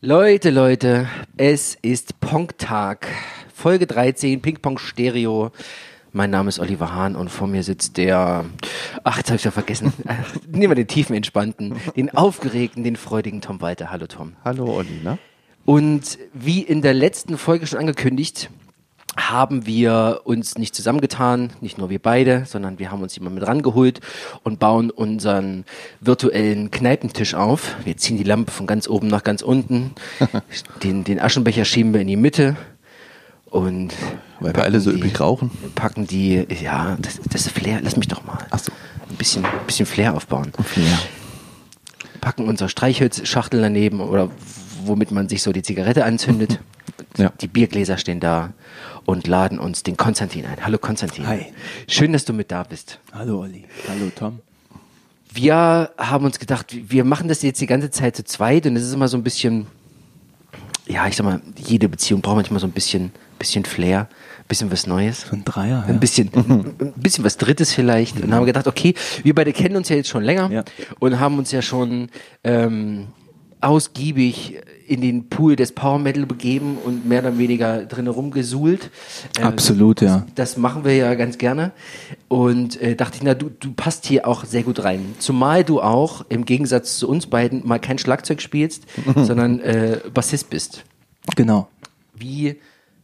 Leute, Leute, es ist Pong-Tag. Folge 13, Ping-Pong Stereo. Mein Name ist Oliver Hahn und vor mir sitzt der, ach, jetzt habe ich ja vergessen. Nehmen wir den tiefen entspannten, den aufgeregten, den freudigen Tom Walter. Hallo Tom. Hallo Olli, ne? Und wie in der letzten Folge schon angekündigt, haben wir uns nicht zusammengetan, nicht nur wir beide, sondern wir haben uns jemand mit rangeholt und bauen unseren virtuellen Kneipentisch auf. Wir ziehen die Lampe von ganz oben nach ganz unten, den, den Aschenbecher schieben wir in die Mitte und Weil wir alle so die- üppig rauchen. packen die, ja, das, das Flair, lass mich doch mal. Ach so. Ein bisschen, bisschen Flair aufbauen. Ja. Packen unsere Streichholzschachtel daneben oder womit man sich so die Zigarette anzündet. Ja. Die Biergläser stehen da und laden uns den Konstantin ein. Hallo Konstantin. Hi. Schön, dass du mit da bist. Hallo Olli. Hallo Tom. Wir haben uns gedacht, wir machen das jetzt die ganze Zeit zu zweit und es ist immer so ein bisschen, ja, ich sag mal, jede Beziehung braucht manchmal so ein bisschen, bisschen Flair, ein bisschen was Neues. So ein Dreier. Ein ja. bisschen, ein bisschen was Drittes vielleicht. Und haben gedacht, okay, wir beide kennen uns ja jetzt schon länger Ja. und haben uns ja schon ähm, ausgiebig in den Pool des Power Metal begeben und mehr oder weniger drin rumgesuhlt. Äh, Absolut, ja. Das machen wir ja ganz gerne. Und äh, dachte ich, na, du, du passt hier auch sehr gut rein. Zumal du auch im Gegensatz zu uns beiden mal kein Schlagzeug spielst, sondern äh, Bassist bist. Genau. Wie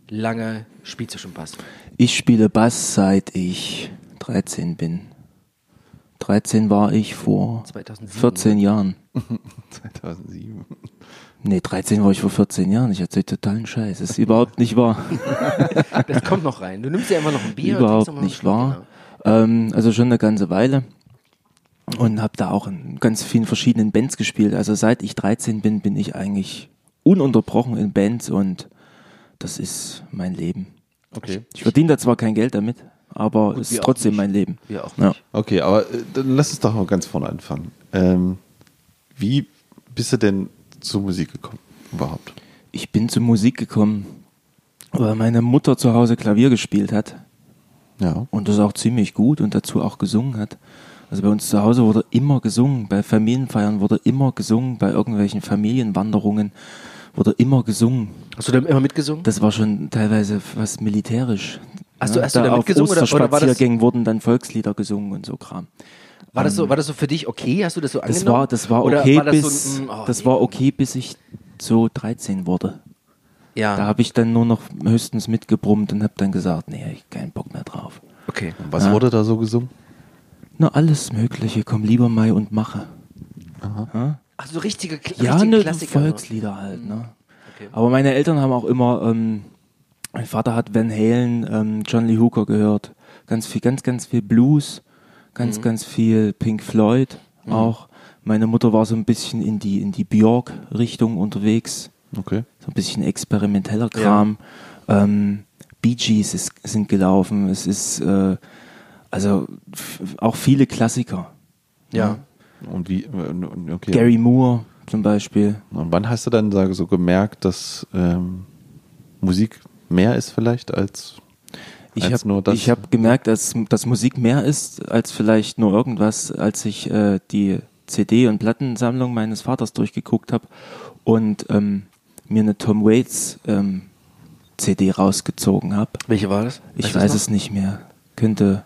lange spielst du schon Bass? Ich spiele Bass seit ich 13 bin. 13 war ich vor 2007, 14 Jahren. 2007. Nee, 13 war ich vor 14 Jahren. Ich erzähle totalen Scheiß. Das ist überhaupt nicht wahr. Das kommt noch rein. Du nimmst ja immer noch ein Bier. überhaupt nicht wahr. Ähm, also schon eine ganze Weile. Und habe da auch in ganz vielen verschiedenen Bands gespielt. Also seit ich 13 bin, bin ich eigentlich ununterbrochen in Bands und das ist mein Leben. Okay. Ich verdiene da zwar kein Geld damit, aber es ist trotzdem nicht. mein Leben. Wir auch Ja. nicht. Okay, aber äh, dann lass uns doch mal ganz vorne anfangen. Ähm, wie bist du denn zur Musik gekommen überhaupt? Ich bin zur Musik gekommen, weil meine Mutter zu Hause Klavier gespielt hat Ja. und das auch ziemlich gut und dazu auch gesungen hat. Also bei uns zu Hause wurde immer gesungen, bei Familienfeiern wurde immer gesungen, bei irgendwelchen Familienwanderungen wurde immer gesungen. Hast du da immer mitgesungen? Das war schon teilweise fast militärisch. Hast du- hast du da auf mitgesungen oder- oder war das- Osterspaziergängen wurden dann Volkslieder gesungen und so Kram. War, das so, war das so für dich okay? Hast du das so angenommen? Das war, das war okay war das bis, so ein, mm, oh, das war okay bis ich so 13 wurde. Ja, Da habe ich dann nur noch höchstens mitgebrummt und habe dann gesagt, nee, ich keinen Bock mehr drauf. okay. Und was Ja. wurde da so gesungen? Na, alles Mögliche, komm lieber Mai und mache. Ja, Ach, so richtige, Kla ja richtige ne, Klassiker. Volkslieder halt. Ne? Okay. Aber meine Eltern haben auch immer, ähm, mein Vater hat Van Halen, ähm, John Lee Hooker gehört, ganz viel, ganz, ganz viel Blues, ganz, ganz viel Pink Floyd auch. Meine Mutter war so ein bisschen in die, in die Björk-Richtung unterwegs. Okay. so ein bisschen experimenteller Kram. Ähm, Bee Gees ist, sind gelaufen. Es ist äh, also auch viele Klassiker. Ja. Und wie, äh, okay. Gary Moore zum Beispiel. Und wann hast du dann so gemerkt, dass ähm, Musik mehr ist vielleicht als, Ich habe hab gemerkt, dass, dass Musik mehr ist als vielleicht nur irgendwas, als ich äh, die CD- und Plattensammlung meines Vaters durchgeguckt habe und ähm, mir eine Tom Waits ähm, CD rausgezogen habe. Welche war das? Ich weiß noch? es nicht mehr. Könnte.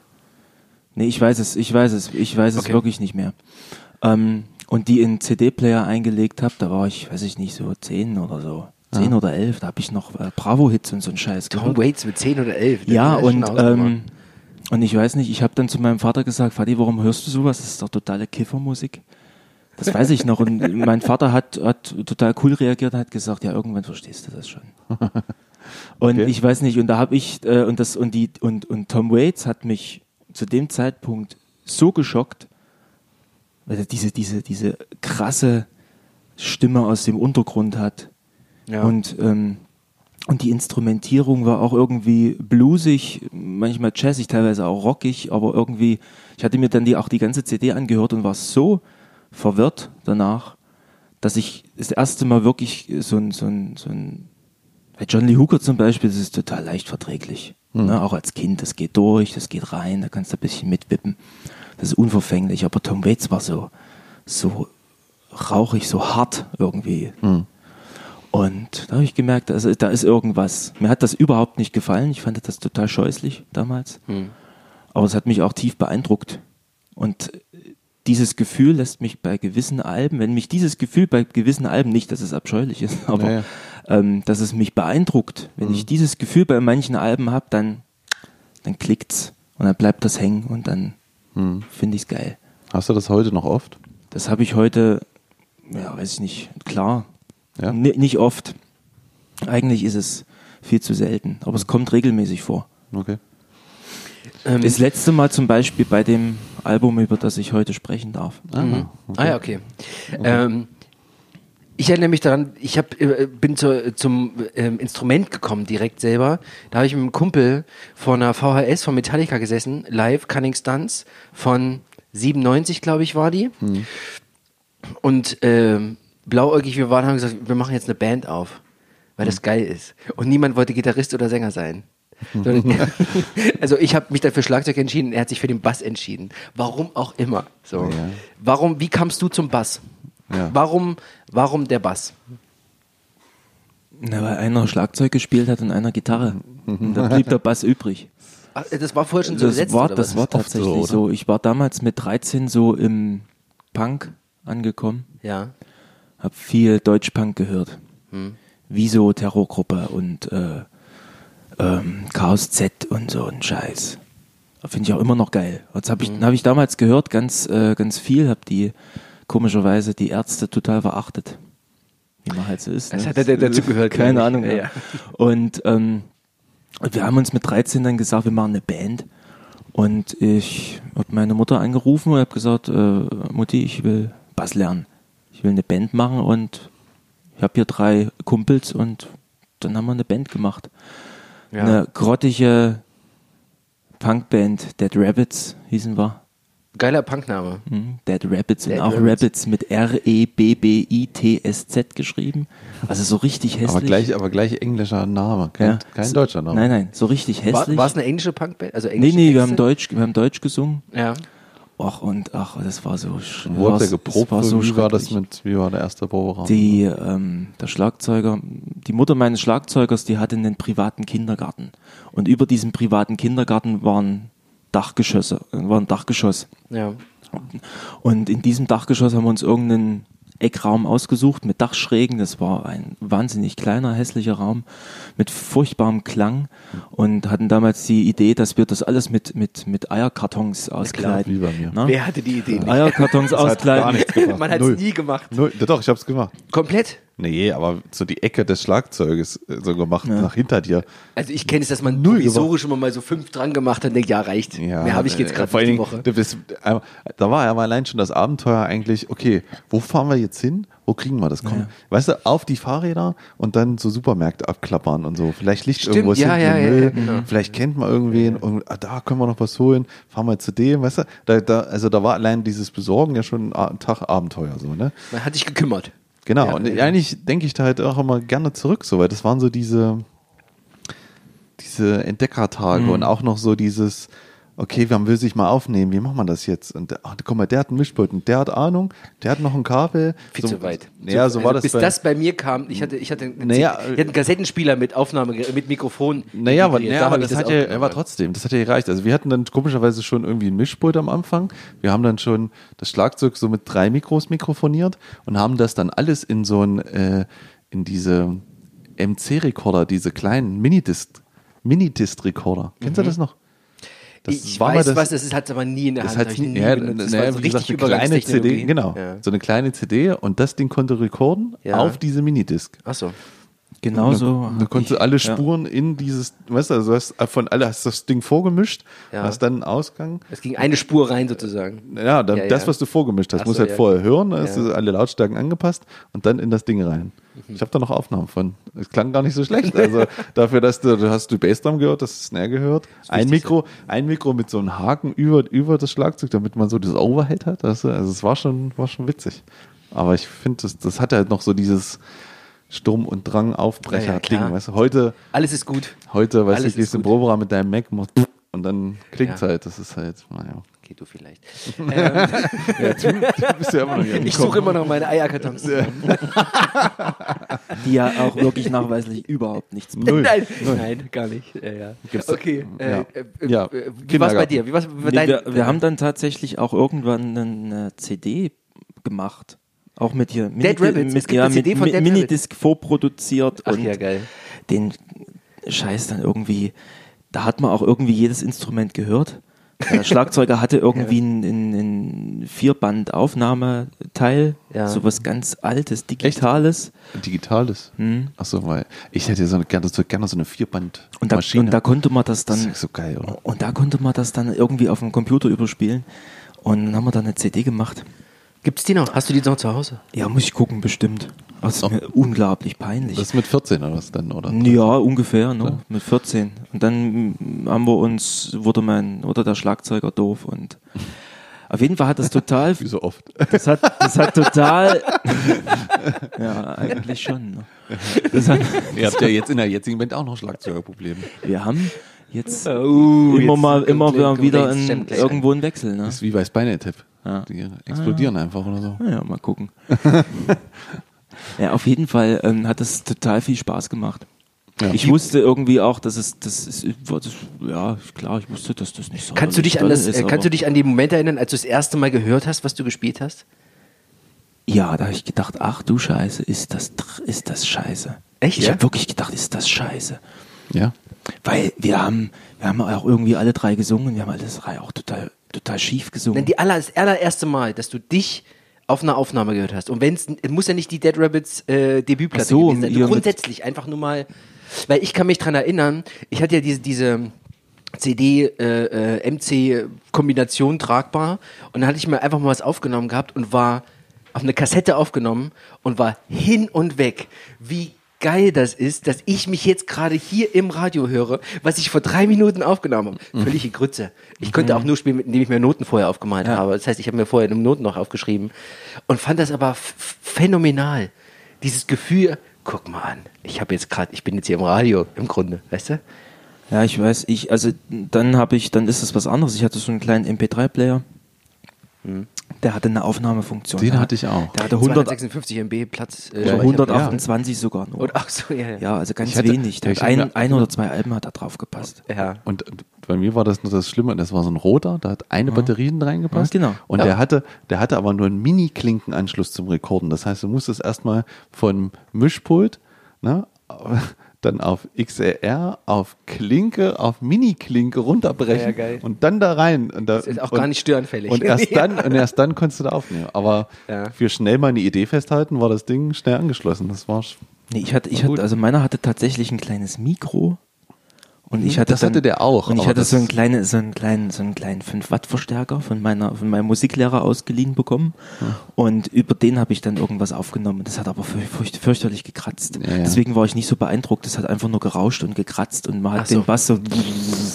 Nee, ich weiß es, ich weiß es, ich weiß Okay. es wirklich nicht mehr. Ähm, und die in CD-Player eingelegt habe, da war ich, weiß ich nicht, so 10 oder so. 10 oder 11, da habe ich noch äh, Bravo-Hits und so einen Scheiß Tom gehört. Waits mit 10 oder 11. das Ja, und, ähm, und ich weiß nicht, ich habe dann zu meinem Vater gesagt, Vati, warum hörst du sowas? Das ist doch totale Kiffermusik. Das weiß ich noch. Und mein Vater hat, hat total cool reagiert und hat gesagt, ja, irgendwann verstehst du das schon. Und Okay. ich weiß nicht, und da habe ich, äh, und das, und die, und, und Tom Waits hat mich zu dem Zeitpunkt so geschockt, weil er diese, diese, diese krasse Stimme aus dem Untergrund hat. Ja. Und, ähm, und die Instrumentierung war auch irgendwie bluesig, manchmal jazzig, teilweise auch rockig, aber irgendwie, ich hatte mir dann die, auch die ganze CD angehört und war so verwirrt danach, dass ich das erste Mal wirklich so ein, so ein, so ein bei John Lee Hooker zum Beispiel, das ist total leicht verträglich. Ne, auch als Kind, das geht durch, das geht rein, da kannst du ein bisschen mitwippen. Das ist unverfänglich, aber Tom Waits war so, so rauchig, so hart irgendwie. Und da habe ich gemerkt, also, da ist irgendwas. Mir hat das überhaupt nicht gefallen. Ich fand das total scheußlich damals. Aber es hat mich auch tief beeindruckt. Und dieses Gefühl lässt mich bei gewissen Alben, wenn mich dieses Gefühl bei gewissen Alben nicht, dass es abscheulich ist, aber Naja. ähm, dass es mich beeindruckt. Wenn ich dieses Gefühl bei manchen Alben habe, dann, dann klickt's und dann bleibt das hängen und dann finde ich's geil. Hast du das heute noch oft? Das habe ich heute, ja, weiß ich nicht, klar. Ja? Ni- nicht oft. Eigentlich ist es viel zu selten, aber es kommt regelmäßig vor. Okay. Ähm, Das letzte Mal zum Beispiel bei dem Album, über das ich heute sprechen darf. Mhm. Ah ja, okay. Ähm, ich erinnere mich daran, ich hab, äh, bin zu, zum ähm, Instrument gekommen direkt selber. Da habe ich mit einem Kumpel vor einer VHS von Metallica gesessen, live, Cunning Stunts von 97, glaube ich, war die. Und ähm, blauäugig wir waren, haben gesagt, wir machen jetzt eine Band auf, weil das geil ist. Und niemand wollte Gitarrist oder Sänger sein. Also ich habe mich dann für Schlagzeug entschieden, er hat sich für den Bass entschieden. Warum auch immer. So. Ja. Warum, wie kamst du zum Bass? Ja. Warum, warum der Bass? Na, weil einer Schlagzeug gespielt hat und einer Gitarre. Und da blieb der Bass übrig. Ach, das war vorher schon so Das gesetzt, war, oder das was? war so, tatsächlich oder? so. Ich war damals mit 13 so im Punk angekommen. Ja. Hab viel Deutschpunk gehört. Hm. Wieso Terrorgruppe und äh, ähm, Chaos Z und so ein Scheiß. Finde ich auch immer noch geil. Das habe ich, Hm. hab ich damals gehört, ganz, äh, ganz viel. Hab die komischerweise die Ärzte total verachtet. Wie man halt so ist. Was ne? hat er dazu gehört, Keine? Ahnung. Ja, Ja, ja. Und ähm, wir haben uns mit 13 dann gesagt, wir machen eine Band. Und ich habe meine Mutter angerufen und habe gesagt, äh, Mutti, ich will Bass lernen. Ich will eine Band machen und ich habe hier drei Kumpels und dann haben wir eine Band gemacht. Ja. Eine grottige Punkband, Dead Rabbits hießen wir. Geiler Punkname. Mhm. Dead Rabbits Dead und auch Rabbits. Rabbits, mit R-E-B-B-I-T-S-Z geschrieben. Also so richtig hässlich. Aber gleich, aber gleich englischer Name, kein, Ja. kein So- deutscher Name. Nein, nein, so richtig hässlich. war es eine englische Punkband? Also nee, englische nee, wir Texte? haben Deutsch, wir haben Deutsch gesungen. Ja. Ach, und ach, das war so sch- Wo habt ihr es geprobt? war so wie war das mit, wie war der erste Proberaum? Die, ähm, der Schlagzeuger, die Mutter meines Schlagzeugers, die hatte einen privaten Kindergarten. Und über diesem privaten Kindergarten waren Dachgeschosse, äh, war ein Dachgeschoss. Ja. Und in diesem Dachgeschoss haben wir uns irgendeinen Eckraum ausgesucht mit Dachschrägen. Das war ein wahnsinnig kleiner, hässlicher Raum mit furchtbarem Klang und hatten damals die Idee, dass wir das alles mit, mit, mit Eierkartons auskleiden. wie bei mir. Na? Wer hatte die Idee nicht? Eierkartons Das hat auskleiden. gebracht. Man hat es nie gemacht. Null. Ja, Doch, ich hab's gemacht. Komplett? Nee, aber so die Ecke des Schlagzeuges äh, so gemacht, nach hinter dir. Also ich kenne es, dass man Null provisorisch immer mal so fünf dran gemacht hat und denkt, ja, reicht. Mehr habe ich jetzt äh, gerade vor allen die Dingen, Woche. du bist- äh, Da war aber allein schon das Abenteuer eigentlich, okay, wo fahren wir jetzt hin? Wo kriegen wir das? Komm, weißt du, auf die Fahrräder und dann so Supermärkte abklappern und so. Vielleicht liegt Stimmt, irgendwo ja, ja, ja, Müll, ja, genau. vielleicht kennt man irgendwen und ah, da können wir noch was holen, fahren wir zu dem, weißt du? Da, da, also da war allein dieses Besorgen ja schon ein Tag Abenteuer so, ne? Man hat sich gekümmert. Genau, Ja, und ja. eigentlich denke ich da halt auch immer gerne zurück, so, weil das waren so diese, diese Entdeckertage Mhm. und auch noch so dieses, okay, man will sich mal aufnehmen, wie macht man das jetzt? Und ach, guck mal, der hat einen Mischpult und der hat Ahnung, der hat noch ein Kabel. Viel so, zu weit. Ja, so Also war das. Bis bei- das bei mir kam, ich hatte, ich hatte, einen, Naja, ich hatte einen Kassettenspieler mit Aufnahme, mit Mikrofon. Naja, aber, naja, Da aber ich das, hat ja, aufgenommen. aber trotzdem, das hat ja gereicht. Also wir hatten dann komischerweise schon irgendwie ein Mischpult am Anfang. Wir haben dann schon das Schlagzeug so mit drei Mikros mikrofoniert und haben das dann alles in so ein, äh, in diese MC-Recorder, diese kleinen Minidisc, Minidisc-Recorder. Kennst du das noch? Das ich war weiß, das- was das ist, hat aber nie in der Das Hand. ich nie, nie ja, benutzt. Das naja, war so richtig gesagt, eine kleine CD, genau, Ja. so eine kleine CD und das Ding konnte recorden Ja. auf diese Minidisc. Ach so. Genauso. Du hab konntest ich- alle ja. Spuren in dieses, weißt du, also du hast von alle hast das Ding vorgemischt, Ja. hast dann einen Ausgang. Es ging eine Spur rein sozusagen. Ja, dann Ja, ja. das, was du vorgemischt hast, Ach musst so, halt ja. vorher hören, dann hast Ja. du alle Lautstärken angepasst und dann in das Ding rein. Mhm. Ich habe da noch Aufnahmen von. Es klang gar nicht so schlecht. Also dafür, dass du, du hast du Bassdrum gehört, das Snare gehört. Ein Mikro, ein Mikro mit so einem Haken über, über das Schlagzeug, damit man so das Overhead hat. weißt du? Also es war schon, war schon witzig. Aber ich finde, das, das hat halt noch so dieses Sturm- und Ja, ja, Drang-Aufbrecher-Ding. klar. weißt du, heute, Alles ist gut. heute, weißt Alles du, gehst gut. Proberaum mit deinem Mac und dann klingt Ja. halt. Das ist halt, naja. Okay, du vielleicht. Ja, du, du bist ja immer noch Ich suche immer noch meine Eierkartons. Die ja auch wirklich nachweislich überhaupt nichts. Null. Nein, nein, gar nicht. Ja, ja. Okay, äh, Ja. äh, äh, Ja. äh, wie war es bei dir? Wie war's bei Nee, dein, wir, wir haben dann tatsächlich auch irgendwann eine CD gemacht. Auch mit hier. Dead Rabbits? Es Mit, gibt ja, eine CD mit, von mit Dead Minidisc vorproduziert Ach und ja, geil. den Scheiß dann irgendwie, da hat man auch irgendwie jedes Instrument gehört. Der Schlagzeuger hatte irgendwie ein, ein, ein Vierband-Aufnahmeteil, Ja. sowas ganz Altes, Digitales. Digitales. Hm. Achso, weil ich hätte so eine, gerne, so, gerne so eine Und da, Vierband-Maschine. und da konnte man das das dann, ist so geil, oder? und da konnte man das dann irgendwie auf dem Computer überspielen. Und dann haben wir da eine CD gemacht. Gibt's die noch? Hast du die noch zu Hause? Ja, muss ich gucken, bestimmt. Das ist mir unglaublich peinlich. Das ist mit 14 oder was dann, oder? Ja, ungefähr, ne? mit 14. Und dann haben wir uns, wurde mein, oder der Schlagzeuger doof und auf jeden Fall hat das total, Wie so oft. das hat, das hat total, ja, eigentlich schon. Ne? Das hat, Ihr habt ja jetzt in der jetzigen Band auch noch Schlagzeugerprobleme. wir haben jetzt Uh, immer jetzt mal, immer wieder das ein, irgendwo ein Wechsel. Ne? Das ist wie bei Spinal Tap. Ja. Die explodieren einfach oder so. Ja, mal gucken. ja, auf jeden Fall ähm, hat das total viel Spaß gemacht. Ja. Ich wusste irgendwie auch, dass es, das ist, das, ja, klar, ich wusste, dass das nicht so Kannst du dich an das, äh, kannst du dich an die Momente erinnern, als du das erste Mal gehört hast, was du gespielt hast? Ja, da habe ich gedacht, ach du Scheiße, ist das, ist das Scheiße. Echt, Ich ja? habe wirklich gedacht, ist das Scheiße. Ja. Weil wir haben, wir haben auch irgendwie alle drei gesungen, wir haben alles drei auch total, total schief gesungen. Denn die aller, das allererste Mal, dass du dich auf einer Aufnahme gehört hast. Und wenn es muss ja nicht die Dead Rabbits äh, Debütplatte Ach so, gewesen sein. grundsätzlich einfach nur mal, weil ich kann mich dran erinnern, ich hatte ja diese, diese CD äh, äh, MC Kombination tragbar und dann hatte ich mir einfach mal was aufgenommen gehabt und war auf eine Kassette aufgenommen und war hin und weg. Wie geil das ist, dass ich mich jetzt gerade hier im Radio höre, was ich vor drei Minuten aufgenommen habe. Völlige Grütze. Ich konnte auch nur spielen, indem ich mir Noten vorher aufgemalt habe. Das heißt, ich habe mir vorher eine Noten noch aufgeschrieben und fand das aber phänomenal. Dieses Gefühl, guck mal an, ich habe jetzt gerade, ich bin jetzt hier im Radio im Grunde, weißt du? ja, ich weiß, ich, also dann habe ich, dann ist es was anderes. Ich hatte so einen kleinen MP3-Player, der hatte eine Aufnahmefunktion. Den hatte ich auch. Der hatte 100, 256 MB Platz. Äh, ja, Speicher. 128 sogar nur. Und, ach so, ja, ja. ja, also ganz hatte- wenig. Der ein, ein oder zwei Alben hat da drauf gepasst. ja. Und bei mir war das nur das Schlimme, das war so ein roter, da hat eine Batterie reingepasst. Ja, genau. Und Ja. der hatte, der hatte aber nur einen Mini-Klinkenanschluss zum Rekorden. Das heißt, du musstest erstmal von Mischpult, ne, dann auf XLR, auf Klinke, auf Mini-Klinke runterbrechen Ja, geil. und dann da rein. Und da, Das ist auch und, gar nicht störanfällig. Und erst dann, und erst dann konntest du da aufnehmen. Aber Ja. für schnell mal eine Idee festhalten, war das Ding schnell angeschlossen. Das war Nee, ich hatte, ich hatte, also meiner hatte tatsächlich ein kleines Mikro. Und ich hatte Das hatte der auch, Und ich hatte so einen kleinen, so einen kleinen, so einen kleinen 5 Watt Verstärker von meiner, von meinem Musiklehrer ausgeliehen bekommen. Und über den habe ich dann irgendwas aufgenommen. Das hat aber fürch, fürcht, fürchterlich gekratzt. Ja, ja. Deswegen war ich nicht so beeindruckt. Das hat einfach nur gerauscht und gekratzt und man hat Ach so. den Bass so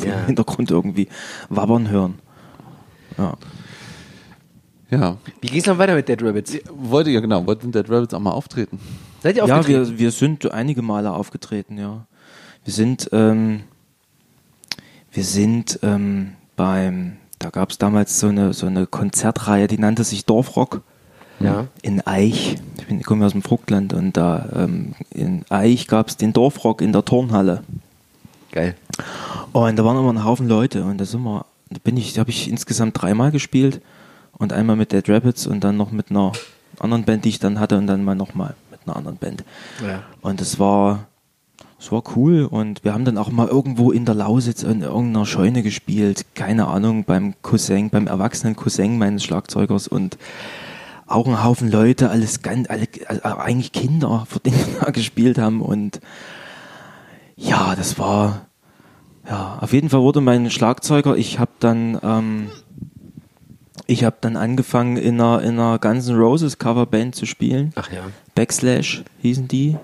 Ja. im Hintergrund irgendwie wabbern hören. Ja. ja. Wie geht's dann weiter mit Dead Rabbits? Wollte ja genau, wollten Dead Rabbits auch mal auftreten. Seid ihr Ja, aufgetreten? wir, wir sind einige Male aufgetreten, ja. Wir sind, ähm, wir sind ähm, beim, da gab es damals so eine, so eine Konzertreihe, die nannte sich Dorfrock ja. in Eich. Ich, bin, ich komme aus dem Fruchtland und da ähm, in Eich gab es den Dorfrock in der Turnhalle. Geil. Und da waren immer ein Haufen Leute und da sind wir, da bin ich, habe ich insgesamt dreimal gespielt und einmal mit Dead Rabbits und dann noch mit einer anderen Band, die ich dann hatte und dann mal nochmal mit einer anderen Band. Ja. Und es war, es war cool und wir haben dann auch mal irgendwo in der Lausitz in irgendeiner Scheune gespielt, keine Ahnung, beim Cousin, beim erwachsenen Cousin meines Schlagzeugers und auch ein Haufen Leute, alles ganz, alle, also eigentlich Kinder, für die wir da gespielt haben und ja, das war, ja, auf jeden Fall wurde mein Schlagzeuger, ich habe dann, ähm, ich habe dann angefangen in einer, in einer Guns N' Roses Coverband zu spielen. Ach ja. Backslash hießen die.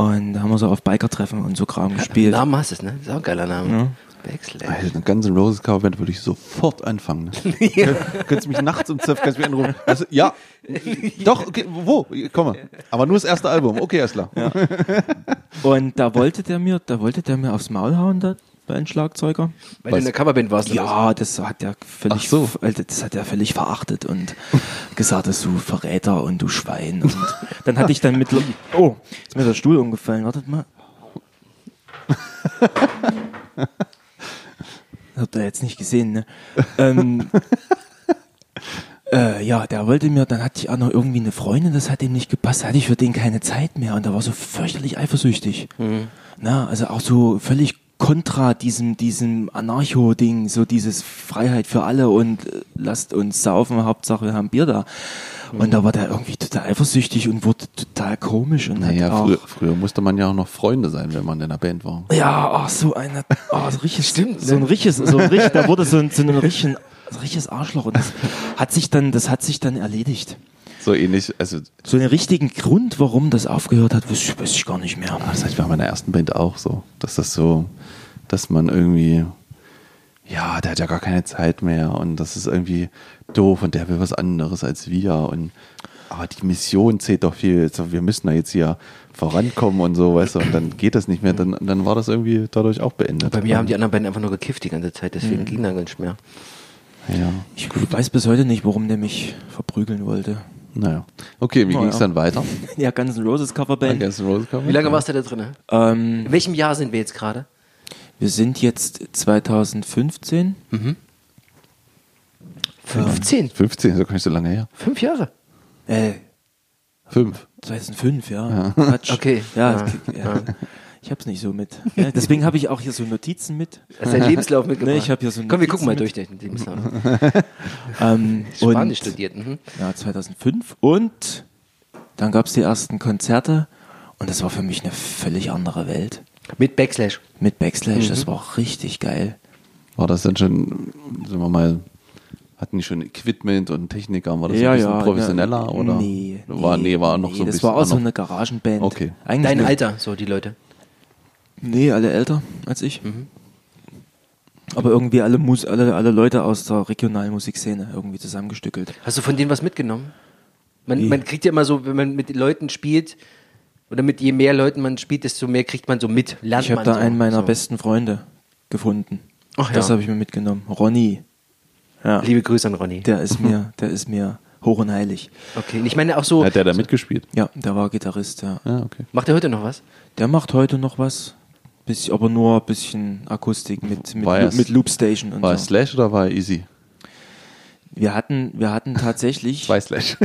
Und da haben wir so auf Biker-Treffen und so Kram gespielt. Namen hast du es, ne? Das ist auch ein geiler Name. Ja. Backslash. Also eine Guns N' Roses Coverband würde ich sofort anfangen. Ne? Könntest du mich nachts um 12 kannst du mich anrufen? Also, ja, doch, okay, wo? Komm mal. Aber nur das erste Album. Okay, alles klar. Und da wollte der mir, da wollte der mir aufs Maul hauen, da, Bandschlagzeuger. Weil du in der Coverband warst. Ja, das hat er völlig, so. Alter, das hat er völlig verachtet und gesagt, dass du Verräter und du Schwein. Und dann hatte ich dann mit, oh, ist mir der Stuhl umgefallen. Wartet mal. Habt ihr jetzt nicht gesehen, ne? Ähm, äh, ja, der wollte mir, dann hatte ich auch noch irgendwie eine Freundin, das hat ihm nicht gepasst, da hatte ich für den keine Zeit mehr und da war so fürchterlich eifersüchtig. Na, also auch so völlig kontra diesem, diesem Anarcho-Ding, so dieses Freiheit für alle und äh, lasst uns saufen, Hauptsache wir haben Bier da. Und da war der irgendwie total eifersüchtig und wurde total komisch und Naja, früher, früher musste man ja auch noch Freunde sein, wenn man in einer Band war. ja, ach, so eine, oh, so richtig, Stimmt, so ein richtiges, so ein richtig, da wurde so ein, so ein richtigen, so ein richtiges Arschloch und das hat sich dann, das hat sich dann erledigt. So ähnlich, also So einen richtigen Grund, warum das aufgehört hat, weiß ich, weiß ich gar nicht mehr. Ah, Das heißt, wir haben in der ersten Band auch so, dass das so, dass man irgendwie, ja, der hat ja gar keine Zeit mehr und das ist irgendwie doof und der will was anderes als wir und aber die Mission zählt doch viel. Wir müssen da jetzt hier vorankommen und so, weißt du, und dann geht das nicht mehr, dann, dann war das irgendwie dadurch auch beendet. Bei mir haben die anderen beiden einfach nur gekifft die ganze Zeit, deswegen ging da gar nicht mehr. ja, Ich weiß bis heute nicht, warum der mich verprügeln wollte. Naja. Okay, wie Na ging es ja. dann weiter? Ja, Guns N' Roses Coverband. Guns N' Roses? Wie lange warst du da drin? Ähm, In welchem Jahr sind wir jetzt gerade? wir sind jetzt 2015. 15. 15, so gar nicht so lange her. Fünf Jahre. Äh, Fünf. 2005, ja. Quatsch. Okay. Ja, Ja. Es- ja. ich hab's nicht so mit. Ja, deswegen habe ich auch hier so Notizen mit. Hast du deinen Lebenslauf mitgebracht? Nee, ich hab hier so einen Komm, wir gucken mal durch Notizen den Lebenslauf. Ähm, Spanisch und, studiert. Mhm. Ja, 2005. Und dann gab's die ersten Konzerte. Und das war für mich eine völlig andere Welt. Mit Backslash. Mit Backslash, Mhm. das war auch richtig geil. War das dann schon, sagen wir mal, hatten die schon Equipment und Techniker? War das ein bisschen professioneller? ja, oder? Nee, War, nee, war noch nee, so ein Das bisschen. war auch so eine Garagenband. Okay. Eigentlich Dein Alter, so die Leute. Nee, alle älter als ich. Mhm. Aber irgendwie alle, Mus alle, alle Leute aus der regionalen Musikszene irgendwie zusammengestückelt. Hast du von denen was mitgenommen? Man, man kriegt ja immer so, wenn man mit Leuten spielt, oder mit je mehr Leuten man spielt, desto mehr kriegt man so mit. Lernt Ich habe da so. einen meiner so. besten Freunde gefunden. Ach das ja. habe ich mir mitgenommen. Ronny. Ja, Liebe Grüße an Ronny. der ist mir, der ist mir hoch und heilig. Okay, ich meine auch so, Hat der da mitgespielt? Ja, der war Gitarrist, ja. Ja, okay. macht er heute noch was? Der macht heute noch was. Bisschen, aber nur ein bisschen Akustik mit, mit, War mit Loopstation und War es so. Slash oder war Easy? Wir hatten, wir hatten tatsächlich. Zwei Slash.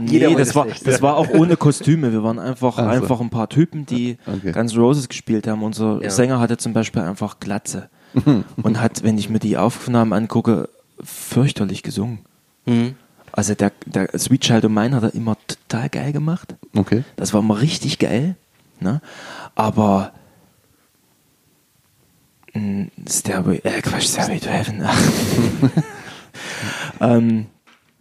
Nee, das war, das war auch ohne Kostüme. Wir waren einfach, Ach so. einfach ein paar Typen, die Okay. Guns Roses gespielt haben. Unser Ja. Sänger hatte zum Beispiel einfach Glatze und hat, wenn ich mir die Aufnahmen angucke, fürchterlich gesungen. Mhm. Also der, der Sweet Child of Mine hat er immer total geil gemacht. Okay. Das war immer richtig geil. Ne? Aber Stairway, äh, Quatsch, Stairway to Heaven. ähm,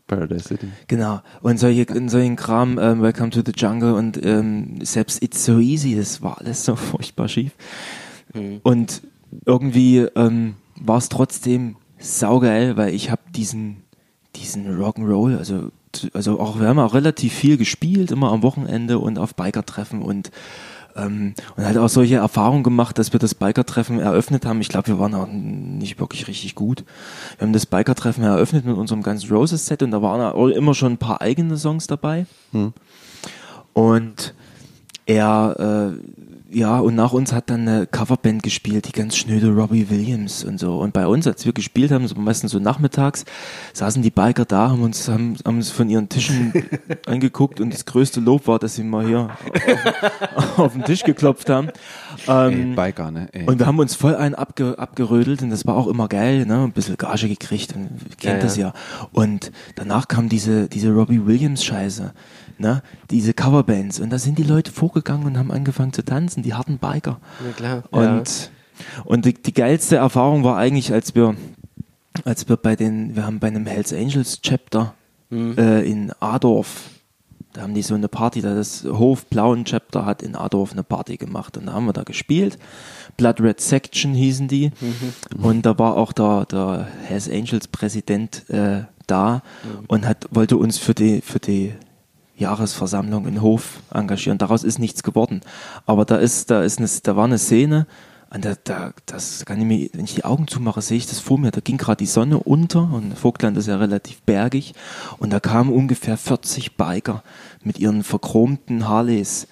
Paradise City. Genau. Und solche, in solchen Kram, ähm, Welcome to the Jungle und ähm, selbst It's So Easy, das war alles so furchtbar schief. Und irgendwie ähm, war es trotzdem saugeil, weil ich habe diesen, diesen Rock'n'Roll, also, also auch, wir haben auch relativ viel gespielt, immer am Wochenende und auf Biker-Treffen und ähm, und halt auch solche Erfahrungen gemacht, dass wir das Biker-Treffen eröffnet haben. Ich glaube, wir waren auch nicht wirklich richtig gut. Wir haben das Biker-Treffen eröffnet mit unserem ganzen Roses-Set und da waren auch immer schon ein paar eigene Songs dabei. Und er, äh, ja, und nach uns hat dann eine Coverband gespielt, die ganz schnöde Robbie Williams und so. Und bei uns, als wir gespielt haben, so meistens so nachmittags, saßen die Biker da, haben uns, haben, haben uns von ihren Tischen angeguckt und das größte Lob war, dass sie mal hier auf, auf den Tisch geklopft haben. Ähm, Ey, Biker, ne? Ey. und wir haben uns voll einen abge, abgerödelt und das war auch immer geil, ne? Ein bisschen Gage gekriegt und kennt Ja, das ja. ja. Und danach kam diese, diese Robbie Williams Scheiße, ne? Diese Coverbands und da sind die Leute vorgegangen und haben angefangen zu tanzen, die harten Biker. Ja, klar. Und, und die, die geilste Erfahrung war eigentlich, als wir, als wir bei den, wir haben bei einem Hells Angels Chapter äh, in Adorf, da haben die so eine Party, da das Hof Blauen Chapter hat in Adorf eine Party gemacht und da haben wir da gespielt. Blood Red Section hießen die und da war auch der, der Hells Angels Präsident äh, da und hat, wollte uns für die, für die Jahresversammlung in Hof engagieren. Daraus ist nichts geworden. Aber da ist, da ist eine, da war eine Szene Und da, da, das kann ich mir, wenn ich die Augen zumache, sehe ich das vor mir. Da ging gerade die Sonne unter und Vogtland ist ja relativ bergig. Und da kamen ungefähr 40 Biker mit ihren verchromten Harleys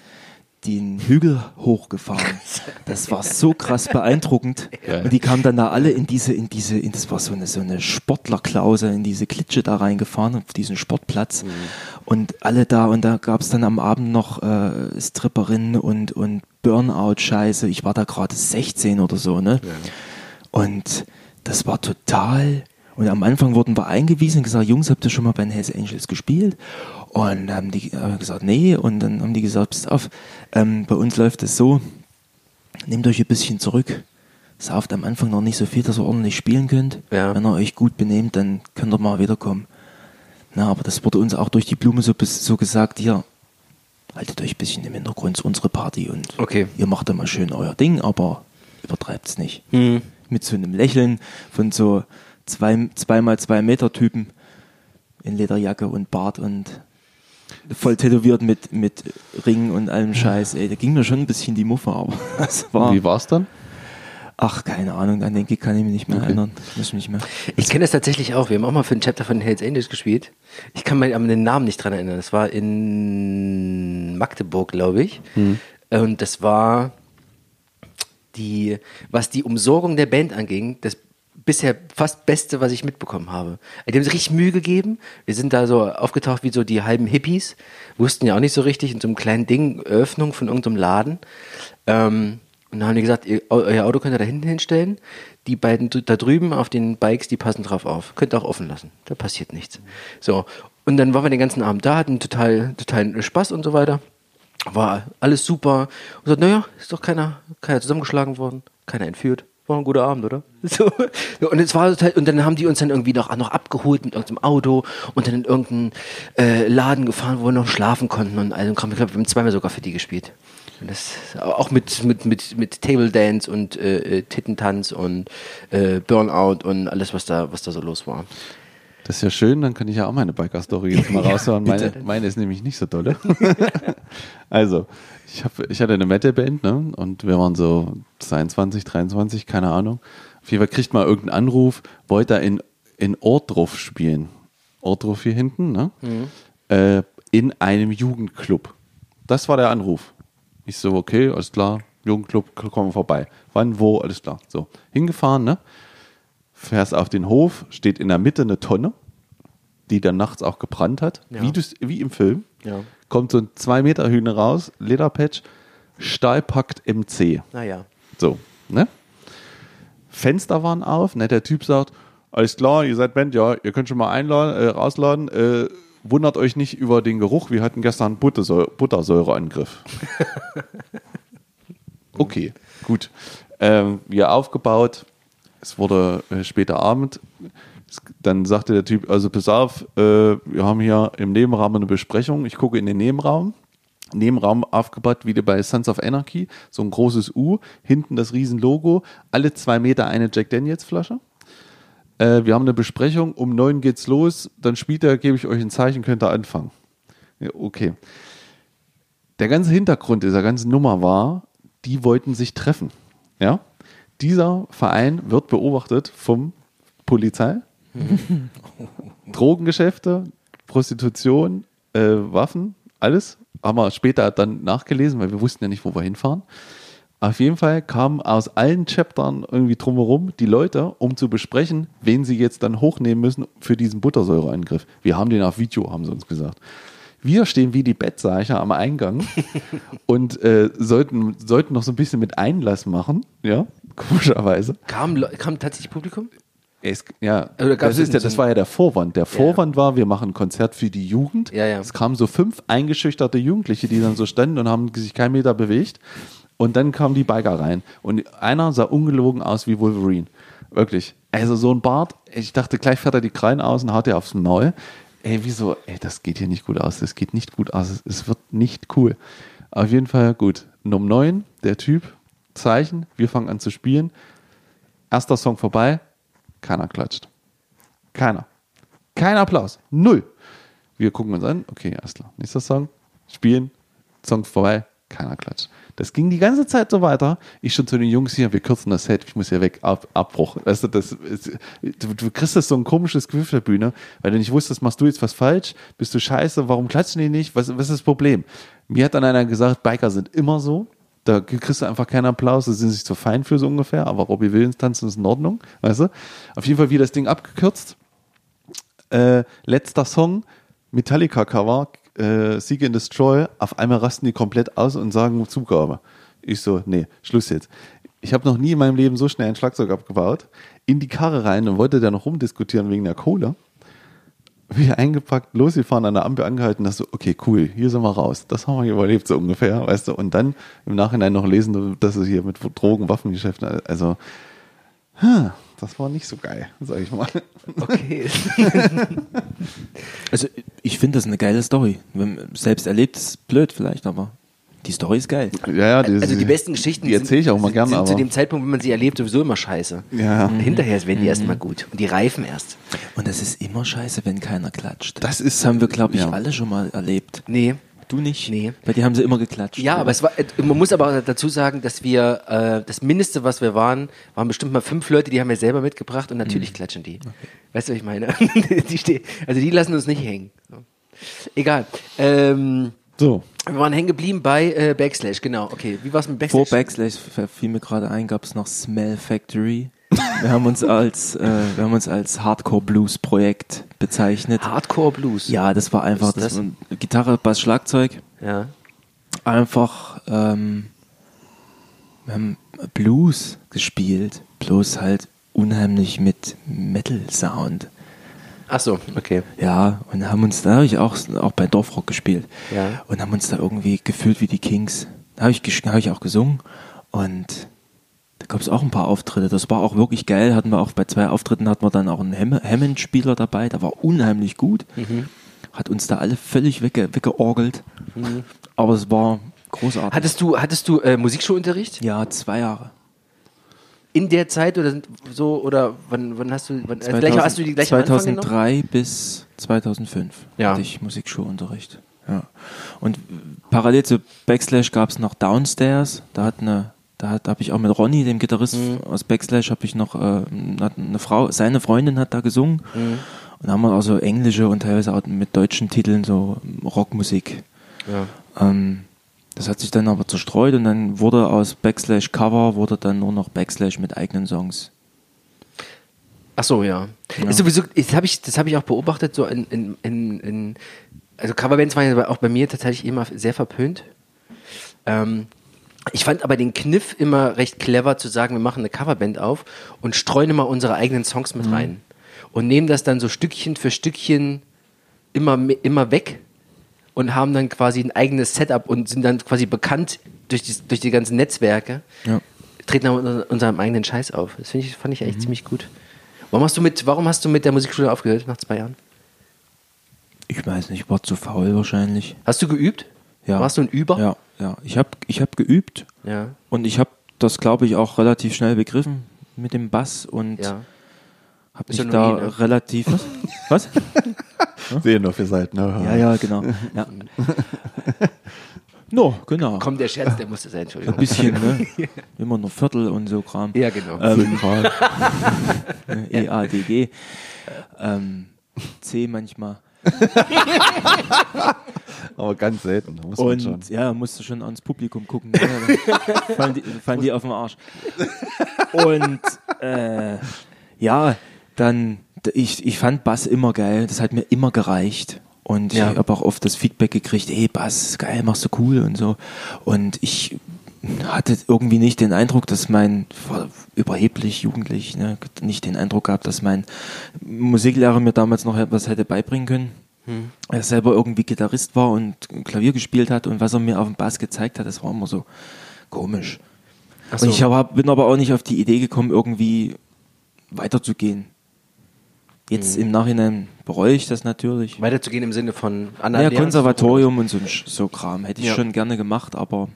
den Hügel hochgefahren. Das war so krass beeindruckend. Und die kamen dann da alle in diese, in diese, in das war so eine, so eine Sportlerklause, in diese Klitsche da reingefahren, auf diesen Sportplatz. Und alle da, und da gab es dann am Abend noch äh, Stripperinnen und, und Burnout-Scheiße. Ich war da gerade 16 oder so, ne? Und das war total. Und am Anfang wurden wir eingewiesen und gesagt, Jungs, habt ihr schon mal bei den Hells Angels gespielt? Und dann haben die wir gesagt, nee. Und dann haben die gesagt, pass auf, ähm, bei uns läuft es so, nehmt euch ein bisschen zurück. Sauft am Anfang noch nicht so viel, dass ihr ordentlich spielen könnt. Ja. Wenn ihr euch gut benehmt, dann könnt ihr mal wiederkommen. Na, aber das wurde uns auch durch die Blume so, so gesagt, hier, haltet euch ein bisschen im Hintergrund, ist unsere Party und Okay. ihr macht mal schön euer Ding, aber übertreibt es nicht. Hm. Mit so einem Lächeln von so zwei, zweimal zwei Meter Typen in Lederjacke und Bart und voll tätowiert mit, mit Ring und allem Scheiß. Ey, da ging mir schon ein bisschen die Muffe, aber das war, Wie war's dann? ach, keine Ahnung, an den Gig kann ich mich nicht mehr Okay. erinnern. Ich muss mich nicht mehr. Ich kenne das tatsächlich auch. Wir haben auch mal für ein Chapter von Hells Angels gespielt. Ich kann mich an den Namen nicht dran erinnern. Das war in Magdeburg, glaube ich. Und das war die, was die Umsorgung der Band anging, das bisher fast Beste, was ich mitbekommen habe. Die haben sich richtig Mühe gegeben. Wir sind da so aufgetaucht wie so die halben Hippies. Wussten ja auch nicht so richtig in so einem kleinen Ding, Öffnung von irgendeinem Laden. Ähm, und dann haben die gesagt, ihr, euer Auto könnt ihr da hinten hinstellen. Die beiden da drüben auf den Bikes, die passen drauf auf. Könnt ihr auch offen lassen. Da passiert nichts. So. Und dann waren wir den ganzen Abend da, hatten total, total Spaß und so weiter. War alles super. Und so, naja, ist doch keiner, keiner zusammengeschlagen worden, keiner entführt. War ein guter Abend, oder? So. Und es war total, und dann haben die uns dann irgendwie noch, noch abgeholt mit irgendeinem Auto und dann in irgendeinen äh, Laden gefahren, wo wir noch schlafen konnten und all so ein Kram. Ich glaube, wir haben zweimal sogar für die gespielt. Und das auch mit, mit, mit, mit Table Dance und äh, äh, Tittentanz und äh, Burnout und alles, was da, was da so los war. Das ist ja schön, dann kann ich ja auch meine Biker-Story jetzt mal raushauen. Meine, meine ist nämlich nicht so dolle. also, ich, hab, ich hatte eine Metal-Band, ne? Und wir waren so 22, 23, keine Ahnung. Auf jeden Fall kriegt man irgendeinen Anruf, wollte er in, in Ortruf spielen. Ortruf hier hinten, ne? Äh, in einem Jugendclub. Das war der Anruf. Ich so, okay, alles klar, Jugendclub, kommen wir vorbei. Wann, wo, alles klar. So, hingefahren, ne? Fährst auf den Hof, steht in der Mitte eine Tonne, die dann nachts auch gebrannt hat, Ja. wie, wie im Film. Ja. Kommt so ein 2 Meter Hühner raus, Lederpatch, Stahlpakt MC. Naja. So, ne? Fenster waren auf, ne? Der Typ sagt, alles klar, ihr seid Band, ja, ihr könnt schon mal einladen, äh, rausladen. Äh, wundert euch nicht über den Geruch, wir hatten gestern Buttersäure, Buttersäureangriff. okay, gut. Ähm, wir aufgebaut, es wurde äh, später Abend. Dann sagte der Typ, also pass auf, äh, wir haben hier im Nebenraum eine Besprechung. Ich gucke in den Nebenraum. Nebenraum aufgebaut, wie bei Sons of Anarchy. So ein großes U, hinten das Riesenlogo, alle zwei Meter eine Jack Daniels Flasche. Äh, wir haben eine Besprechung, um neun geht's los, dann spielt er, gebe ich euch ein Zeichen, könnt ihr anfangen. Ja, okay. Der ganze Hintergrund dieser ganzen Nummer war, die wollten sich treffen. Ja? Dieser Verein wird beobachtet vom Polizei, Drogengeschäfte, Prostitution, äh, Waffen, alles. Haben wir später dann nachgelesen, weil wir wussten ja nicht, wo wir hinfahren. Auf jeden Fall kamen aus allen Chaptern irgendwie drumherum die Leute, um zu besprechen, wen sie jetzt dann hochnehmen müssen für diesen Buttersäureangriff. Wir haben den auf Video, haben sie uns gesagt. Wir stehen wie die Bettseicher am Eingang und äh, sollten, sollten noch so ein bisschen mit Einlass machen, ja, komischerweise. Kam, kam tatsächlich Publikum? Es, ja, Oder das, ist ja, das war ja der Vorwand. Der Vorwand war, wir machen ein Konzert für die Jugend. Ja, ja. Es kamen so fünf eingeschüchterte Jugendliche, die dann so standen und haben sich keinen Meter bewegt. Und dann kamen die Biker rein. Und einer sah ungelogen aus wie Wolverine. Wirklich. Also so ein Bart. Ich dachte, gleich fährt er die Krallen aus und haut er aufs Maul. Ey, wieso? Ey, das geht hier nicht gut aus. Das geht nicht gut aus. Es- Es wird nicht cool. Auf jeden Fall gut. Nummer 9, der Typ, Zeichen. Wir fangen an zu spielen. Erster Song vorbei. Keiner klatscht. Keiner. Kein Applaus. Null. Wir gucken uns an. Okay, alles klar. Nächster Song. Spielen. Song vorbei. keiner klatscht. Das ging die ganze Zeit so weiter. Ich schon zu den Jungs hier, wir kürzen das Set, ich muss hier weg, Ab, Abbruch. Weißt du, das ist, du, du kriegst das so ein komisches Gefühl auf der Bühne, weil du nicht wusstest, machst du jetzt was falsch, bist du scheiße, warum klatschen die nicht, was, was ist das Problem? Mir hat dann einer gesagt, Biker sind immer so, da kriegst du einfach keinen Applaus, da sind sie sich zu fein für so ungefähr, aber Robbie Williams tanzen ist in Ordnung, weißt du? Auf jeden Fall wie das Ding abgekürzt. Äh, letzter Song, Metallica-Cover, äh, Seek and Destroy, auf einmal rasten die komplett aus und sagen Zugabe. Ich so, nee, Schluss jetzt. Ich habe noch nie in meinem Leben so schnell ein Schlagzeug abgebaut, in die Karre rein und wollte da noch rumdiskutieren wegen der Kohle. Wir eingepackt, losgefahren, an der Ampel angehalten, dass so, okay, cool, hier sind wir raus. Das haben wir hier überlebt, so ungefähr, weißt du. Und dann im Nachhinein noch lesen, dass es hier mit Drogen, Waffengeschäften, also, das war nicht so geil, sag ich mal. Okay. Also ich finde das eine geile Story. Selbst erlebt ist blöd vielleicht, aber die Story ist geil. Ja, ja, also die besten Geschichten die erzähle ich auch mal sind, gerne, sind zu dem Zeitpunkt, wenn man sie erlebt, sowieso immer scheiße. Ja. Hinterher werden die erstmal gut. Und die reifen erst. Und es ist immer scheiße, wenn keiner klatscht. Das ist- das haben wir, glaube ich, ja. alle schon mal erlebt. Nee. Du nicht? Nee. Bei dir haben sie immer geklatscht. Ja, aber es war, äh, man muss aber dazu sagen, dass wir, äh, das Mindeste, was wir waren, waren bestimmt mal fünf Leute, die haben wir selber mitgebracht und natürlich klatschen die. Weißt du, was ich meine? die stehen, also die lassen uns nicht hängen. Egal. Ähm, So, wir waren hängen geblieben bei äh, Backslash, genau. Okay, wie war's mit Backslash? Vor Backslash fiel mir gerade ein, gab es noch Smell Factory. Wir haben uns als, äh, wir haben uns als Hardcore Blues Projekt bezeichnet. Hardcore Blues. Ja, das war einfach ist das? Gitarre, Bass, Schlagzeug. Ja. Einfach, ähm, wir haben Blues gespielt, bloß halt unheimlich mit Metal Sound. Ach so, okay. Ja, und haben uns, da habe ich auch, auch bei Dorfrock gespielt. Ja. Und haben uns da irgendwie gefühlt wie die Kings. Da habe ich, hab ich auch gesungen und da gab es auch ein paar Auftritte. Das war auch wirklich geil. Hatten wir auch bei zwei Auftritten hatten wir dann auch einen Hamm- Hammond-Spieler dabei. Der war unheimlich gut. Mhm. Hat uns da alle völlig wegge weggeorgelt. Aber es war großartig. Mhm. Hattest du, hattest du äh, Musikschulunterricht? ja, zwei Jahre. In der Zeit oder sind- so, oder wann, wann hast du, wann, äh, gleich, hast du die gleich am Anfang genommen? 2003 bis 2005 Ja. hatte ich Musikschulunterricht. Ja. Und parallel zu Backslash gab es noch Downstairs. Da hat eine, da hat, habe ich auch mit Ronny, dem Gitarrist Mhm. aus Backslash, habe ich noch äh, eine Frau, seine Freundin hat da gesungen. Mhm. Und da haben wir auch so englische und teilweise auch mit deutschen Titeln so Rockmusik. Ja. Ähm, das hat sich dann aber zerstreut und dann wurde aus Backslash Cover wurde dann nur noch Backslash mit eigenen Songs. Ach so, ja. Ist sowieso, das habe ich, das habe ich auch beobachtet, so in, in, in, in also Coverbands waren ja auch bei mir tatsächlich immer sehr verpönt. Ähm, ich fand aber den Kniff immer recht clever zu sagen, wir machen eine Coverband auf und streuen immer unsere eigenen Songs mit rein. Und nehmen das dann so Stückchen für Stückchen immer, me- immer weg und haben dann quasi ein eigenes Setup und sind dann quasi bekannt durch die, durch die ganzen Netzwerke. Ja. Treten unter unserem eigenen Scheiß auf. Das finde ich, fand ich echt ziemlich gut. Warum hast du mit, warum hast du mit der Musikschule aufgehört nach zwei Jahren? Ich weiß nicht, war zu faul wahrscheinlich. Hast du geübt? Ja. Warst du ein Über? Ja, ja. Ich habe ich hab geübt Ja. und ich habe das, glaube ich, auch relativ schnell begriffen mit dem Bass und ja. Mich nur da ne? relativ. Was? was? sehen nur für Seiten. Ne? Ja, ja, genau. Ja. No, genau. Komm, der Scherz, der musste sein, Ein Entschuldigung. bisschen, ne? Immer nur Viertel und so Kram. Ja, genau. Ähm, E, A, D, G. Ähm, C manchmal. Aber ganz selten, muss man schon. Und ja, musst du schon ans Publikum gucken. Dann fallen, die, fallen die auf den Arsch. Und äh, ja, dann, ich, ich fand Bass immer geil. Das hat mir immer gereicht. Und Ja. ich habe auch oft das Feedback gekriegt, ey, Bass, geil, machst du cool und so. Und ich hatte irgendwie nicht den Eindruck, dass mein, überheblich jugendlich, ne, nicht den Eindruck gehabt, dass mein Musiklehrer mir damals noch etwas hätte beibringen können. Er selber irgendwie Gitarrist war und Klavier gespielt hat und was er mir auf dem Bass gezeigt hat, das war immer so komisch. So. Und ich hab, bin aber auch nicht auf die Idee gekommen, irgendwie weiterzugehen. Jetzt im Nachhinein bereue ich das natürlich. Weiterzugehen im Sinne von Ja, anderen Lehrern Konservatorium und so, so Kram hätte ich Ja. schon gerne gemacht, aber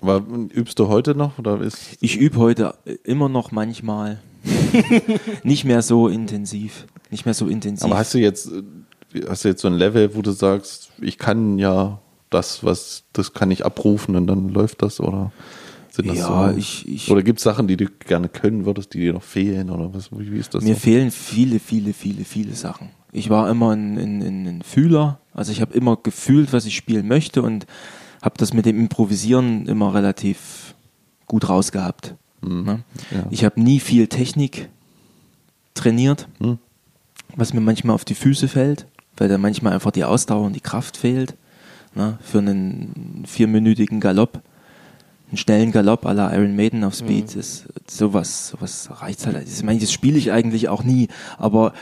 Aber übst du heute noch? Oder ist, ich übe heute immer noch manchmal. nicht mehr so intensiv. Nicht mehr so intensiv. aber hast du jetzt, äh, hast du jetzt so ein Level, wo du sagst, ich kann ja das, was, das kann ich abrufen und dann läuft das oder sind das Ja, so? ich- ich- oder gibt es Sachen, die du gerne können würdest, die dir noch fehlen oder was, wie, ist das Mir so? fehlen viele, viele, viele, viele Sachen. Ich war immer ein, ein, ein, Fühler, also ich habe immer gefühlt, was ich spielen möchte und habe das mit dem Improvisieren immer relativ gut rausgehabt. Ne? ja. Ich habe nie viel Technik trainiert, Hm. was mir manchmal auf die Füße fällt, weil da manchmal einfach die Ausdauer und die Kraft fehlt. Ne? Für einen vierminütigen Galopp, einen schnellen Galopp à la Iron Maiden auf Speed, ist sowas, sowas reicht halt. Ich meine, das spiele ich eigentlich auch nie, aber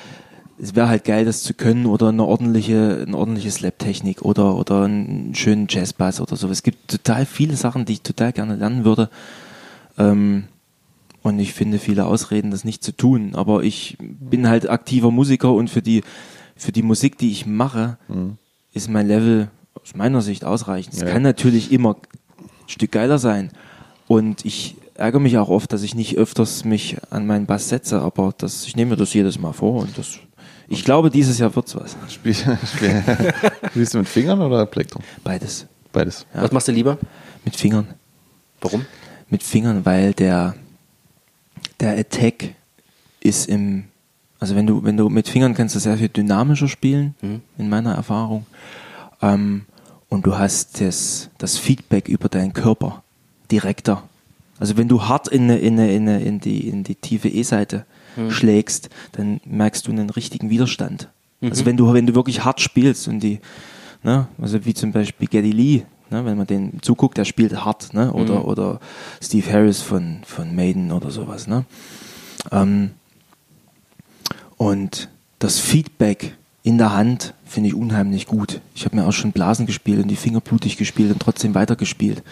es wäre halt geil, das zu können oder eine ordentliche, eine ordentliche Slap-Technik oder, oder einen schönen Jazzbass oder so. Es gibt total viele Sachen, die ich total gerne lernen würde. Ähm, und ich finde viele Ausreden, das nicht zu tun. Aber ich bin halt aktiver Musiker und für die, für die Musik, die ich mache, ist mein Level aus meiner Sicht ausreichend. Es Ja. kann natürlich immer ein Stück geiler sein. Und ich ärgere mich auch oft, dass ich nicht öfters mich an meinen Bass setze, aber das, ich nehme mir das jedes Mal vor und das, ich glaube, dieses Jahr wird's was. Spiel, spiel, spielst du mit Fingern oder Plektrum? Beides. Beides. Ja. Was machst du lieber? Mit Fingern. Warum? mit Fingern, weil der, der Attack ist im, also wenn du, wenn du mit Fingern kannst du sehr viel dynamischer spielen, Mhm. in meiner Erfahrung. Ähm, und du hast das, das Feedback über deinen Körper direkter. Also wenn du hart in, in, in, in, die, in die tiefe E-Seite schlägst, dann merkst du einen richtigen Widerstand. Also wenn du, wenn du wirklich hart spielst und die, ne, also wie zum Beispiel Geddy Lee, ne, wenn man den zuguckt, der spielt hart, ne, oder, oder Steve Harris von, von Maiden oder sowas, ne. Ähm, und das Feedback in der Hand finde ich unheimlich gut. Ich habe mir auch schon Blasen gespielt und die Finger blutig gespielt und trotzdem weitergespielt.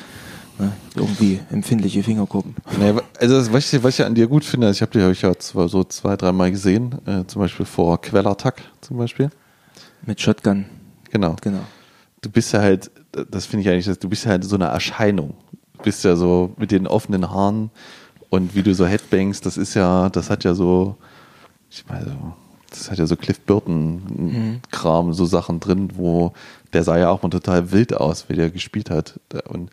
Ne? Irgendwie empfindliche Fingerkuppen. Nee, also das, was, ich, was ich an dir gut finde, ich habe dich euch ja zwar so zwei, dreimal gesehen, äh, zum Beispiel vor Quellattack zum Beispiel. Mit Shotgun, Genau. genau. Du bist ja halt, das finde ich eigentlich, du bist ja halt so eine Erscheinung. Du bist ja so mit den offenen Haaren und wie du so Headbangst, das ist ja, das hat ja so, ich meine, so, das hat ja so Cliff Burton-Kram, so Sachen drin, wo der sah ja auch mal total wild aus, wie der gespielt hat. Und,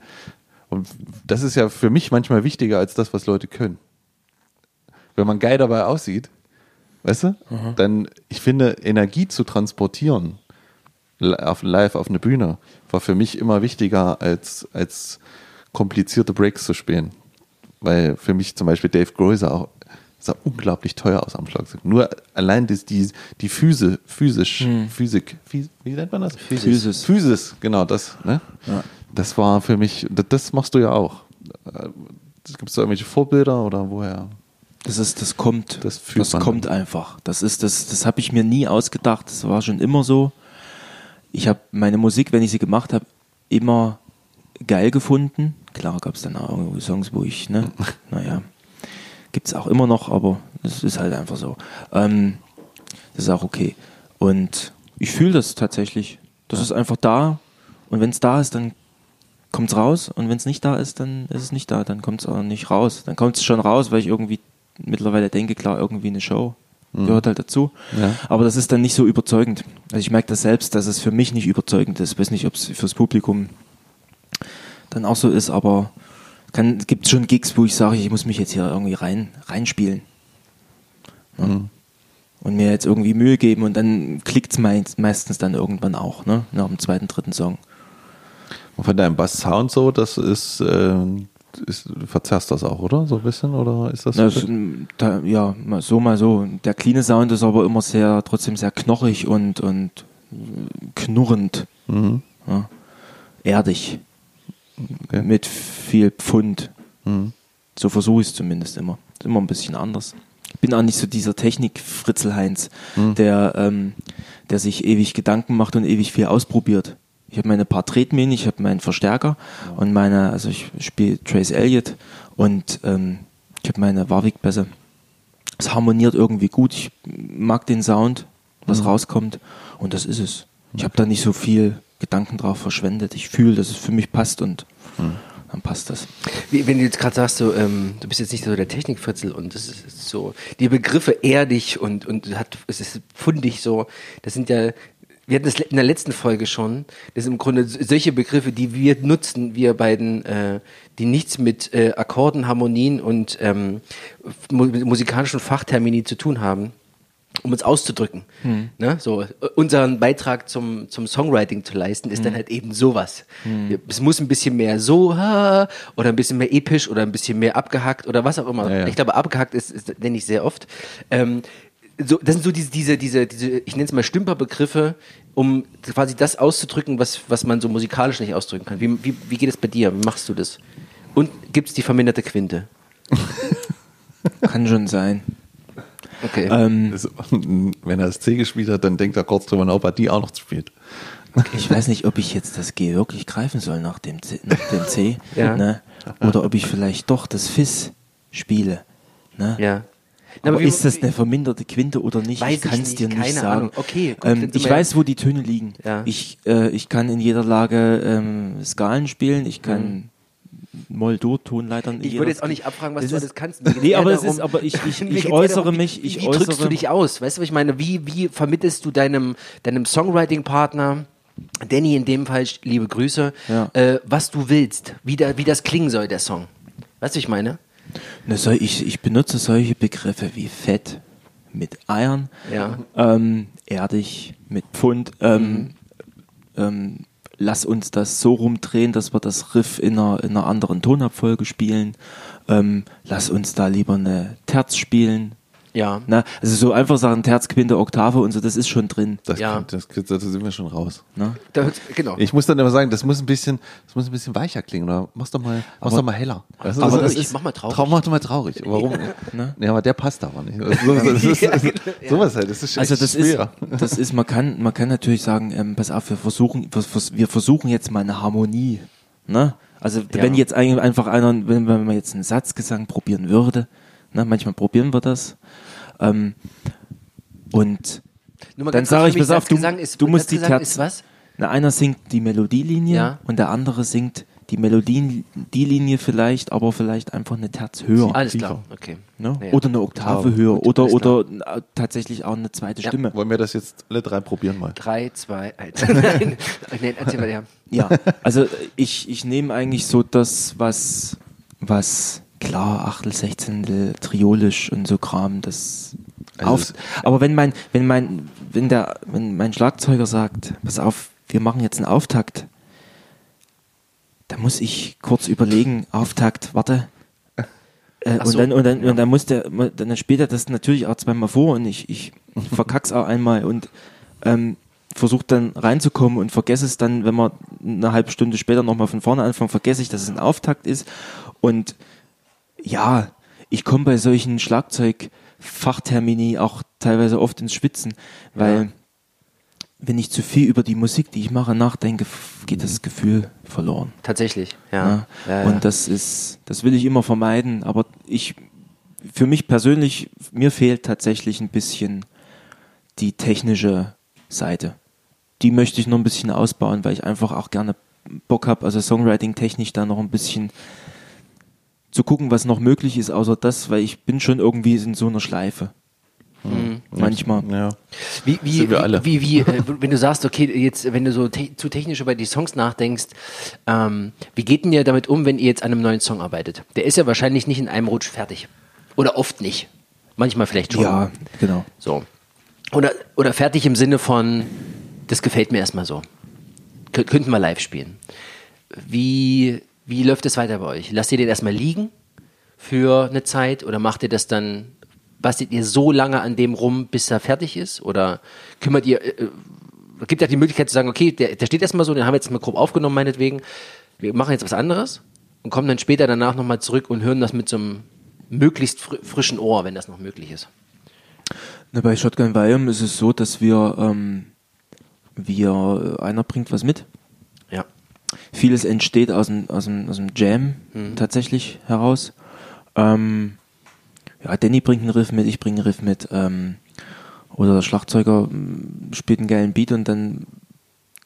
und das ist ja für mich manchmal wichtiger als das, was Leute können. Wenn man geil dabei aussieht, weißt du, dann, ich finde, Energie zu transportieren, auf, live auf eine Bühne, war für mich immer wichtiger, als, als komplizierte Breaks zu spielen. Weil für mich zum Beispiel Dave Grohl sah auch sah unglaublich teuer aus am Schlagzeug. Nur allein das, die, die Füße, physisch, Physik, Phys- wie nennt man das? Physis. Physis, genau das. Ne? Ja. Das war für mich, das, das machst du ja auch. Gibt es da irgendwelche Vorbilder oder woher? Das ist, das kommt, Das das, kommt einfach. Das ist, das, das habe ich mir nie ausgedacht. Das war schon immer so. Ich habe meine Musik, wenn ich sie gemacht habe, immer geil gefunden. Klar gab es dann auch Songs, wo ich, ne, naja, gibt es auch immer noch, aber es ist halt einfach so. Ähm, das ist auch okay. Und ich fühle das tatsächlich. Das ist einfach da. Und wenn es da ist, dann kommt es raus. Und wenn es nicht da ist, dann ist es nicht da. Dann kommt es auch nicht raus. Dann kommt es schon raus, weil ich irgendwie mittlerweile denke, klar, irgendwie eine Show gehört halt dazu. Ja. Aber das ist dann nicht so überzeugend. Also ich merke das selbst, dass es für mich nicht überzeugend ist. Ich weiß nicht, ob es fürs Publikum dann auch so ist, aber es gibt schon Gigs, wo ich sage, ich muss mich jetzt hier irgendwie rein, reinspielen. Ja. Und mir jetzt irgendwie Mühe geben und dann klickt es meistens dann irgendwann auch, ne? Nach dem zweiten, dritten Song. Und von deinem Bass-Sound so, das ist, ähm, ist, du verzerrst das auch, oder? So ein bisschen? Oder ist das Na, so? da, ja, so, mal so. Der cleane Sound ist aber immer sehr, trotzdem sehr knochig und, und äh, knurrend. Mhm. Ja. Erdig. Okay. Mit viel Pfund. Mhm. So versuche ich es zumindest immer. Ist immer ein bisschen anders. Ich bin auch nicht so dieser Technik-Fritzel-Heinz, der, ähm, der sich ewig Gedanken macht und ewig viel ausprobiert. Ich habe meine paar Tretminen, ich habe meinen Verstärker und meine, also ich spiele Trace Elliott und ähm, ich habe meine Warwick-Bässe. Es harmoniert irgendwie gut. Ich mag den Sound, was rauskommt und das ist es. Ich habe da nicht so viel Gedanken drauf verschwendet. Ich fühle, dass es für mich passt und dann passt das. Wie, wenn du jetzt gerade sagst, so, ähm, du bist jetzt nicht so der Technikfritzel und das ist so, die Begriffe erdig und, und hat, es ist fundig so, das sind ja wir hatten das in der letzten Folge schon, das sind im Grunde solche Begriffe, die wir nutzen, wir beiden, äh, die nichts mit äh, Akkorden, Harmonien und ähm, mu musikalischen Fachtermini zu tun haben, um uns auszudrücken. Hm. Ne? So, unseren Beitrag zum, zum Songwriting zu leisten, ist Hm. dann halt eben sowas. Es muss ein bisschen mehr so ha, oder ein bisschen mehr episch oder ein bisschen mehr abgehackt oder was auch immer. Ja, ja. Ich glaube, abgehackt ist, ist nenne ich sehr oft. Ähm, so, das sind so diese, diese, diese, diese ich nenne es mal Stümperbegriffe, um quasi das auszudrücken, was, was man so musikalisch nicht ausdrücken kann. Wie, wie, wie geht es bei dir? Wie machst du das? Und gibt es die verminderte Quinte? Kann schon sein. Okay. Ähm, wenn er das C gespielt hat, dann denkt er kurz drüber nach, ob er die auch noch spielt. ich weiß nicht, ob ich jetzt das G wirklich greifen soll nach dem C, nach dem C Ja. ne? oder ob ich vielleicht doch das Fis spiele. Ne? ja. Na, Aber wie- ist das eine verminderte Quinte oder nicht? Weiß ich kann es dir nicht sagen. Ahnung. Okay, gut, ähm, ich weiß, wo die Töne liegen. Ja. Ich, äh, ich kann in jeder Lage ähm, Skalen spielen, ich kann Moll-Dur-Tonleitern. Mhm. Ich würde jetzt auch nicht abfragen, was Das du alles kannst. Nee, aber darum- ist, aber ich, ich, ich äußere darum, mich, wie, ich wie drückst äußere du dich aus? Weißt du, was ich meine? Wie, wie vermittelst du deinem, deinem Songwriting-Partner, Danny in dem Fall, liebe Grüße, Ja. äh, was du willst, wie, da, wie das klingen soll, der Song? Weißt du, was ich meine? Ne, soll ich, ich benutze solche Begriffe wie Fett mit Eiern, Ja. ähm, erdig mit Pfund. Ähm, ähm, lass uns das so rumdrehen, dass wir das Riff in einer, in einer anderen Tonabfolge spielen. Ähm, lass uns da lieber eine Terz spielen. Ja. Na, also so einfach sagen, Terz, Quinte, Oktave und so, das ist schon drin. Das, Ja. kann, das, das, da sind wir schon raus. Ne? Da, genau. Ich muss dann immer sagen, das muss ein bisschen, das muss ein bisschen weicher klingen. Oder mach's doch mal, mach's doch mal heller. Du, aber das ich ist- mach mal traurig. Traum macht immer traurig. Warum? Ne? Ja, aber der passt aber nicht. So, das ist, Ja, genau. Sowas halt, das ist Also das ist, schwer. das ist, man kann, man kann natürlich sagen, ähm, pass auf, wir versuchen, wir, vers- wir versuchen jetzt mal eine Harmonie. Ne? Also wenn jetzt ein, einfach einer, wenn, wenn man jetzt einen Satzgesang probieren würde, ne, manchmal probieren wir das. Ähm, und Nur mal dann ganz sage ich, pass auf, du, ist- du musst die Terz. was? Na, einer singt die Melodielinie Ja. und der andere singt die Melodie, die Linie vielleicht, aber vielleicht einfach eine Terz höher. Alles tiefer. klar, okay. Ne? Ja, ja. Oder eine Oktave Oktave. höher Gut, oder, oder äh, tatsächlich auch eine zweite Ja. Stimme. Wollen wir das jetzt alle drei probieren mal? Drei, zwei, eins. Nein, Nein, erzähl mal, ja. Ja, also ich, ich nehme eigentlich so das, was, was klar, Achtel, Sechzehntel, Triolisch und so Kram, das Also auf, aber wenn mein, wenn mein, wenn der, wenn mein Schlagzeuger sagt, pass auf, wir machen jetzt einen Auftakt, da muss ich kurz überlegen, Auftakt, warte. Äh, und, so, dann, und, dann, ja. und dann muss der, dann spielt er das natürlich auch zweimal vor und ich, ich verkack's auch einmal und ähm, versuche dann reinzukommen und vergesse es dann, wenn wir eine halbe Stunde später nochmal von vorne anfangen, vergesse ich, dass es ein Auftakt ist. Und ja, ich komme bei solchen Schlagzeugfachtermini auch teilweise oft ins Schwitzen, weil Ja. wenn ich zu viel über die Musik, die ich mache, nachdenke, geht das Gefühl verloren. Tatsächlich, Ja. ja. ja. Und das ist, das will ich immer vermeiden, aber ich, für mich persönlich, mir fehlt tatsächlich ein bisschen die technische Seite. Die möchte ich noch ein bisschen ausbauen, weil ich einfach auch gerne Bock habe, also Songwriting-technisch da noch ein bisschen zu gucken, was noch möglich ist, außer das, weil ich bin schon irgendwie in so einer Schleife. Manchmal. Ja. Wie, wie, Sind wir alle. wie, wie, äh, wenn du sagst, okay, jetzt, wenn du so te zu technisch über die Songs nachdenkst, ähm, wie geht denn ihr damit um, wenn ihr jetzt an einem neuen Song arbeitet? Der ist ja wahrscheinlich nicht in einem Rutsch fertig. Oder oft nicht. Manchmal vielleicht schon. Ja, genau. So. Oder, oder fertig im Sinne von, das gefällt mir erstmal so. Kö könnten wir live spielen. Wie, wie läuft es weiter bei euch? Lasst ihr den erstmal liegen für eine Zeit oder macht ihr das dann, bastelt ihr so lange an dem rum, bis er fertig ist? Oder kümmert ihr, äh, gibt ja die Möglichkeit zu sagen, okay, der, der steht erstmal so, den haben wir jetzt mal grob aufgenommen, meinetwegen. Wir machen jetzt was anderes und kommen dann später danach nochmal zurück und hören das mit so einem möglichst fr frischen Ohr, wenn das noch möglich ist. Na, bei Shotgun Volume ist es so, dass wir, ähm, wir, äh, einer bringt was mit. Vieles entsteht aus dem, aus dem, aus dem Jam tatsächlich heraus. Ähm, ja, Danny bringt einen Riff mit, ich bringe einen Riff mit. Ähm, oder der Schlagzeuger mm, spielt einen geilen Beat und dann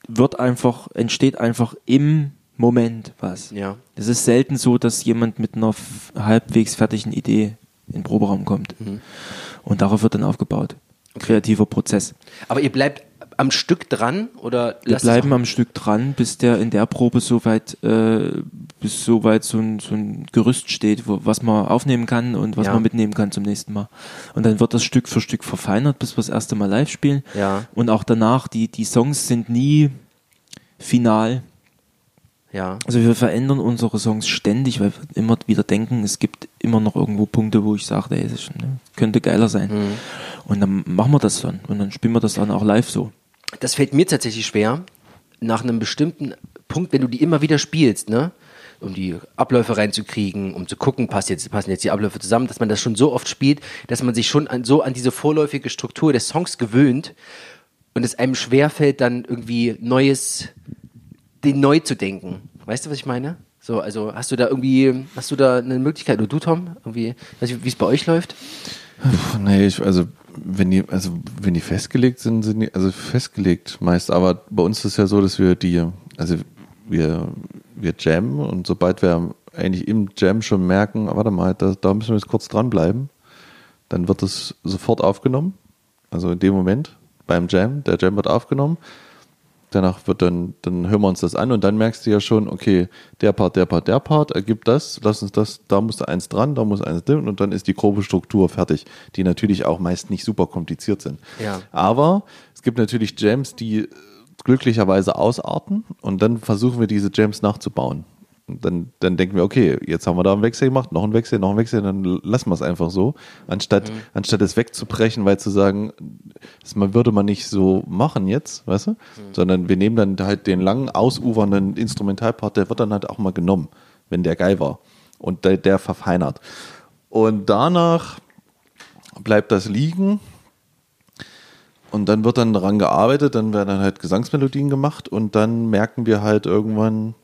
wird einfach, entsteht einfach im Moment was. Ja. Es ist selten so, dass jemand mit einer halbwegs fertigen Idee in den Proberaum kommt. Und darauf wird dann aufgebaut. Kreativer Prozess. Aber ihr bleibt am Stück dran oder Wir bleiben am Stück dran, bis der in der Probe soweit, äh, bis soweit so ein, so ein Gerüst steht, wo, was man aufnehmen kann und was Ja. man mitnehmen kann zum nächsten Mal. Und dann wird das Stück für Stück verfeinert, bis wir das erste Mal live spielen. Ja. Und auch danach, die, die Songs sind nie final. Ja. Also wir verändern unsere Songs ständig, weil wir immer wieder denken, es gibt immer noch irgendwo Punkte, wo ich sage, ey, das ne, könnte geiler sein. Mhm. Und dann machen wir das dann. Und dann spielen wir das dann auch live so. Das fällt mir tatsächlich schwer, nach einem bestimmten Punkt, wenn du die immer wieder spielst, ne? um die Abläufe reinzukriegen, um zu gucken, passt jetzt, passen jetzt die Abläufe zusammen, dass man das schon so oft spielt, dass man sich schon an, so an diese vorläufige Struktur des Songs gewöhnt und es einem schwerfällt, dann irgendwie Neues, den neu zu denken. Weißt du, was ich meine? So, also hast du da irgendwie, hast du da eine Möglichkeit, oder du Tom, irgendwie, weiß ich, wie es bei euch läuft? Puh, Nee, ich, also wenn die, also wenn die festgelegt sind, sind die also festgelegt meist. Aber bei uns ist es ja so, dass wir die, also wir, wir jammen und sobald wir eigentlich im Jam schon merken, warte mal, da, da müssen wir jetzt kurz dranbleiben, dann wird es sofort aufgenommen. Also in dem Moment beim Jam, der Jam wird aufgenommen. Danach wird dann, dann hören wir uns das an und dann merkst du ja schon, okay, der Part, der Part, der Part ergibt das, lass uns das, da muss eins dran, da muss eins drin und dann ist die grobe Struktur fertig, die natürlich auch meist nicht super kompliziert sind. Ja. Aber es gibt natürlich Jams, die glücklicherweise ausarten und dann versuchen wir diese Jams nachzubauen. Dann, dann denken wir, okay, jetzt haben wir da einen Wechsel gemacht, noch einen Wechsel, noch einen Wechsel, dann lassen wir es einfach so, anstatt, anstatt es wegzubrechen, weil zu sagen, das würde man nicht so machen jetzt, weißt du? Sondern wir nehmen dann halt den langen, ausufernden Instrumentalpart, der wird dann halt auch mal genommen, wenn der geil war. Und der, der verfeinert. Und danach bleibt das liegen und dann wird dann daran gearbeitet, dann werden dann halt Gesangsmelodien gemacht und dann merken wir halt irgendwann,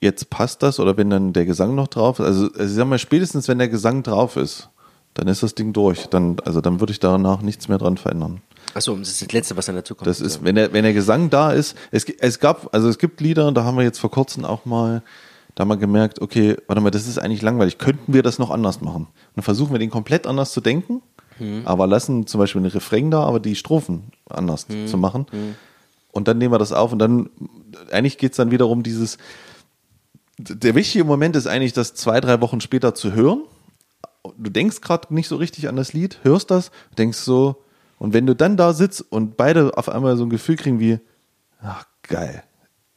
jetzt passt das oder wenn dann der Gesang noch drauf ist. Also, also ich sag mal, spätestens wenn der Gesang drauf ist, dann ist das Ding durch. Dann, also dann würde ich danach nichts mehr dran verändern. Achso, das ist das Letzte, was dann dazu kommt. Das ist, wenn der, wenn der Gesang da ist, es, es gab, also es gibt Lieder, da haben wir jetzt vor kurzem auch mal, da haben wir gemerkt, okay, warte mal, das ist eigentlich langweilig. Könnten wir das noch anders machen? Und dann versuchen wir den komplett anders zu denken, aber lassen zum Beispiel den Refrain da, aber die Strophen anders zu machen. Und dann nehmen wir das auf und dann, eigentlich geht es dann wiederum dieses, der wichtige Moment ist eigentlich, das zwei, drei Wochen später zu hören. Du denkst gerade nicht so richtig an das Lied, hörst das, denkst so, und wenn du dann da sitzt und beide auf einmal so ein Gefühl kriegen wie, ach geil,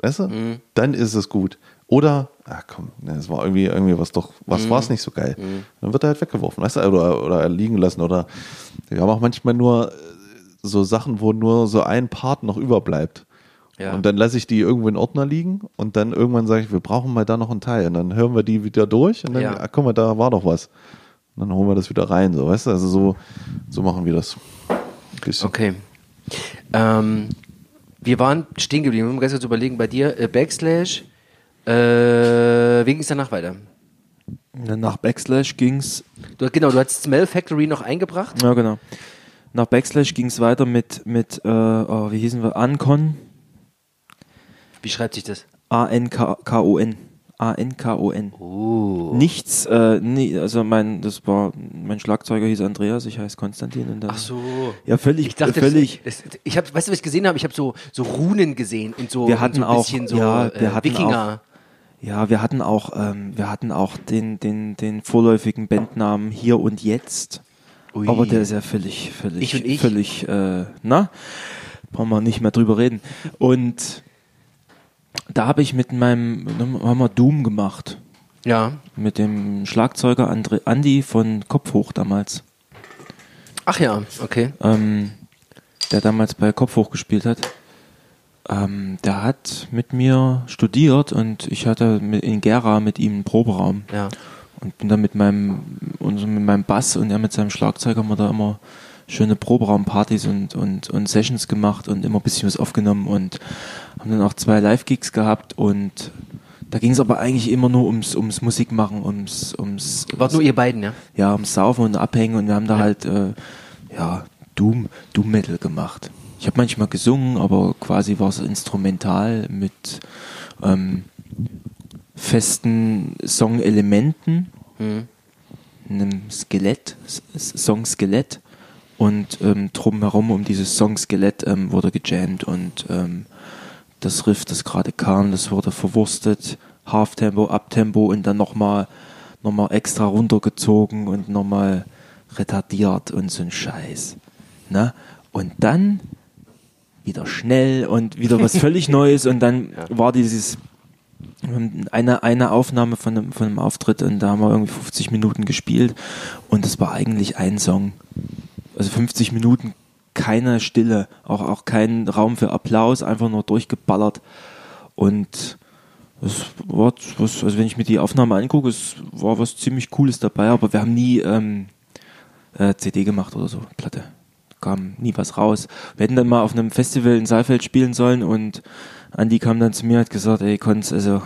weißt du, dann ist es gut. Oder, ach komm, ne, das war irgendwie, irgendwie was doch, was war es nicht so geil. Dann wird er halt weggeworfen, weißt du, oder, oder liegen lassen. Oder wir haben auch manchmal nur äh, so Sachen, wo nur so ein Part noch überbleibt. Ja. Und dann lasse ich die irgendwo in Ordner liegen und dann irgendwann sage ich, wir brauchen mal da noch einen Teil. Und dann hören wir die wieder durch und dann, Ja. ah, guck mal, da war doch was. Und dann holen wir das wieder rein, so, weißt du? Also so, so machen wir das. Okay. Ähm, wir waren stehen geblieben. Wir müssen ganz kurz überlegen, bei dir äh, Backslash. Äh, wie ging es danach weiter? Nach Backslash ging's Du, genau, du hast Smell Factory noch eingebracht. Ja, genau. Nach Backslash ging es weiter mit, mit äh, oh, wie hießen wir? Ancon. Wie schreibt sich das? A-N-K-O-N. A-N-K-O-N. Oh. Nichts, äh, nie, also mein, das war, mein Schlagzeuger hieß Andreas, ich heiße Konstantin. Und dann, Ach so. Ja, völlig, Ich dachte, völlig. Das, das, ich hab, weißt du, was ich gesehen habe? Ich habe so, so Runen gesehen und so, Wir hatten so ein auch- bisschen so ja, wir äh, hatten Wikinger. Ja, wir hatten auch, ähm, wir hatten auch den, den, den vorläufigen Bandnamen Hier und Jetzt. Ui. Aber der ist ja völlig, völlig, Ich und ich. völlig, äh, na, brauchen wir nicht mehr drüber reden. Und da habe ich mit meinem, haben wir Doom gemacht. Ja. Mit dem Schlagzeuger Andre, Andi von Kopf hoch damals. Ach ja, okay. ähm, der damals bei Kopf hoch gespielt hat, ähm, der hat mit mir studiert und ich hatte mit, in Gera mit ihm einen Proberaum Ja. und bin dann mit meinem, und mit meinem Bass und er mit seinem Schlagzeug haben wir da immer schöne Proberaumpartys und, und, und Sessions gemacht und immer ein bisschen was aufgenommen und haben dann auch zwei Live-Gigs gehabt und da ging es aber eigentlich immer nur ums, ums Musikmachen, ums, ums, Wart nur ihr beiden, ja? ja, ums Saufen und Abhängen und wir haben da halt äh, ja, Doom, Doom Metal gemacht. Ich habe manchmal gesungen, aber quasi war es instrumental mit ähm, festen Songelementen, Mhm. einem Skelett, Song-Skelett und ähm, drumherum um dieses Songskelett ähm, wurde gejammt und ähm, das Riff, das gerade kam, das wurde verwurstet, Halftempo, Abtempo und dann nochmal noch mal extra runtergezogen und nochmal retardiert und so ein Scheiß. Ne? Und dann wieder schnell und wieder was völlig Neues und dann war dieses eine, eine Aufnahme von einem, von einem Auftritt und da haben wir irgendwie 50 Minuten gespielt und es war eigentlich ein Song. Also 50 Minuten keine Stille, auch, auch kein Raum für Applaus, einfach nur durchgeballert. Und es war was, also wenn ich mir die Aufnahme angucke, es war was ziemlich Cooles dabei, aber wir haben nie ähm, äh, CD gemacht oder so, Platte. Kam nie was raus. Wir hätten dann mal auf einem Festival in Saalfeld spielen sollen und Andi kam dann zu mir und hat gesagt, ey Konz, also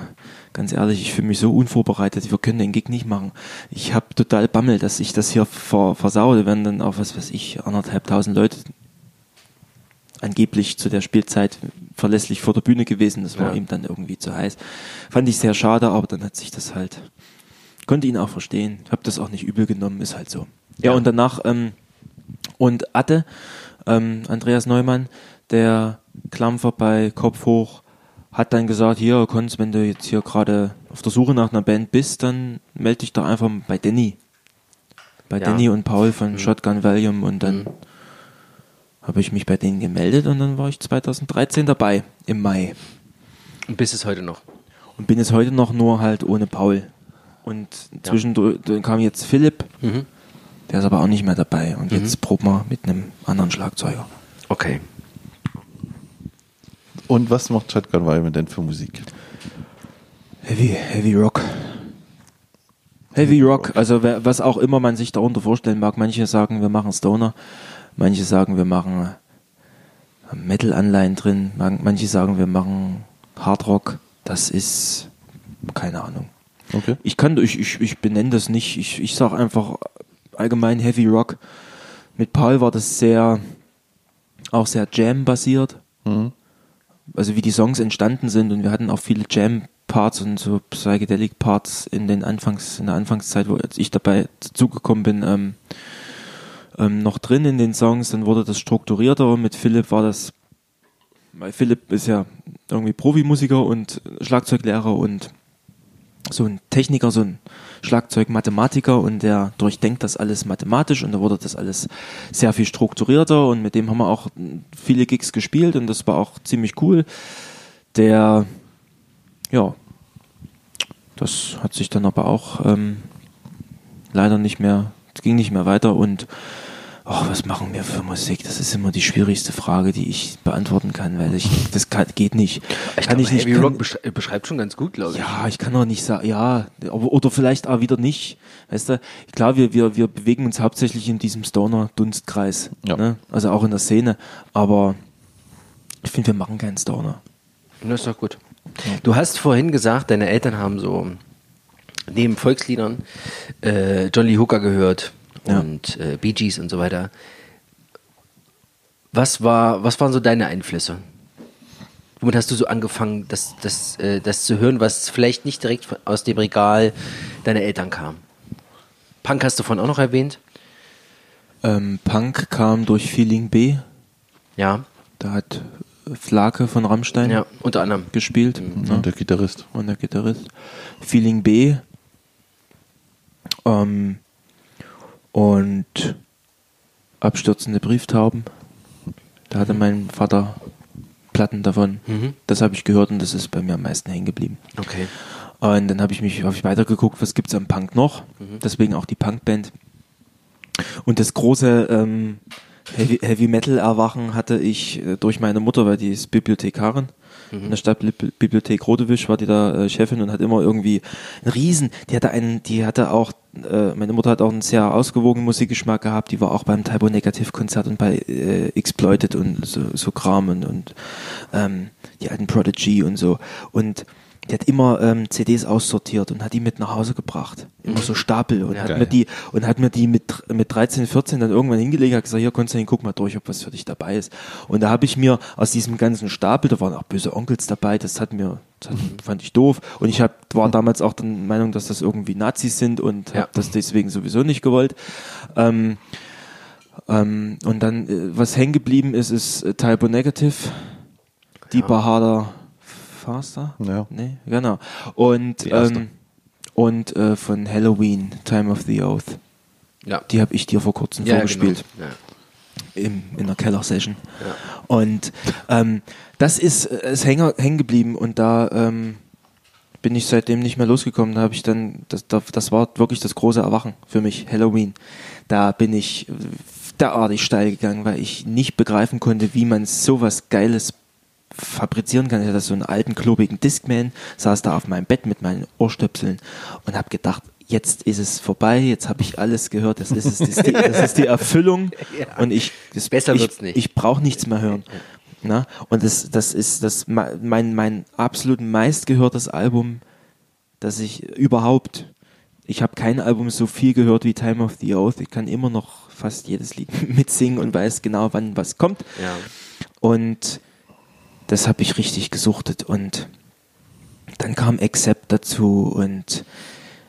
ganz ehrlich, ich fühle mich so unvorbereitet, wir können den Gig nicht machen. Ich habe total Bammel, dass ich das hier ver versaue. Werden dann auch, was weiß ich, anderthalb tausend Leute angeblich zu der Spielzeit verlässlich vor der Bühne gewesen. Das war Ja. ihm dann irgendwie zu heiß. Fand ich sehr schade, aber dann hat sich das halt, konnte ihn auch verstehen. Hab das auch nicht übel genommen, ist halt so. Ja, Ja. und danach, ähm, und Atte, ähm, Andreas Neumann, der Klampfer bei Kopf hoch, hat dann gesagt, hier, Konz, wenn du jetzt hier gerade auf der Suche nach einer Band bist, dann melde dich doch einfach bei Danny. Bei Ja. Danny und Paul von Shotgun Valium und dann Mhm. habe ich mich bei denen gemeldet und dann war ich 2013 dabei, im Mai. Und bis es heute noch. Und bin jetzt heute noch nur halt ohne Paul. Und zwischendurch dann kam jetzt Philipp, Mhm. der ist aber auch nicht mehr dabei. Und jetzt proben wir mit einem anderen Schlagzeuger. Okay. Und was macht Shotgun Wyman denn für Musik? Heavy, Heavy Rock. Heavy Rock, also was auch immer man sich darunter vorstellen mag. Manche sagen, wir machen Stoner, manche sagen, wir machen äh, Metal-Anleihen drin, man- manche sagen, wir machen Hard Rock. Das ist keine Ahnung. Okay. Ich kann, ich, ich, ich benenne das nicht. Ich, ich sage einfach allgemein Heavy Rock. Mit Paul war das sehr, auch sehr Jam-basiert. Mhm. Also wie die Songs entstanden sind und wir hatten auch viele Jam-Parts und so Psychedelic-Parts in den Anfangs, in der Anfangszeit, wo ich dabei dazugekommen bin, ähm, ähm, noch drin in den Songs. Dann wurde das strukturierter und mit Philipp war das, weil Philipp ist ja irgendwie Profimusiker und Schlagzeuglehrer und so ein Techniker, so ein Schlagzeugmathematiker und der durchdenkt das alles mathematisch und da wurde das alles sehr viel strukturierter und mit dem haben wir auch viele Gigs gespielt und das war auch ziemlich cool. Der, ja, das hat sich dann aber auch ähm, leider nicht mehr, ging nicht mehr weiter und oh, was machen wir für Musik? Das ist immer die schwierigste Frage, die ich beantworten kann, weil ich, das kann, geht nicht. Ich kann glaube, ich nicht. Heavy kann- Rock besch- äh, beschreibt schon ganz gut, glaube ich. ja, ich kann doch nicht sagen, ja, aber, oder vielleicht auch wieder nicht. Weißt du, klar, wir, wir, wir bewegen uns hauptsächlich in diesem Stoner-Dunstkreis. Ja. Ne? Also auch in der Szene. Aber ich finde, wir machen keinen Stoner. Das ist doch gut. Du hast vorhin gesagt, deine Eltern haben so neben Volksliedern äh, John Lee Hooker gehört Ja. und äh, Bee Gees und so weiter. Was, war, was waren so deine Einflüsse? Womit hast du so angefangen, das, das, äh, das zu hören, was vielleicht nicht direkt von- aus dem Regal deiner Eltern kam? Punk hast du vorhin auch noch erwähnt. Ähm, Punk kam durch Feeling B. Ja, Da hat Flake von Rammstein ja unter anderem. gespielt. ne? Und der Gitarrist. und der Gitarrist. Feeling B. Ähm, und abstürzende Brieftauben. Da hatte mein Vater Platten davon. Mhm. Das habe ich gehört und das ist bei mir am meisten hängen geblieben. Okay. Und dann habe ich mich hab ich weitergeguckt, was gibt's am Punk noch. Mhm. Deswegen auch die Punkband. Und das große ähm, Heavy, Heavy Metal Erwachen hatte ich äh, durch meine Mutter, weil die ist Bibliothekarin. In der Stadtbibliothek Rodewisch war die da äh, Chefin und hat immer irgendwie einen Riesen, die hatte einen, die hatte auch, äh, meine Mutter hat auch einen sehr ausgewogenen Musikgeschmack gehabt, die war auch beim Typo Negative Konzert und bei äh, Exploited und so, so Kram und, und ähm, die alten Prodigy und so. Und die hat immer ähm, CDs aussortiert und hat die mit nach Hause gebracht. Immer so Stapel und hat Geil. mir die und hat mir die mit, mit 13, 14 dann irgendwann hingelegt, hat gesagt, hier Konstantin, guck mal durch, ob was für dich dabei ist. Und da habe ich mir aus diesem ganzen Stapel, da waren auch böse Onkels dabei, das hat mir, das hat, fand ich doof. Und ich hab, war damals auch der Meinung, dass das irgendwie Nazis sind und Ja. habe das deswegen sowieso nicht gewollt. Ähm, Ähm, und dann, äh, was hängen geblieben ist, ist äh, Typo Negative, Deeper, Harder, Faster. Ja. Nee, genau. Und, ähm, und äh, von Halloween, Time of the Oath. Ja. Die habe ich dir vor kurzem ja, vorgespielt. Genau. Ja. Im, in der Keller-Session. Und ähm, das ist, äh, ist hängen geblieben und da ähm, bin ich seitdem nicht mehr losgekommen. Da habe ich dann, das, da- das war wirklich das große Erwachen für mich, Halloween. Da bin ich äh, derartig steil gegangen, weil ich nicht begreifen konnte, wie man sowas Geiles fabrizieren kann. Ich hatte so einen alten, klobigen Discman, saß da auf meinem Bett mit meinen Ohrstöpseln und habe gedacht, jetzt ist es vorbei, jetzt habe ich alles gehört, das ist, es, das ist, die, das ist die Erfüllung Ja. und ich, das, Besser ich, wird's nicht. Ich brauche nichts mehr hören. Na? Und das, das ist das me- mein, mein absolut meistgehörtes Album, das ich überhaupt. Ich habe kein Album so viel gehört wie Time of the Oath. Ich kann immer noch fast jedes Lied mitsingen und weiß genau, wann was kommt. Ja. Und das habe ich richtig gesuchtet. Und dann kam Accept dazu und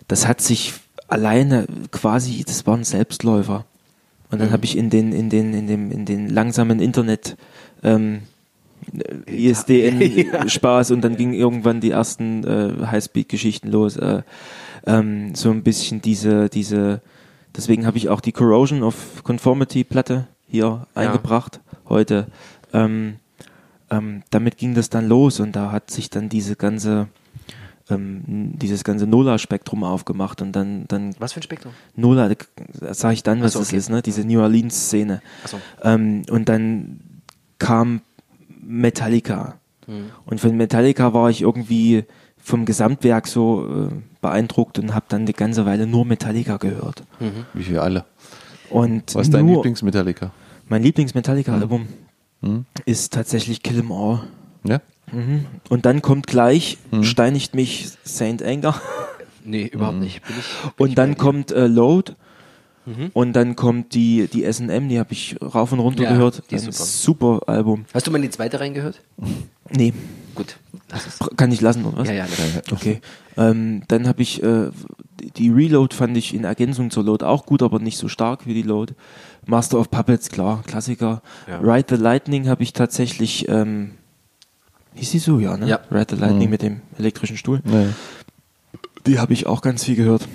das hat sich alleine quasi, das war ein Selbstläufer. Und dann habe ich in den, in den, in dem, in den langsamen Internet ähm, ISDN Spaß und dann ging irgendwann die ersten äh, Highspeed-Geschichten los. Äh, ähm, so ein bisschen diese, diese, deswegen habe ich auch die Corrosion of Conformity Platte hier eingebracht heute. Ähm, ähm, damit ging das dann los und da hat sich dann diese ganze ähm, dieses ganze Nola-Spektrum aufgemacht und dann, dann Was für ein Spektrum? Nola, da sage ich dann, was so, das okay. ist, ne? diese New Orleans-Szene. Ach so. Ähm, und dann kam Metallica. Mhm. Und von Metallica war ich irgendwie vom Gesamtwerk so äh, beeindruckt und habe dann die ganze Weile nur Metallica gehört. Wie wir alle. Und Was ist dein Lieblings-Metallica? Mein Lieblings-Metallica-Album Hm? ist tatsächlich Kill 'Em All. Ja? Mhm. Und dann kommt gleich, Hm. steinigt mich Saint Anger. Nee, überhaupt nicht. Bin ich, bin Und dann kommt äh, Load. Und dann kommt die, die SM, die habe ich rauf und runter Ja, gehört. die ist Ein super. super Album. Hast du mal in die zweite reingehört? Nee, Gut. Lass es. kann ich lassen, oder was? Ja, ja, lass es. Okay. Ähm, dann habe ich äh, die Reload fand ich in Ergänzung zur Load auch gut, aber nicht so stark wie die Load. Master of Puppets, klar, Klassiker. Ja. Ride the Lightning habe ich tatsächlich, ähm, hieß die so, ja, ne? Ja. Ride the Lightning mit dem elektrischen Stuhl. Nee. Die habe ich auch ganz viel gehört.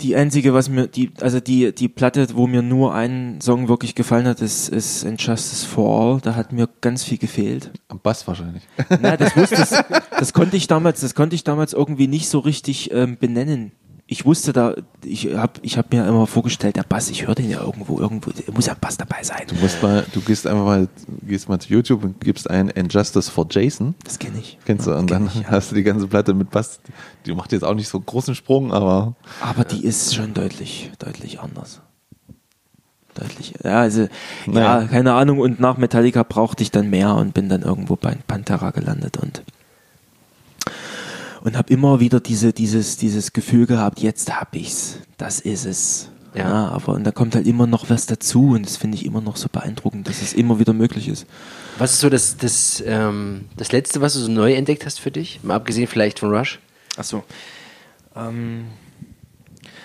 Die einzige, was mir, die, also die, die Platte, wo mir nur ein Song wirklich gefallen hat, ist, ist Injustice for All. Da hat mir ganz viel gefehlt. Am Bass wahrscheinlich. Na, das wusste das, das konnte ich damals, das konnte ich damals irgendwie nicht so richtig ähm, benennen. Ich wusste da, ich habe ich hab mir immer vorgestellt, der Bass, ich höre den ja irgendwo, irgendwo, muss ja ein Bass dabei sein. Du musst mal, du gehst einfach mal, gehst mal zu YouTube und gibst ein Injustice for Jason. Das kenne ich. Kennst du? Ja, Und kenn dann ich, ja. hast du die ganze Platte mit Bass. Die macht jetzt auch nicht so einen großen Sprung, aber Aber die ist schon deutlich, deutlich anders. Deutlich. Ja, also, ja, Naja. keine Ahnung. Und nach Metallica brauchte ich dann mehr und bin dann irgendwo bei Pantera gelandet und und habe immer wieder diese, dieses, dieses Gefühl gehabt, jetzt hab ich's. Das ist es. Ja. Ja. aber und da kommt halt immer noch was dazu und das finde ich immer noch so beeindruckend, dass es immer wieder möglich ist. Was ist so das, das, ähm, das Letzte, was du so neu entdeckt hast für dich? Mal abgesehen vielleicht von Rush? Ach so. Ähm,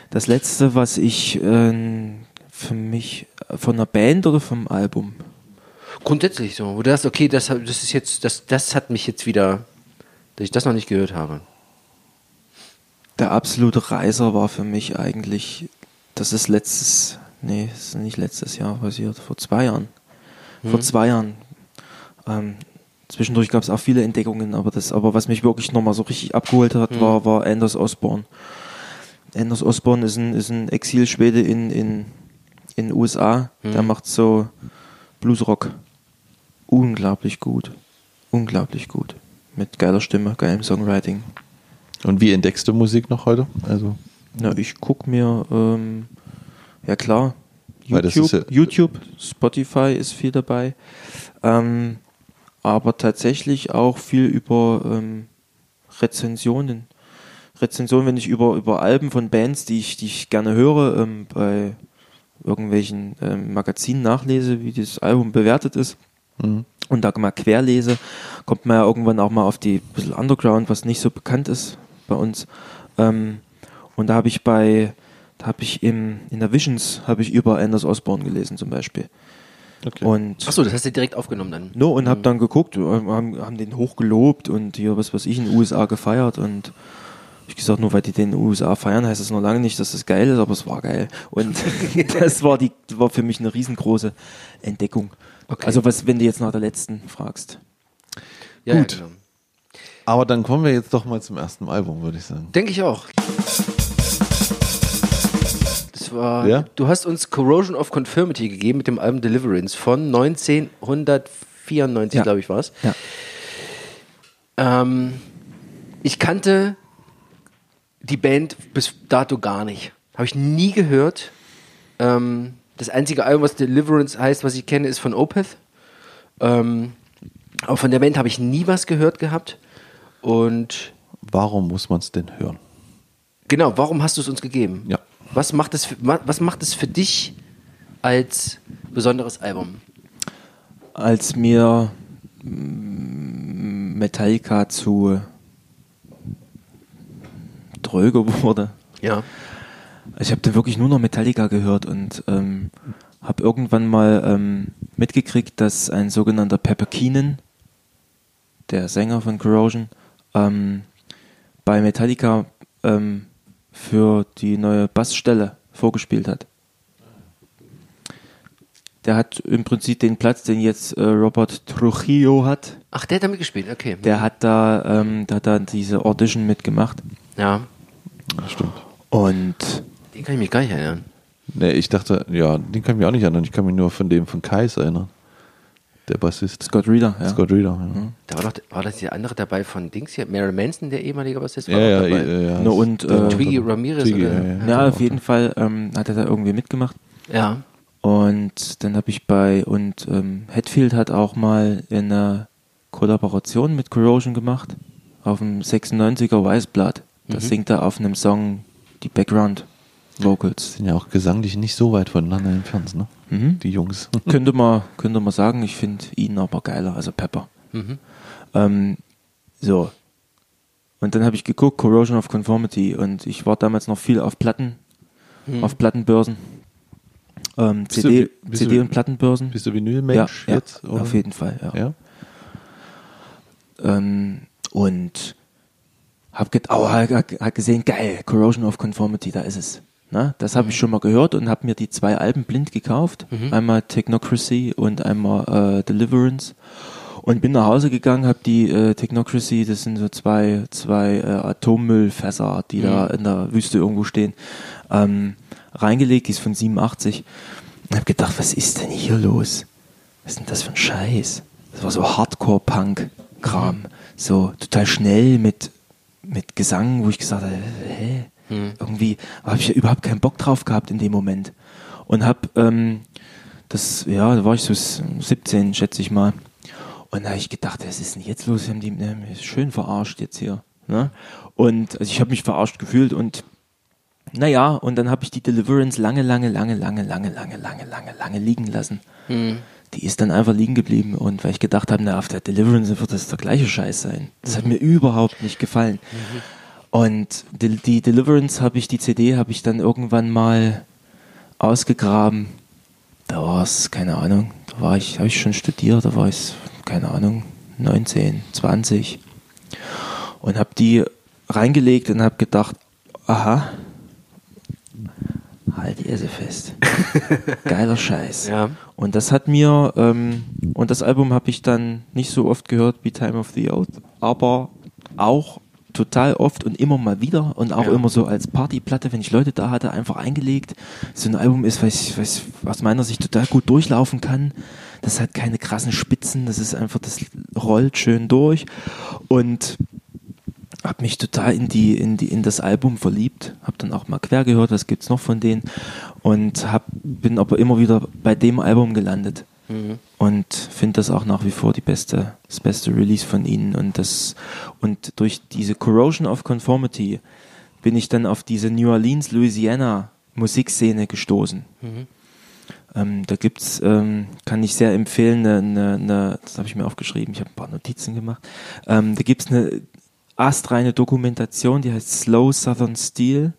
das letzte, was ich ähm, für mich äh, von einer Band oder vom Album? Grundsätzlich so, wo du sagst, okay, das, das ist jetzt, das, das hat mich jetzt wieder, dass ich das noch nicht gehört habe. Der absolute Reiser war für mich eigentlich, das ist letztes, nee, das ist nicht letztes Jahr passiert, vor zwei Jahren. Vor zwei Jahren. Ähm, zwischendurch gab es auch viele Entdeckungen, aber das, aber was mich wirklich nochmal so richtig abgeholt hat, war, war Anders Osborne. Anders Osborne ist ein, ist ein Exilschwede in, in, in USA, der macht so Bluesrock. Unglaublich gut. Unglaublich gut. Mit geiler Stimme, geilem Songwriting. und wie entdeckst du Musik noch heute? Also Na, ich guck mir, ähm, ja klar, YouTube, ja- YouTube, Spotify ist viel dabei, ähm, aber tatsächlich auch viel über ähm, Rezensionen. Rezensionen, wenn ich über, über Alben von Bands, die ich, die ich gerne höre, ähm, bei irgendwelchen ähm, Magazinen nachlese, wie das Album bewertet ist mhm. Und da mal querlese, kommt man ja irgendwann auch mal auf die bisschen Underground, was nicht so bekannt ist bei uns. Ähm, und da habe ich bei Da habe ich im, in der Visions habe ich über Anders Osborne gelesen zum Beispiel. Okay. Und Achso, das hast du direkt aufgenommen dann. No, und hab dann geguckt, äh, haben, haben den hochgelobt und hier, was weiß ich, in den USA gefeiert und ich gesagt, nur weil die den in den USA feiern, heißt das noch lange nicht, dass das geil ist, aber es war geil. Und das war die, war für mich eine riesengroße Entdeckung. Okay. Also was, wenn du jetzt nach der letzten fragst. Ja, Gut. Ja, genau. Aber dann kommen wir jetzt doch mal zum ersten Album, würde ich sagen. Denke ich auch. Das war, Ja? Du hast uns Corrosion of Confirmity gegeben mit dem Album Deliverance von 1994, Ja. glaube ich, war es. Ja. Ähm, ich kannte die Band bis dato gar nicht. Habe ich nie gehört. Ähm, das einzige Album, was Deliverance heißt, was ich kenne, ist von Opeth. Ähm, aber von der Band habe ich nie was gehört gehabt. Und Warum muss man es denn hören? genau, warum hast du es uns gegeben? Ja. Was macht es was macht es für dich als besonderes Album? Als mir mm, Metallica zu dröge wurde, Ja. Ich habe dann wirklich nur noch Metallica gehört und ähm, habe irgendwann mal ähm, mitgekriegt, dass ein sogenannter Pepper Keenan, der Sänger von Corrosion, ähm, bei Metallica ähm, für die neue Bassstelle vorgespielt hat. Der hat im Prinzip den Platz, den jetzt äh, Robert Trujillo hat. Ach, der hat da mitgespielt, okay. Der hat da, ähm, der hat da diese Audition mitgemacht. ja, Das stimmt. Und den kann ich mich gar nicht erinnern. Nee, ich dachte, ja, den kann ich mich auch nicht erinnern. Ich kann mich nur von dem von Kais erinnern. Der Bassist. Scott Reeder, ja. Scott Reeder, ja. Da war, doch, war das der andere dabei von Dings hier? Marilyn Manson, der ehemalige Bassist, Ja, war ja, auch dabei. ja, ja. Na, und, äh, Twiggy Ramirez Twiggy, oder? ja, ja. Ja, auf jeden Fall ähm, hat er da irgendwie mitgemacht. Ja. Und dann habe ich bei, und ähm, Hetfield hat auch mal eine Kollaboration mit Corrosion gemacht auf dem 96er Weißblatt. Da Mhm. singt er auf einem Song die Background Vocals. Sind ja auch gesanglich nicht so weit voneinander entfernt, ne? Mhm. Die Jungs. könnte, man, könnte man sagen, ich finde ihn aber geiler, also Pepper. Mhm. Ähm, so. Und dann habe ich geguckt, Corrosion of Conformity, und ich war damals noch viel auf Platten, auf Plattenbörsen. Ähm, Bist du CD, CD du- und Plattenbörsen. Bist du Vinylmensch ja, jetzt? ja, oder? auf jeden Fall, ja. Ja? Ähm, und hab get oh, hat gesehen, geil, Corrosion of Conformity, da ist es. Na, das habe ich schon mal gehört und habe mir die zwei Alben blind gekauft. Einmal Technocracy und einmal äh, Deliverance. Und bin nach Hause gegangen, habe die äh, Technocracy, das sind so zwei, zwei äh, Atommüllfässer, die da in der Wüste irgendwo stehen, ähm, reingelegt, die ist von 87. Und habe gedacht, was ist denn hier los? Was ist denn das für ein Scheiß? Das war so Hardcore-Punk-Kram. So total schnell mit, mit Gesang, wo ich gesagt habe, hä? Irgendwie habe ich ja überhaupt keinen Bock drauf gehabt in dem Moment. Und habe, ähm, das, ja, da war ich so 17, schätze ich mal. Und da habe ich gedacht, was ist denn jetzt los? Haben die ne, mich schön verarscht jetzt hier. Ne? Und also ich habe mich verarscht gefühlt und naja, und dann habe ich die Deliverance lange, lange, lange, lange, lange, lange, lange, lange, lange liegen lassen. Die ist dann einfach liegen geblieben und weil ich gedacht habe, na, auf der Deliverance wird das der gleiche Scheiß sein. Das hat mir überhaupt nicht gefallen. Und die, die Deliverance habe ich, die CD habe ich dann irgendwann mal ausgegraben. Da war es, keine Ahnung, da war ich, habe ich schon studiert, da war ich, keine Ahnung, 19, 20 und habe die reingelegt und habe gedacht, aha, halt die Esse fest. Geiler Scheiß. Ja. Und das hat mir, ähm, und das Album habe ich dann nicht so oft gehört wie Time of the Oath, aber auch total oft und immer mal wieder und auch Ja. immer so als Partyplatte, wenn ich Leute da hatte, einfach eingelegt. So ein Album ist, was, was aus meiner Sicht total gut durchlaufen kann. Das hat keine krassen Spitzen, das ist einfach, das rollt schön durch und habe mich total in die in die in das Album verliebt, habe dann auch mal quer gehört, was gibt's noch von denen und hab, bin aber immer wieder bei dem Album gelandet und finde das auch nach wie vor die beste das beste Release von ihnen und das und durch diese Corrosion of Conformity bin ich dann auf diese New Orleans Louisiana Musikszene gestoßen. Ähm, da gibt's, ähm, kann ich sehr empfehlen, eine, eine, eine das habe ich mir aufgeschrieben, ich habe ein paar Notizen gemacht. Ähm, da gibt's eine astreine Dokumentation, die heißt Slow Southern Steel.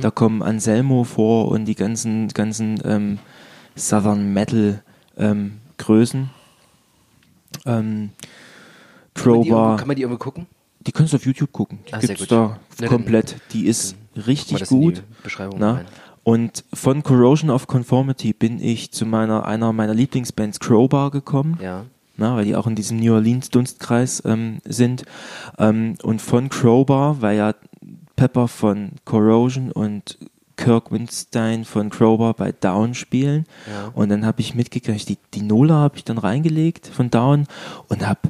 Da kommen Anselmo vor und die ganzen, ganzen ähm, Southern Metal ähm, Größen. Ähm, Kann man, die irgendwo, Crowbar, kann man die irgendwo gucken? die kannst du auf YouTube gucken. Die Ah, gibt's da Na, dann- komplett. Die ist richtig gut. Rein. Und von Corrosion of Conformity bin ich zu meiner einer meiner Lieblingsbands Crowbar gekommen. Ja. Na, weil die auch in diesem New Orleans Dunstkreis ähm, sind. Ähm, und von Crowbar, weil ja Pepper von Corrosion und Kirk Winstein von Crowbar bei Down spielen. Ja. Und dann habe ich mitgekriegt, die, die Nola habe ich dann reingelegt von Down und habe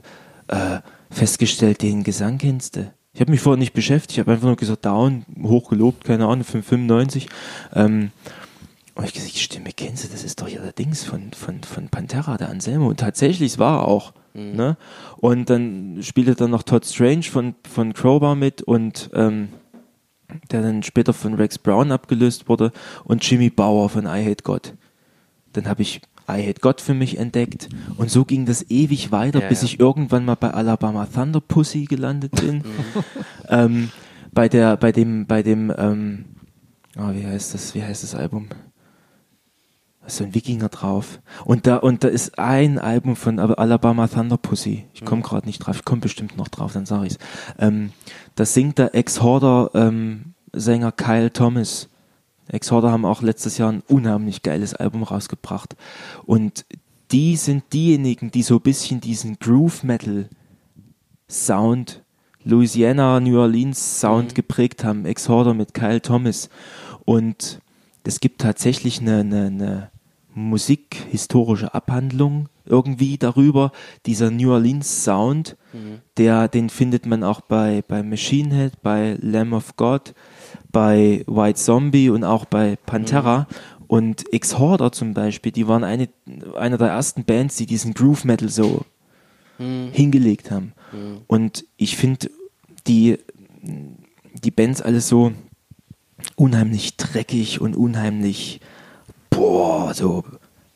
äh, festgestellt, den Gesang kennst du. Ich habe mich vorher nicht beschäftigt, ich habe einfach nur gesagt, Down, hochgelobt, keine Ahnung, 595. Ähm, und ich gesagt, die Stimme kennst du, das ist doch ja der Dings von, von, von Pantera, der Anselmo. Und tatsächlich, es war er auch. Ne? Und dann spielte dann noch Todd Strange von, von Crowbar mit und ähm, der dann später von Rex Brown abgelöst wurde und Jimmy Bauer von I Hate God. Dann habe ich I Hate God für mich entdeckt und so ging das ewig weiter, Ja, bis ja. ich irgendwann mal bei Alabama Thunder Pussy gelandet bin. ähm, bei der, bei dem, bei dem, ähm, oh, wie heißt das, wie heißt das Album? So ein Wikinger drauf. Und da, und da ist ein Album von Alabama Thunder Pussy. Ich komme gerade nicht drauf, ich komme bestimmt noch drauf, dann sage ich's. Ähm, da singt der Ex-Horder ähm, Sänger Kyle Thomas. Ex-Horder haben auch letztes Jahr ein unheimlich geiles Album rausgebracht. Und die sind diejenigen, die so ein bisschen diesen Groove Metal Sound, Louisiana, New Orleans Sound geprägt haben. Ex-Horder mit Kyle Thomas. Und es gibt tatsächlich eine, eine, eine musikhistorische Abhandlung irgendwie darüber. Dieser New Orleans Sound, der, den findet man auch bei, bei Machine Head, bei Lamb of God, bei White Zombie und auch bei Pantera. Und Ex-Horder zum Beispiel, die waren eine, eine der ersten Bands, die diesen Groove Metal so hingelegt haben. Und ich finde die, die Bands alles so unheimlich dreckig und unheimlich, boah, so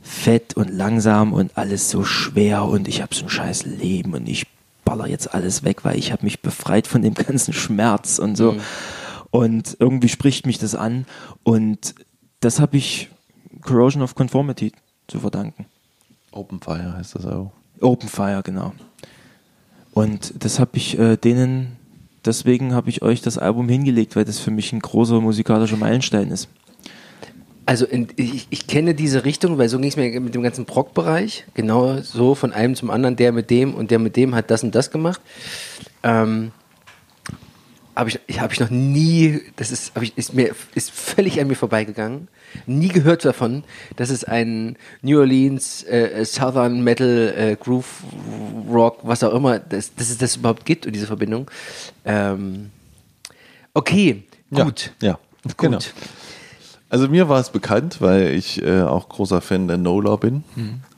fett und langsam und alles so schwer und ich habe so ein scheiß Leben und ich baller jetzt alles weg, weil ich habe mich befreit von dem ganzen Schmerz und so. Und irgendwie spricht mich das an und das habe ich Corrosion of Conformity zu verdanken. Open Fire heißt das auch. Open Fire, genau. Und das habe ich äh, denen, deswegen habe ich euch das Album hingelegt, weil das für mich ein großer musikalischer Meilenstein ist. Also in, ich, ich kenne diese Richtung, weil so ging es mir mit dem ganzen Proc-Bereich. Genau so von einem zum anderen, der mit dem und der mit dem hat das und das gemacht. Ähm, habe ich, ich, hab ich noch nie, das ist, ich, ist mir ist völlig an mir vorbeigegangen. Nie gehört davon, dass es einen New Orleans äh, Southern Metal äh, Groove Rock, was auch immer, dass, dass es das überhaupt gibt und diese Verbindung. Ähm, okay, Ja, gut. Ja, Gut. genau. Also mir war es bekannt, weil ich äh, auch großer Fan der Nola bin.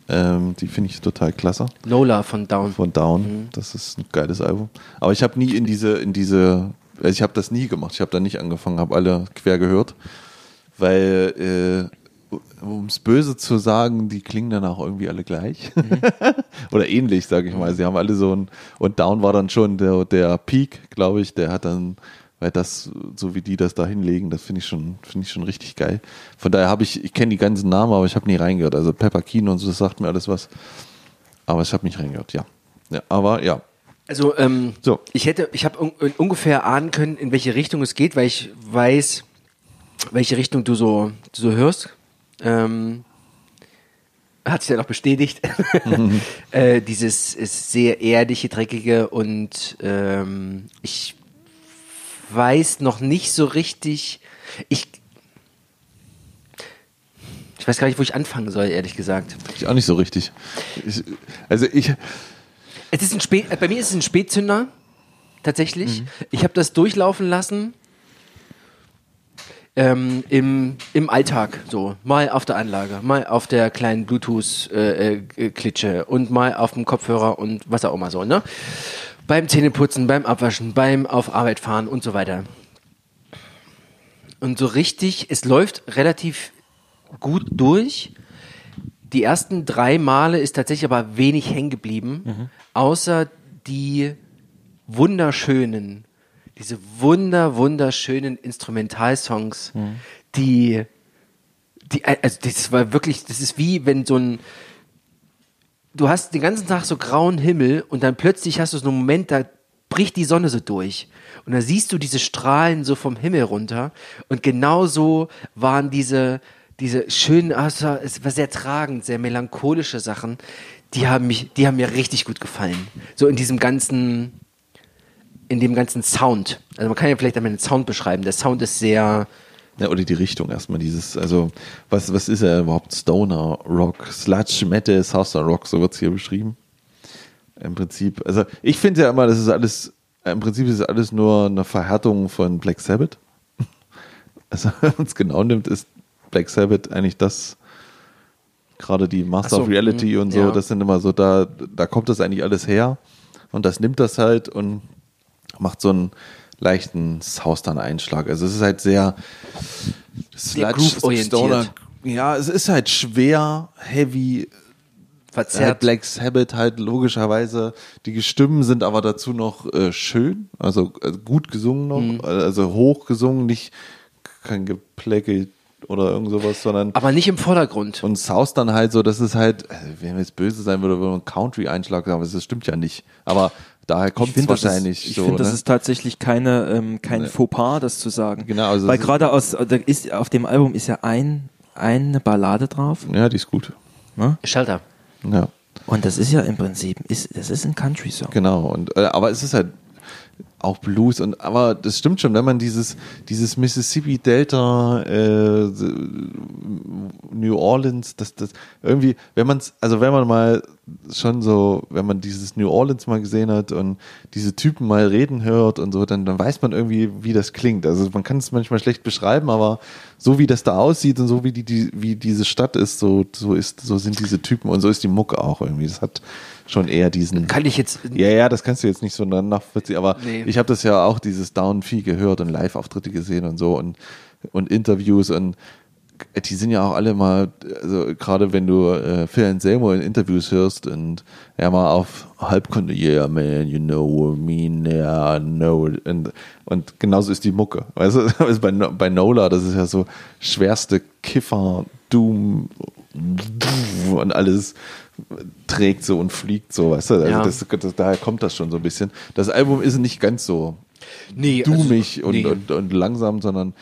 Ähm, die finde ich total klasse. Nola von Down. Von Down. Das ist ein geiles Album. Aber ich habe nie in diese, in diese, also ich habe das nie gemacht. Ich habe da nicht angefangen, habe alle quer gehört. Weil, äh, um es böse zu sagen, die klingen dann auch irgendwie alle gleich. Oder ähnlich, sage ich mal. Sie haben alle so ein, und Down war dann schon der, der Peak, glaube ich, der hat dann, weil das, so wie die das da hinlegen, das finde ich schon, finde ich schon richtig geil. Von daher habe ich, ich kenne die ganzen Namen, aber ich habe nie reingehört. Also Pepper Keen und so, das sagt mir alles was. Aber ich habe nicht reingehört, ja. ja. Aber ja, Also ähm, So. ich hätte, ich habe un ungefähr ahnen können, in welche Richtung es geht, weil ich weiß, welche Richtung du so, du so hörst. Ähm, hat sich dann auch bestätigt. äh, dieses sehr erdige, dreckige und ähm, ich weiß noch nicht so richtig. Ich ich weiß gar nicht, wo ich anfangen soll, ehrlich gesagt. ich auch nicht so richtig. Ich, also ich, Es ist ein Spä äh, bei mir ist es ein Spätzünder, tatsächlich. Ich habe das durchlaufen lassen ähm, im, im Alltag, so. Mal auf der Anlage, mal auf der kleinen Bluetooth-Klitsche äh, äh, und mal auf dem Kopfhörer und was auch immer so, ne? Beim Zähneputzen, beim Abwaschen, beim auf Arbeit fahren und so weiter. Und so richtig, es läuft relativ gut durch. Die ersten drei Male ist tatsächlich aber wenig hängen geblieben, außer die wunderschönen, diese wunder, wunderschönen Instrumentalsongs, Mhm. die, die, also das war wirklich, das ist wie wenn so ein, du hast den ganzen Tag so grauen Himmel und dann plötzlich hast du so einen Moment, da bricht die Sonne so durch. Und da siehst du diese Strahlen so vom Himmel runter. Und genauso waren diese, diese schönen, also es war sehr tragend, sehr melancholische Sachen, die haben mich, die haben mir richtig gut gefallen. So in diesem ganzen, in dem ganzen Sound. Also man kann ja vielleicht einmal den Sound beschreiben. Der Sound ist sehr, Ja, oder die Richtung erstmal, dieses, also, was, was ist er überhaupt? Stoner Rock, Sludge Metal, Salsa Rock, so wird es hier beschrieben. Im Prinzip, also ich finde ja immer, das ist alles, im Prinzip ist es alles nur eine Verhärtung von Black Sabbath. Also, wenn man es genau nimmt, ist Black Sabbath eigentlich das, gerade die Master so, of Reality mhm, und so, ja. das sind immer so, da, da kommt das eigentlich alles her und das nimmt das halt und macht so einen leichten Southern-Einschlag. Also es ist halt sehr Sehr groove-orientiert. Ja, es ist halt schwer, heavy, halt verzerrt. Black Sabbath halt logischerweise. Die Stimmen sind aber dazu noch äh, schön, also äh, gut gesungen noch, Mhm. also hoch gesungen, nicht kein Gepläckelt oder irgend sowas, sondern aber nicht im Vordergrund. und South dann halt so, das ist halt, also wenn jetzt böse sein würde, würde man Country-Einschlag sagen, aber das stimmt ja nicht. Aber daher kommt es das wahrscheinlich ist, ich so. finde, das ne? ist tatsächlich keine, ähm, kein Nee. Fauxpas, das zu sagen. Genau, also Weil gerade aus, da ist, auf dem Album ist ja ein, eine Ballade drauf. ja, die ist gut. Ne? Schalter. Ja, Und das ist ja im Prinzip, ist, das ist ein Country-Song. genau. Und, äh, aber es ist halt auch Blues und aber das stimmt schon, wenn man dieses dieses Mississippi Delta äh, New Orleans, das das irgendwie, wenn man es, also wenn man mal schon so, wenn man dieses New Orleans mal gesehen hat und diese Typen mal reden hört und so, dann dann weiß man irgendwie, wie das klingt. Also man kann es manchmal schlecht beschreiben, aber so wie das da aussieht und so wie die, die wie diese Stadt ist, so so ist so sind diese Typen und so ist die Mucke auch irgendwie. Das hat schon eher diesen Kann ich jetzt. ja, ja, das kannst du jetzt nicht so nachvollziehen, aber Nee. ich habe das ja auch, dieses Down viel gehört und Live-Auftritte gesehen und so und, und Interviews und die sind ja auch alle mal, also gerade wenn du äh, Phil Anselmo in Interviews hörst und er mal auf Halbkunde, yeah man, you know what I mean, yeah, I know it. Und, und genauso ist die Mucke. Weißt du, also bei, bei Nola, das ist ja so schwerste Kiffer, Doom und alles trägt so und fliegt so, weißt du? Also Ja. das, das, daher kommt das schon so ein bisschen. Das Album ist nicht ganz so Nee, dummig also, und, nee. und, und langsam, sondern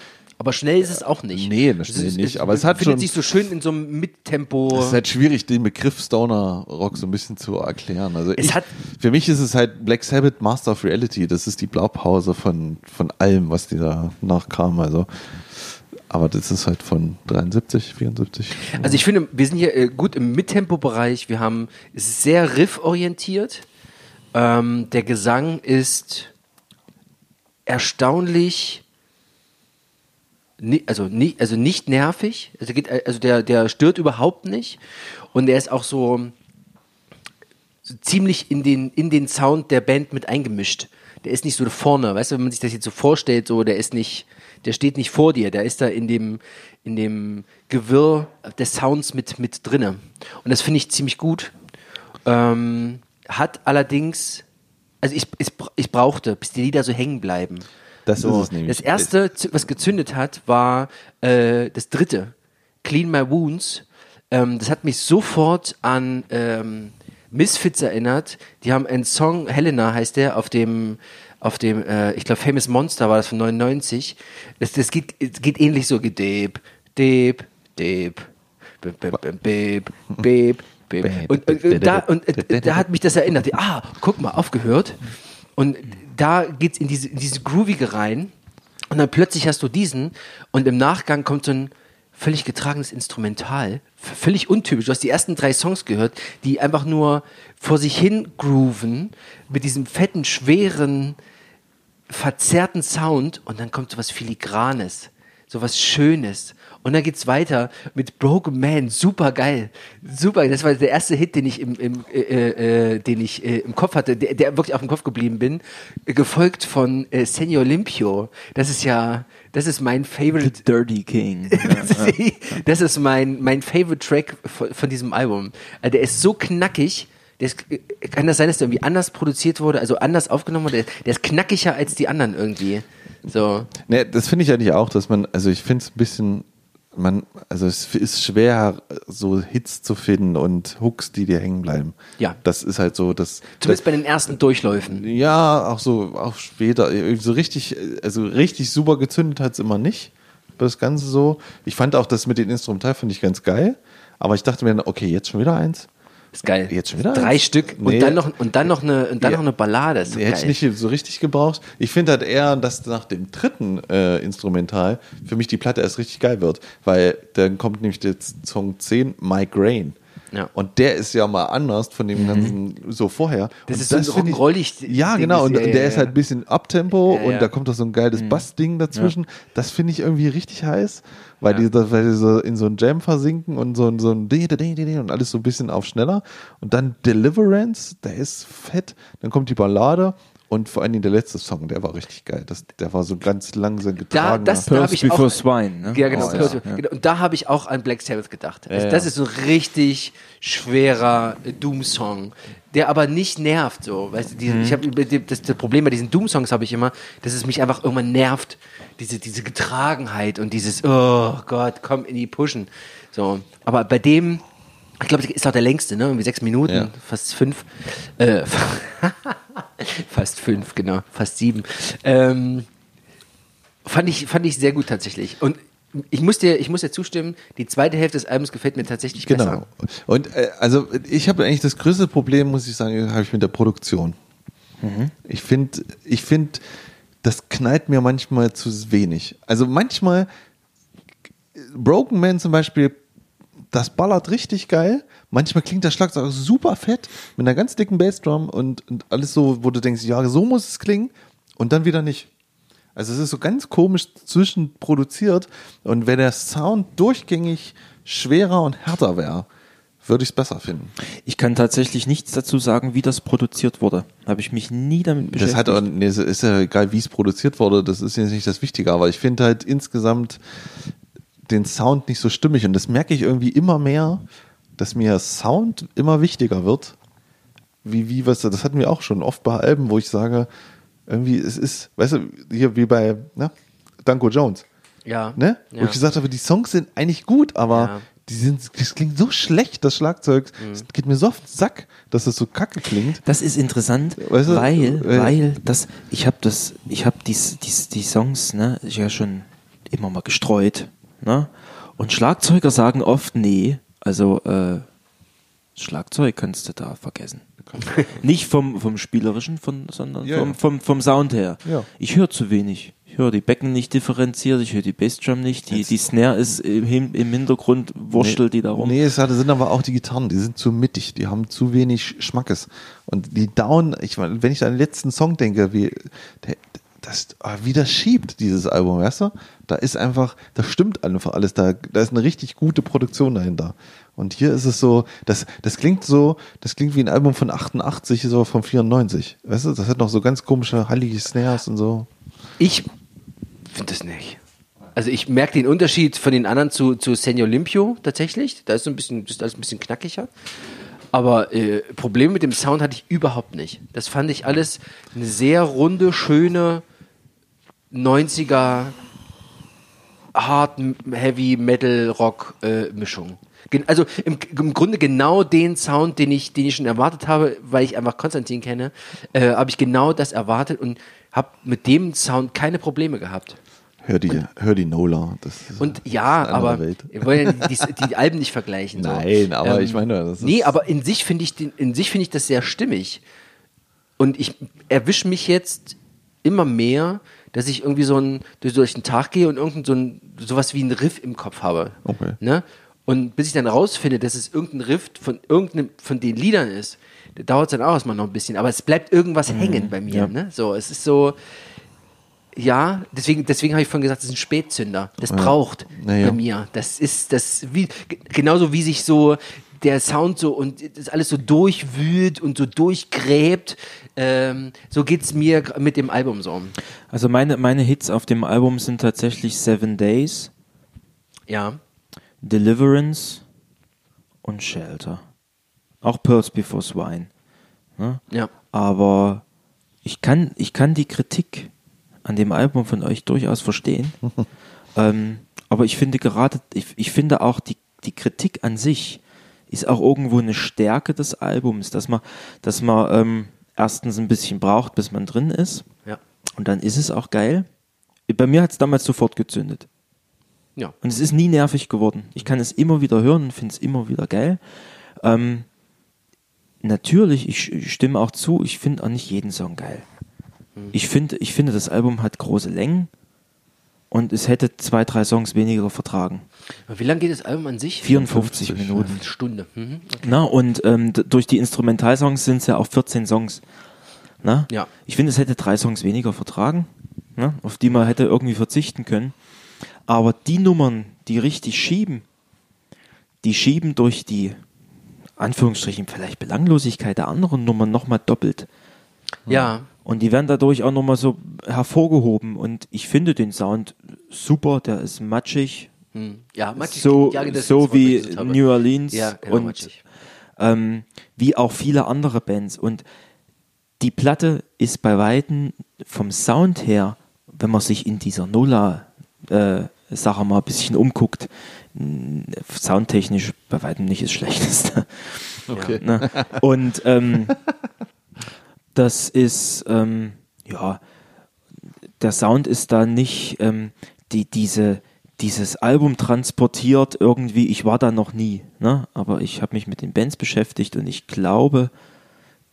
Aber schnell ist es auch nicht. Nee, das schnell ist- nicht, aber es hat findet schon- sich so schön in so einem Mittempo. es ist halt schwierig, den Begriff Stoner Rock so ein bisschen zu erklären. Also Es ich, hat- für mich ist es halt Black Sabbath Master of Reality. Das ist die Blaupause von, von allem, was da nachkam. Also, aber das ist halt von 73, 74. Also ich finde, wir sind hier äh, gut im Mittempo-Bereich. Wir haben, es ist sehr rifforientiert. Ähm, der Gesang ist erstaunlich, also, ni, also nicht nervig. Also, geht, also der, der stört überhaupt nicht. Und er ist auch so, so ziemlich in den, in den Sound der Band mit eingemischt. Der ist nicht so vorne, weißt du, wenn man sich das jetzt so vorstellt, so, der ist nicht, der steht nicht vor dir, der ist da in dem, in dem Gewirr des Sounds mit, mit drinne. Und das finde ich ziemlich gut. Ähm, hat allerdings, also ich, ich, ich brauchte, bis die Lieder so hängen bleiben. Das so, ist es nämlich. Das erste, was gezündet hat, war äh, das dritte, Clean My Wounds. Ähm, das hat mich sofort an ähm, Misfits erinnert. Die haben einen Song, Helena heißt der, auf dem, auf dem, äh, ich glaube, Famous Monster war das von 99. Das, das geht, geht ähnlich so, geht Deep, Deep, Deep, Bip, Bip, Bip. Und, und, und, da, und äh, da hat mich das erinnert. Ah, guck mal, aufgehört. Und da geht's in diese, in diese Groovige rein. Und dann plötzlich hast du diesen und im Nachgang kommt so ein völlig getragenes Instrumental, völlig untypisch. Du hast die ersten drei Songs gehört, die einfach nur vor sich hin grooven mit diesem fetten, schweren, verzerrten Sound und dann kommt so was Filigranes, so was Schönes. Und dann geht's weiter mit Broken Man, super geil, super. Das war der erste Hit, den ich im, im äh, äh, den ich äh, im Kopf hatte, der, der wirklich auf dem Kopf geblieben bin, äh, gefolgt von äh, Senor Limpio. Das ist ja, das ist mein Favorite Dirty King. das ist, mein, mein Favorite Track von, von diesem Album. Also der ist so knackig, ist, kann das sein, dass der irgendwie anders produziert wurde, also anders aufgenommen wurde? Der, der ist knackiger als die anderen irgendwie. So. Ne, das finde ich eigentlich auch, dass man, also ich finde es ein bisschen, man, also es ist schwer, so Hits zu finden und Hooks, die dir hängen bleiben. Ja. Das ist halt so, das. Zumindest bei den ersten Durchläufen. Ja, auch so, auch später. So richtig, also richtig super gezündet hat es immer nicht. Das Ganze so. Ich fand auch das mit den Instrumental finde ich ganz geil. Aber ich dachte mir, dann, okay, jetzt schon wieder eins. Ist geil. Jetzt schon wieder Drei eins? Stück und Nee. dann noch und dann noch eine und dann Ja. noch eine Ballade. Ist so Nee, hätte geil. ich nicht so richtig gebraucht. Ich finde halt eher, dass nach dem dritten äh, Instrumental für mich die Platte erst richtig geil wird, weil dann kommt nämlich der Song 10, Migraine. Ja. Und der ist ja mal anders von dem ganzen so vorher. Das und ist so ein rock'n'rollig Ja, Ding genau. ist, Und ja, ja, der ist ja. halt ein bisschen Abtempo und da kommt doch so ein geiles Bassding dazwischen. Das finde ich irgendwie richtig heiß, weil, die, weil die so in so ein Jam versinken und so, ein- so ein und alles so ein bisschen auf schneller. Und dann Deliverance, der ist fett. Dann kommt die Ballade. Und vor allen Dingen der letzte Song, der war richtig geil. Das, der war so ganz langsam Da, getragen. das, da habe ich Before auch, Swine. Ne? Ja, genau. Oh, Pearls- ja. genau. Und da habe ich auch an Black Sabbath gedacht. Also ja. Das ist so ein richtig schwerer äh, Doom-Song, der aber nicht nervt. So, weißt du, diese, Mhm. ich habe das, das Problem bei diesen Doom-Songs habe ich immer, dass es mich einfach irgendwann nervt, diese diese Getragenheit und dieses Oh Gott, komm in die Pushen. So, aber bei dem ich glaube, das ist auch der längste, ne? Irgendwie sechs Minuten, Ja. fast fünf. Äh, fast fünf, genau, fast sieben. Ähm, Fand ich, fand ich sehr gut tatsächlich. Und ich muss dir, ich muss dir zustimmen, die zweite Hälfte des Albums gefällt mir tatsächlich Genau. besser. Und äh, also ich habe eigentlich das größte Problem, muss ich sagen, habe ich mit der Produktion. Ich finde, ich finde, das knallt mir manchmal zu wenig. Also manchmal Broken Man zum Beispiel, das ballert richtig geil. Manchmal klingt der Schlagzeug super fett mit einer ganz dicken Bassdrum und, und alles so, wo du denkst, ja, so muss es klingen und dann wieder nicht. Also es ist so ganz komisch zwischenproduziert und wenn der Sound durchgängig schwerer und härter wäre, würde ich es besser finden. Ich kann tatsächlich nichts dazu sagen, wie das produziert wurde. Habe ich mich nie damit beschäftigt. Das hat auch, nee, es ist ja egal, wie es produziert wurde, das ist jetzt nicht das Wichtige, aber ich finde halt insgesamt den Sound nicht so stimmig und das merke ich irgendwie immer mehr, dass mir Sound immer wichtiger wird. Wie, wie, was, das hatten wir auch schon oft bei Alben, wo ich sage, irgendwie, es ist, weißt du, hier wie bei, ne, Danko Jones, Ja. ne? Ja. Wo ich gesagt habe, die Songs sind eigentlich gut, aber Ja. die sind, das klingt so schlecht, das Schlagzeug, Mhm. es geht mir so auf den Sack, dass das so kacke klingt. Das ist interessant, Weißt du, weil, äh, weil das, ich habe das, ich habe dies, dies, die Songs, ne, ja schon immer mal gestreut, ne? Und Schlagzeuger sagen oft, nee, also äh, Schlagzeug kannst du da vergessen. Nicht vom, vom Spielerischen, von, sondern Ja, vom, ja. vom, vom Sound her. Ja. Ich höre zu wenig. Ich höre die Becken nicht differenziert, ich höre die Bassdrum nicht, die, die Snare ist im, im Hintergrund, wurstelt die da rum. Nee, es sind aber auch die Gitarren, die sind zu mittig, die haben zu wenig Schmackes. Und die Down, ich meine, wenn ich an den letzten Song denke, wie, der, das, ah, wie das schiebt, dieses Album, weißt du? Da ist einfach, da stimmt einfach alles, da, da ist eine richtig gute Produktion dahinter. Und hier ist es so, das, das klingt so, das klingt wie ein Album von 88, ist aber von 94. Weißt du, das hat noch so ganz komische, hallige Snares und so. Ich finde das nicht. Also ich merke den Unterschied von den anderen zu, zu Senor Limpio tatsächlich. Da ist so ein bisschen, das ist alles ein bisschen knackiger. Aber äh, Probleme mit dem Sound hatte ich überhaupt nicht. Das fand ich alles eine sehr runde, schöne 90er Hard Heavy Metal Rock äh, Mischung. Also im, im Grunde genau den Sound, den ich, den ich schon erwartet habe, weil ich einfach Konstantin kenne, äh, habe ich genau das erwartet und habe mit dem Sound keine Probleme gehabt. Hör die, hör die Nola. Das ist, Und ja, aber Welt. wir wollen ja die, die, Alben nicht vergleichen. So. Nein, aber ich meine, das ist- Nee, aber in sich finde ich, den- in sich finde ich das sehr stimmig. Und ich erwische mich jetzt immer mehr, dass ich irgendwie so ein, durch, den Tag gehe und irgend so ein, sowas wie ein Riff im Kopf habe. Okay. Ne? Und bis ich dann rausfinde, dass es irgendein Riff von irgendeinem von den Liedern ist, da dauert es dann auch erstmal noch ein bisschen. Aber es bleibt irgendwas hängen bei mir. ja. Ne? So, es ist so, ja, deswegen, deswegen habe ich vorhin gesagt, das ist ein Spätzünder. Das braucht Na ja. bei mir. Das ist das wie ge- genauso wie sich so der Sound so und das alles so durchwühlt und so durchgräbt. Ähm, so geht's mir mit dem Album so. Also meine, meine Hits auf dem Album sind tatsächlich Seven Days, Ja. Deliverance und Shelter. Auch Pearls Before Swine. Ne? Ja. Aber ich kann, ich kann die Kritik an dem Album von euch durchaus verstehen. ähm, aber ich finde gerade, ich, ich finde auch die, die Kritik an sich ist auch irgendwo eine Stärke des Albums, dass man, dass man ähm, erstens ein bisschen braucht, bis man drin ist. Ja. Und dann ist es auch geil. Bei mir hat es damals sofort gezündet. Ja. Und es ist nie nervig geworden. Ich kann es immer wieder hören und finde es immer wieder geil. Ähm, natürlich, ich, ich stimme auch zu, ich finde auch nicht jeden Song geil. Ich, finde, ich finde, das Album hat große Längen und es hätte zwei, drei Songs weniger vertragen. Wie lange geht das Album an sich? 54 54, Minuten. Eine Stunde. Mhm. Na, und ähm, durch die Instrumentalsongs sind es ja auch 14 Songs. Na? Ja. Ich finde, es hätte drei Songs weniger vertragen, na? auf die man hätte irgendwie verzichten können. Aber die Nummern, die richtig schieben, die schieben durch die Anführungsstrichen vielleicht Belanglosigkeit der anderen Nummern nochmal doppelt. Ja. Und die werden dadurch auch nochmal so hervorgehoben. Und ich finde den Sound super, der ist matschig, Hm. Ja, matschig. so, ja, so wie New Orleans Ja, genau, und ähm, wie auch viele andere Bands. Und die Platte ist bei Weitem vom Sound her, wenn man sich in dieser Nola äh, Sache mal ein bisschen umguckt, soundtechnisch bei weitem nicht das Schlechteste. Okay. Ne? Und ähm, das ist, ähm, ja, der Sound ist da nicht, ähm, die, diese, dieses Album transportiert irgendwie, ich war da noch nie, ne? aber ich habe mich mit den Bands beschäftigt und ich glaube,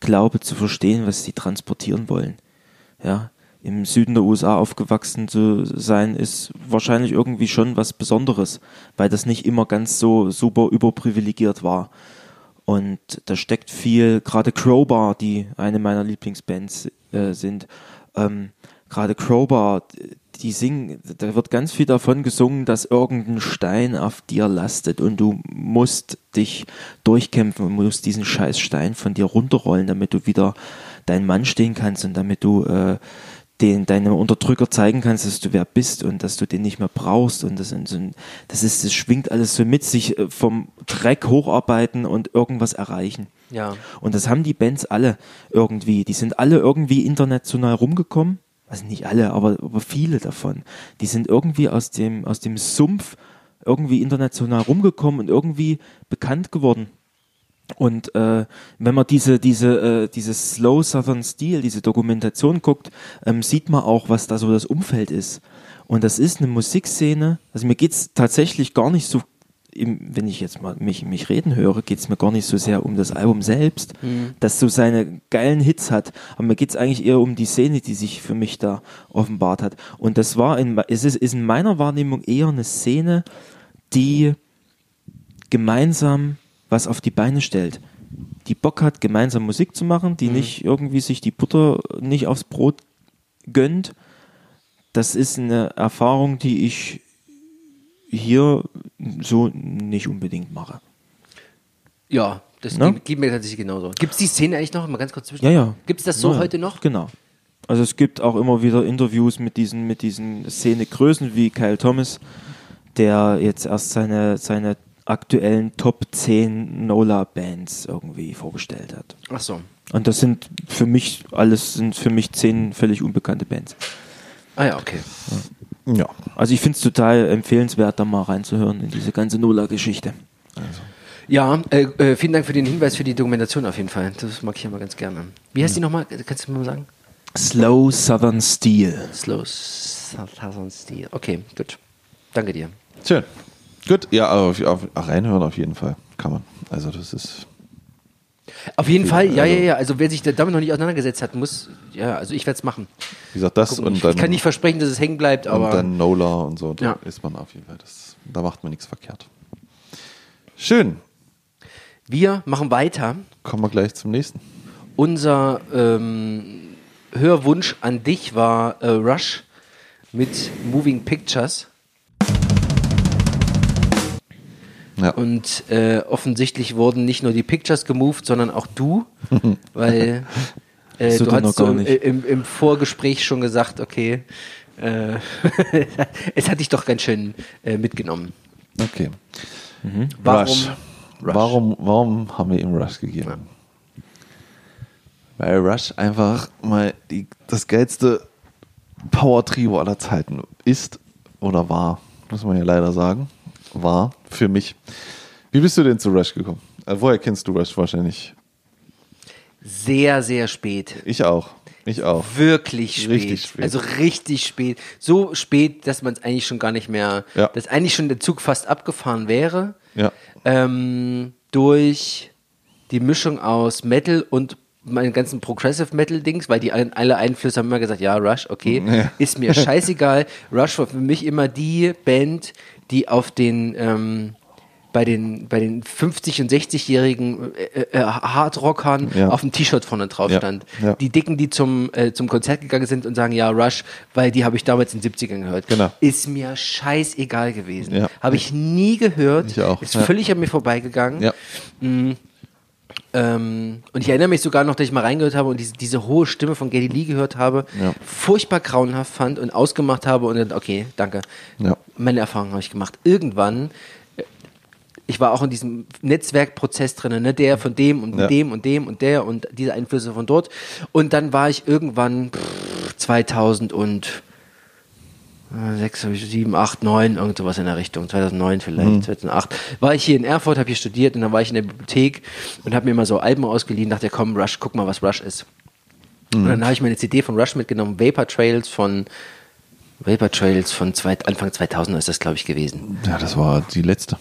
glaube zu verstehen, was sie transportieren wollen. Ja, im Süden der USA aufgewachsen zu sein, ist wahrscheinlich irgendwie schon was Besonderes, weil das nicht immer ganz so super überprivilegiert war. Und da steckt viel, gerade Crowbar, die eine meiner Lieblingsbands äh, sind, ähm, gerade Crowbar, die singen, da wird ganz viel davon gesungen, dass irgendein Stein auf dir lastet und du musst dich durchkämpfen und musst diesen scheiß Stein von dir runterrollen, damit du wieder dein Mann stehen kannst und damit du äh, den, deinem Unterdrücker zeigen kannst, dass du wer bist und dass du den nicht mehr brauchst und das, so das ist, das schwingt alles so mit, sich äh, vom Dreck hocharbeiten und irgendwas erreichen. Ja. Und das haben die Bands alle irgendwie. Die sind alle irgendwie international rumgekommen. Also nicht alle, aber, aber viele davon. Die sind irgendwie aus dem, aus dem Sumpf irgendwie international rumgekommen und irgendwie bekannt geworden. Und äh, wenn man diese, diese, äh, dieses Slow Southern Steel, diese Dokumentation guckt, ähm, sieht man auch, was da so das Umfeld ist. Und das ist eine Musikszene, also mir geht's tatsächlich gar nicht so, im, wenn ich jetzt mal mich, mich reden höre, geht's mir gar nicht so sehr um das Album selbst, das so seine geilen Hits hat. Aber mir geht's eigentlich eher um die Szene, die sich für mich da offenbart hat. Und das war in, es ist, ist in meiner Wahrnehmung eher eine Szene, die gemeinsam was auf die Beine stellt. Die Bock hat, gemeinsam Musik zu machen, die nicht irgendwie sich die Butter nicht aufs Brot gönnt. Das ist eine Erfahrung, die ich hier so nicht unbedingt mache. Ja, das Ne? geht, mir tatsächlich genauso. Gibt es die Szene eigentlich noch? Mal ganz kurz zwischen. Ja, ja. Gibt es das so ja. heute noch? Genau. Also es gibt auch immer wieder Interviews mit diesen, mit diesen Szenegrößen wie Kyle Thomas, der jetzt erst seine, seine aktuellen Top 10 Nola-Bands irgendwie vorgestellt hat. Ach so. Und das sind für mich, alles sind für mich zehn völlig unbekannte Bands. Ah ja, okay. Ja. Also ich finde es total empfehlenswert, da mal reinzuhören in diese ganze Nola-Geschichte. Ja, äh, äh, vielen Dank für den Hinweis für die Dokumentation auf jeden Fall. Das mag ich ja mal ganz gerne. Wie heißt die nochmal? Kannst du mir mal sagen? Slow Southern Steel. Slow Southern Steel. Okay, gut. Danke dir. Schön. Gut, ja, auf, auf, reinhören auf jeden Fall. Kann man. Also das ist. Auf jeden Fall, ja, ja, also- ja. Also wer sich da damit noch nicht auseinandergesetzt hat, muss, ja, also ich werde es machen. Wie gesagt, das Gucken. und ich, dann, ich kann nicht versprechen, dass es hängen bleibt, aber und dann Nola und so. Da Ja. ist man auf jeden Fall. Das, da macht man nichts verkehrt. Schön. wir machen weiter. Kommen wir gleich zum nächsten. Unser ähm, Hörwunsch an dich war äh, Rush mit Moving Pictures. Ja. Und äh, offensichtlich wurden nicht nur die Pictures gemoved, sondern auch du, weil äh, du hast so im, im, im Vorgespräch schon gesagt, okay, äh, es hat dich doch ganz schön äh, mitgenommen. Okay. Warum? Rush. Rush. Warum, warum haben wir ihm Rush gegeben? Weil Rush einfach mal die, das geilste Power-Trio aller Zeiten ist oder war, muss man ja leider sagen, war für mich. Wie bist du denn zu Rush gekommen? Also, woher kennst du Rush wahrscheinlich? Sehr, sehr spät. Ich auch. Ich auch. Wirklich spät. Richtig spät. Also richtig spät. So spät, dass man es eigentlich schon gar nicht mehr, Ja. dass eigentlich schon der Zug fast abgefahren wäre. Ja. Ähm, durch die Mischung aus Metal und meinen ganzen Progressive Metal Dings, weil die alle Einflüsse haben immer gesagt, ja, Rush, okay, Ja. ist mir scheißegal. Rush war für mich immer die Band, die auf den ähm, bei den bei den 50 und 60-jährigen äh, äh, Hardrockern Ja. auf dem T-Shirt vorne drauf Ja. stand. Ja. Die Dicken, die zum äh, zum Konzert gegangen sind und sagen, ja, Rush, weil die habe ich damals in den 70ern gehört. Genau. Ist mir scheißegal gewesen. Ja. Habe ich nie gehört. Ich auch, Ist völlig an mir vorbeigegangen. Ja. Ähm, und ich erinnere mich sogar noch, dass ich mal reingehört habe und diese, diese hohe Stimme von Geddy Lee gehört habe, Ja. furchtbar grauenhaft fand und ausgemacht habe und dann, okay, danke. Ja. Meine Erfahrung habe ich gemacht. Irgendwann, äh, ich war auch in diesem Netzwerkprozess drin, ne, der von dem und Ja. dem und dem und der und diese Einflüsse von dort. Und dann war ich irgendwann pff, 2000 und sechs, sieben, acht, neun, irgend sowas in der Richtung, 2009 vielleicht, 2008, war ich hier in Erfurt, habe hier studiert und dann war ich in der Bibliothek und habe mir mal so Alben ausgeliehen, dachte, komm, Rush, guck mal, was Rush ist. Und dann habe ich meine CD von Rush mitgenommen, Vapor Trails von Vapor Trails von zwei, Anfang 2000 ist das, glaube ich, gewesen. Ja, das war die letzte.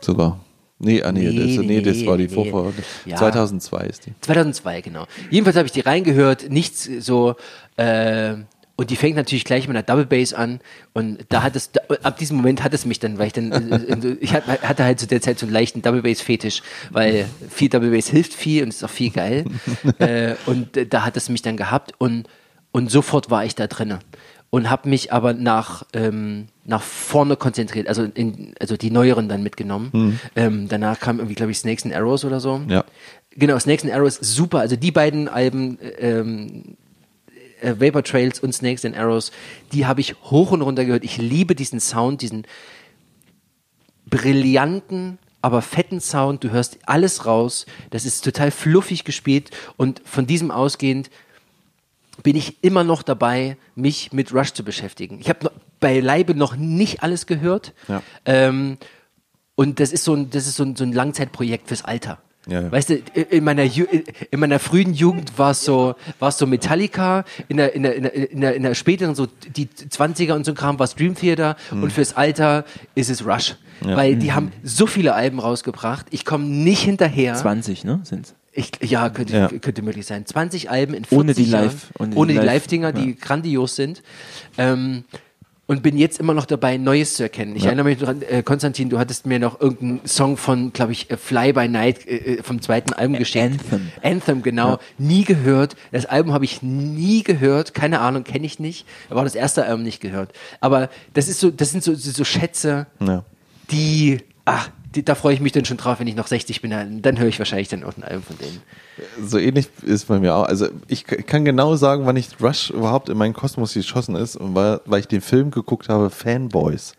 Sogar. Nee, ah, nee, Nee, das, nee, nee, das war die nee. Vorfahrt. Ja. 2002 ist die. 2002, genau. Jedenfalls habe ich die reingehört, nichts so, äh, und die fängt natürlich gleich mit einer Double Bass an und da hat es, ab diesem Moment hat es mich dann, weil ich dann, äh, ich hatte halt zu der Zeit so einen leichten Double Bass Fetisch, weil viel Double Bass hilft viel und ist auch viel geil äh, und äh, da hat es mich dann gehabt und, und sofort war ich da drinne und habe mich aber nach, ähm, nach vorne konzentriert, also, in, also die neueren dann mitgenommen. Ähm, danach kam irgendwie, glaube ich, Snakes and Arrows oder so. Ja. Genau, Snakes and Arrows, super. Also die beiden Alben, ähm, äh, Vapor Trails und Snakes and Arrows, die habe ich hoch und runter gehört. Ich liebe diesen Sound, diesen brillanten, aber fetten Sound. Du hörst alles raus. Das ist total fluffig gespielt und von diesem ausgehend bin ich immer noch dabei, mich mit Rush zu beschäftigen. Ich habe beileibe noch nicht alles gehört. Ja. Ähm, und das ist so ein, das ist so ein, so ein Langzeitprojekt fürs Alter. Ja, ja. Weißt du, in meiner, Ju in meiner frühen Jugend war es so, so Metallica, in der, in der, in der, in der, in der späteren, so die 20er und so Kram war es Dream Theater und fürs Alter ist es Rush. Mhm. Ja. Weil die haben so viele Alben rausgebracht, ich komme nicht hinterher. 20, ne? Sind's. Ich, ja, könnte, Ja. könnte möglich sein. 20 Alben in 40 Ohne die Jahren. Live- ohne die ohne die Live- Live-Dinger, die grandios sind. Ähm, und bin jetzt immer noch dabei, Neues zu erkennen. Ich Ja. erinnere mich dran, äh, Konstantin, du hattest mir noch irgendeinen Song von, glaube ich, äh, Fly by Night äh, äh, vom zweiten Album geschenkt. Anthem. Anthem, genau. Nie gehört. Das Album habe ich nie gehört. Keine Ahnung, kenne ich nicht. Aber auch das erste Album nicht gehört. Aber das ist so, das sind so, so Schätze, Ja. die, ach, die, da freue ich mich dann schon drauf, wenn ich noch 60 bin. Dann, dann höre ich wahrscheinlich dann auch ein Album von denen. So ähnlich ist bei mir auch. Also ich kann genau sagen, wann ich Rush überhaupt in meinen Kosmos geschossen ist, und weil, weil ich den Film geguckt habe, Fanboys.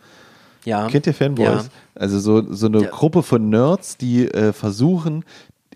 Ja. Kennt ihr Fanboys? Ja. Also so, so eine Ja. Gruppe von Nerds, die äh, versuchen,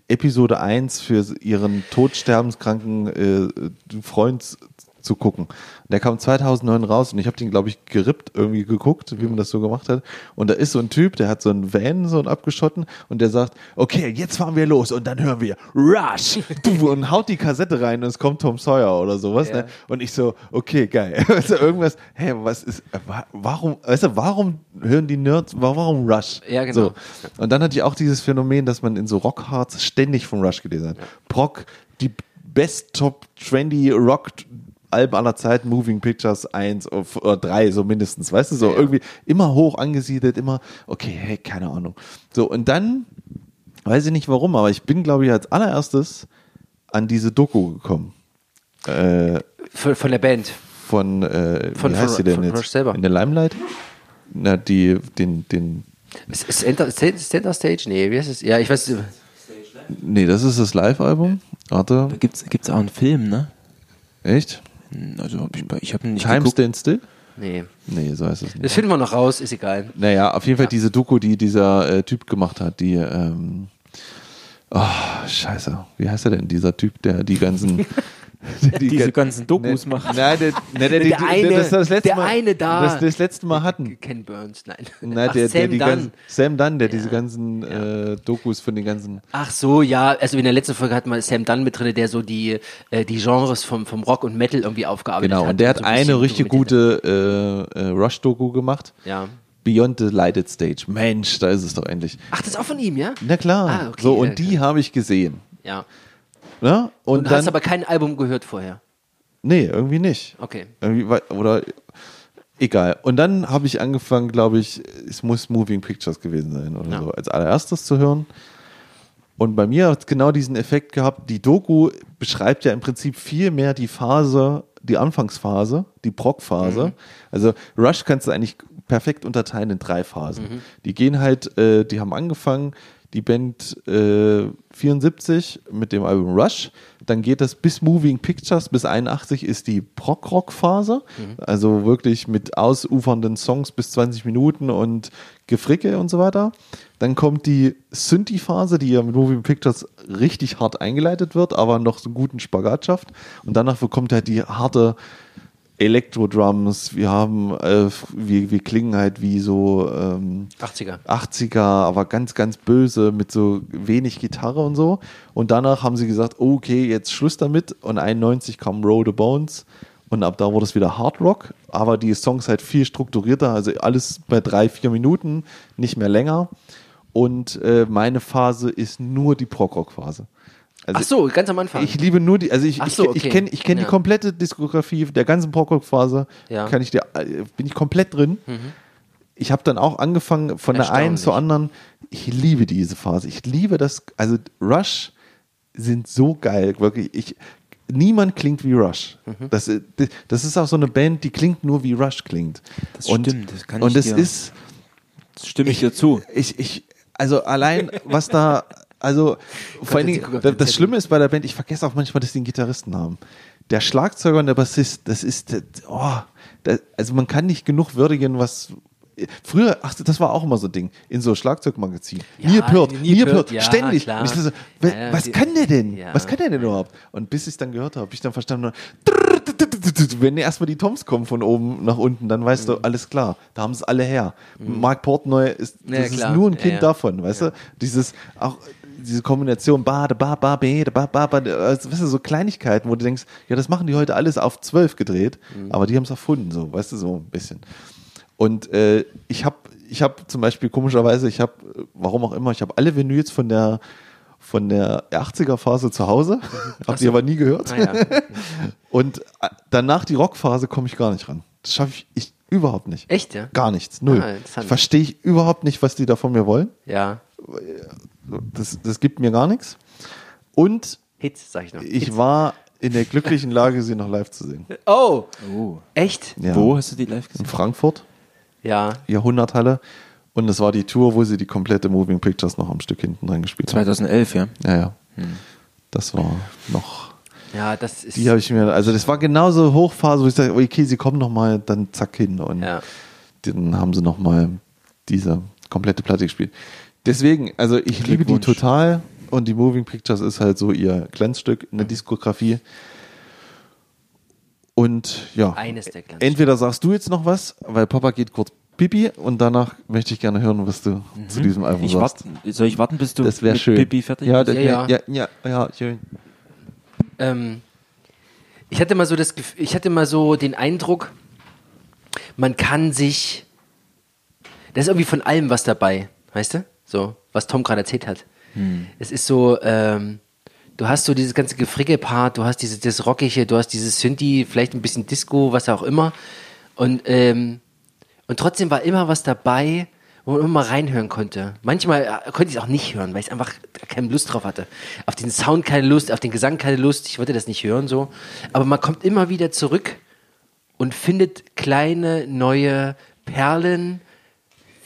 Episode 1 für ihren todsterbenskranken äh, Freund zu gucken. Der kam 2009 raus und ich habe den, glaube ich, gerippt irgendwie geguckt, wie man das so gemacht hat. Und da ist so ein Typ, der hat so einen Van, so einen abgeschotten und der sagt, okay, jetzt fahren wir los und dann hören wir Rush Du, und haut die Kassette rein und es kommt Tom Sawyer oder sowas. Ja. Ne? Und ich so, okay, geil. Also irgendwas, hä, was ist, äh, wa- warum, weißt du, warum hören die Nerds, wa- warum Rush? Ja, genau. So. Und dann hatte ich auch dieses Phänomen, dass man in so Rockhards ständig von Rush gelesen hat. Proc, die best top trendy Rock Alben aller Zeiten, Moving Pictures 1 oder 3, so mindestens, weißt du, so Ja. irgendwie immer hoch angesiedelt, immer, okay, hey, keine Ahnung. So, und dann, weiß ich nicht warum, aber ich bin, glaube ich, als allererstes an diese Doku gekommen. Äh, Von, von der Band. von, äh, Von- wie heißt von- sie denn von jetzt? Rush selber. In der Limelight? Na, die, den, den, Center, Center Stage? Nee, wie heißt es? Ja, ich weiß. nee, das ist das Live-Album. Warte, Da gibt's, gibt's auch einen Film, ne? echt? Also hab ich, ich habe nicht Time. Stand Still? Nee. Nee, so heißt es nicht. Das finden wir noch raus, ist egal. Naja, auf jeden Fall diese Doku, die dieser äh, Typ gemacht hat, die, ähm, oh, scheiße, wie heißt er denn, dieser Typ, der die ganzen, die Diese gan- ganzen Dokus Ne- macht. Nein, der, ne, der, der, eine- das, das letzte der Mal, eine da. Das, das letzte Mal hatten. Ken Burns, nein. Nein, Ach, der, Sam Dunn. ganzen, Sam Dunn, der diese ganzen äh, Dokus von den ganzen. Ach so, ja, also in der letzten Folge hatten wir Sam Dunn mit drin, der so die, äh, die Genres vom, vom Rock und Metal irgendwie aufgearbeitet Genau, hat. und der hat so ein eine richtig gute äh, äh, Rush-Doku gemacht. hat. Ja. Beyond the Lighted Stage. Mensch, da ist es doch endlich. Ach, das ist auch von ihm, ja? Na klar. Ah, okay, so, ja, und die habe ich gesehen. Ja. Ne? Und, Und, dann. hast aber kein Album gehört vorher. nee, irgendwie nicht. Okay. Irgendwie, oder egal. Und dann habe ich angefangen, glaube ich, es muss Moving Pictures gewesen sein oder Ja. so, als allererstes zu hören. Und bei mir hat es genau diesen Effekt gehabt. Die Doku beschreibt ja im Prinzip viel mehr die Phase, die Anfangsphase, die Prog-Phase. Also Rush kannst du eigentlich perfekt unterteilen in drei Phasen. Die gehen halt, äh, die haben angefangen, die Band äh, 74 mit dem Album Rush. Dann geht das bis Moving Pictures, bis 81 ist die Prog-Rock-Phase. Also wirklich mit ausufernden Songs bis 20 Minuten und Gefricke und so weiter. Dann kommt die Synthi-Phase, die ja mit Moving Pictures richtig hart eingeleitet wird, aber noch so einen guten Spagat schafft. Und danach kommt halt die harte Elektro-Drums. Wir haben, äh, wir, wir klingen halt wie so ähm, 80er. 80er, aber ganz, ganz böse mit so wenig Gitarre und so. Und danach haben sie gesagt, okay, jetzt Schluss damit. Und 91 kam Roll the Bones. Und ab da wurde es wieder Hard Rock, aber die Songs halt viel strukturierter, also alles bei drei, vier Minuten, nicht mehr länger. Und äh, meine Phase ist nur die Prog-Rock-Phase. Also Ach so, ganz am Anfang. ich liebe nur die, also ich, ich, so, ich okay. kenne ich kenn Ja. die komplette Diskografie der ganzen Prog-Rock-Phase, Ja. kann ich dir, äh, bin ich komplett drin. Ich habe dann auch angefangen von der einen zur anderen. Ich liebe diese Phase. Ich liebe das, also Rush sind so geil, wirklich. Ich, niemand klingt wie Rush. Mhm. Das, äh, das ist auch so eine Band, die klingt nur wie Rush klingt. Das und, stimmt, das kann Und ich es dir- ist, Das stimme ich dir zu. ich, ich, also allein, was da, also vor allen Dingen, das, das. Schlimme ist bei der Band, ich vergesse auch manchmal, dass die einen Gitarristen haben. Der Schlagzeuger und der Bassist, das ist, oh, das, also man kann nicht genug würdigen, was. Früher, ach, das war auch immer so ein Ding, in so Schlagzeugmagazinen. Ja, Nearpert, Nearpert, Nearpert, ja, ständig. klar. Und ich so, wa- Ja, was die- kann der denn? ja. Was kann der denn überhaupt? Und bis ich es dann gehört habe, habe ich dann verstanden, wenn erstmal die Toms kommen von oben nach unten, dann weißt Mhm. du, alles klar, da haben es alle her. Mark Portnoy ist, das ist nur ein Kind davon, weißt du? Dieses, auch diese Kombination, ba, da, ba, ba, be, da, ba, ba, ba, also, weißt du, so Kleinigkeiten, wo du denkst, ja, das machen die heute alles auf zwölf gedreht, Mhm. aber die haben es erfunden, so, weißt du, so ein bisschen. Und äh, ich habe ich hab zum Beispiel komischerweise, ich habe, warum auch immer, ich habe alle Vinyls von der von der 80er-Phase zu Hause, habe die aber nie gehört. Ah, ja. Und äh, danach die Rockphase komme ich gar nicht ran. Das schaffe ich, ich überhaupt nicht. Echt, ja? Gar nichts, null. Ah. Verstehe ich überhaupt nicht, was die da von mir wollen. Ja. Das, das gibt mir gar nichts. Und Hits, sag ich noch. ich Hits. war in der glücklichen Lage, sie noch live zu sehen. Oh, Oh. echt? Ja. Wo hast du die live In gesehen? Frankfurt, Ja. Jahrhunderthalle. Und es war die Tour, wo sie die komplette Moving Pictures noch am Stück hinten reingespielt haben. 2011, ja. Ja, ja. Das war noch. Ja, das ist. Die habe ich mir, also das war genauso Hochphase, wo ich sage, okay, sie kommen noch mal, dann zack hin und Ja. dann haben sie noch mal diese komplette Platte gespielt. Deswegen, also ich liebe die total und die Moving Pictures ist halt so ihr Glanzstück in der Diskografie. Und ja, Eines der Glanzstücke. entweder sagst du jetzt noch was, weil Papa geht kurz Pipi und danach möchte ich gerne hören, was du zu diesem Album Ich sagst. wart, soll ich warten, bis du Das wäre mit schön. Pippi fertig ja, bist? das Ja, ja, ja, ja, schön. Ähm, ich hatte mal so das, ich hatte mal so den Eindruck, man kann sich, da ist irgendwie von allem was dabei, weißt du? So, was Tom gerade erzählt hat. Es ist so, ähm, du hast so dieses ganze Gefricke-Part, du hast dieses das Rockige, du hast dieses Synthi, vielleicht ein bisschen Disco, was auch immer. Und, ähm, und trotzdem war immer was dabei, wo man immer mal reinhören konnte. Manchmal äh, konnte ich es auch nicht hören, weil ich einfach keine Lust drauf hatte. Auf den Sound keine Lust, auf den Gesang keine Lust. Ich wollte das nicht hören so. Aber man kommt immer wieder zurück und findet kleine neue Perlen,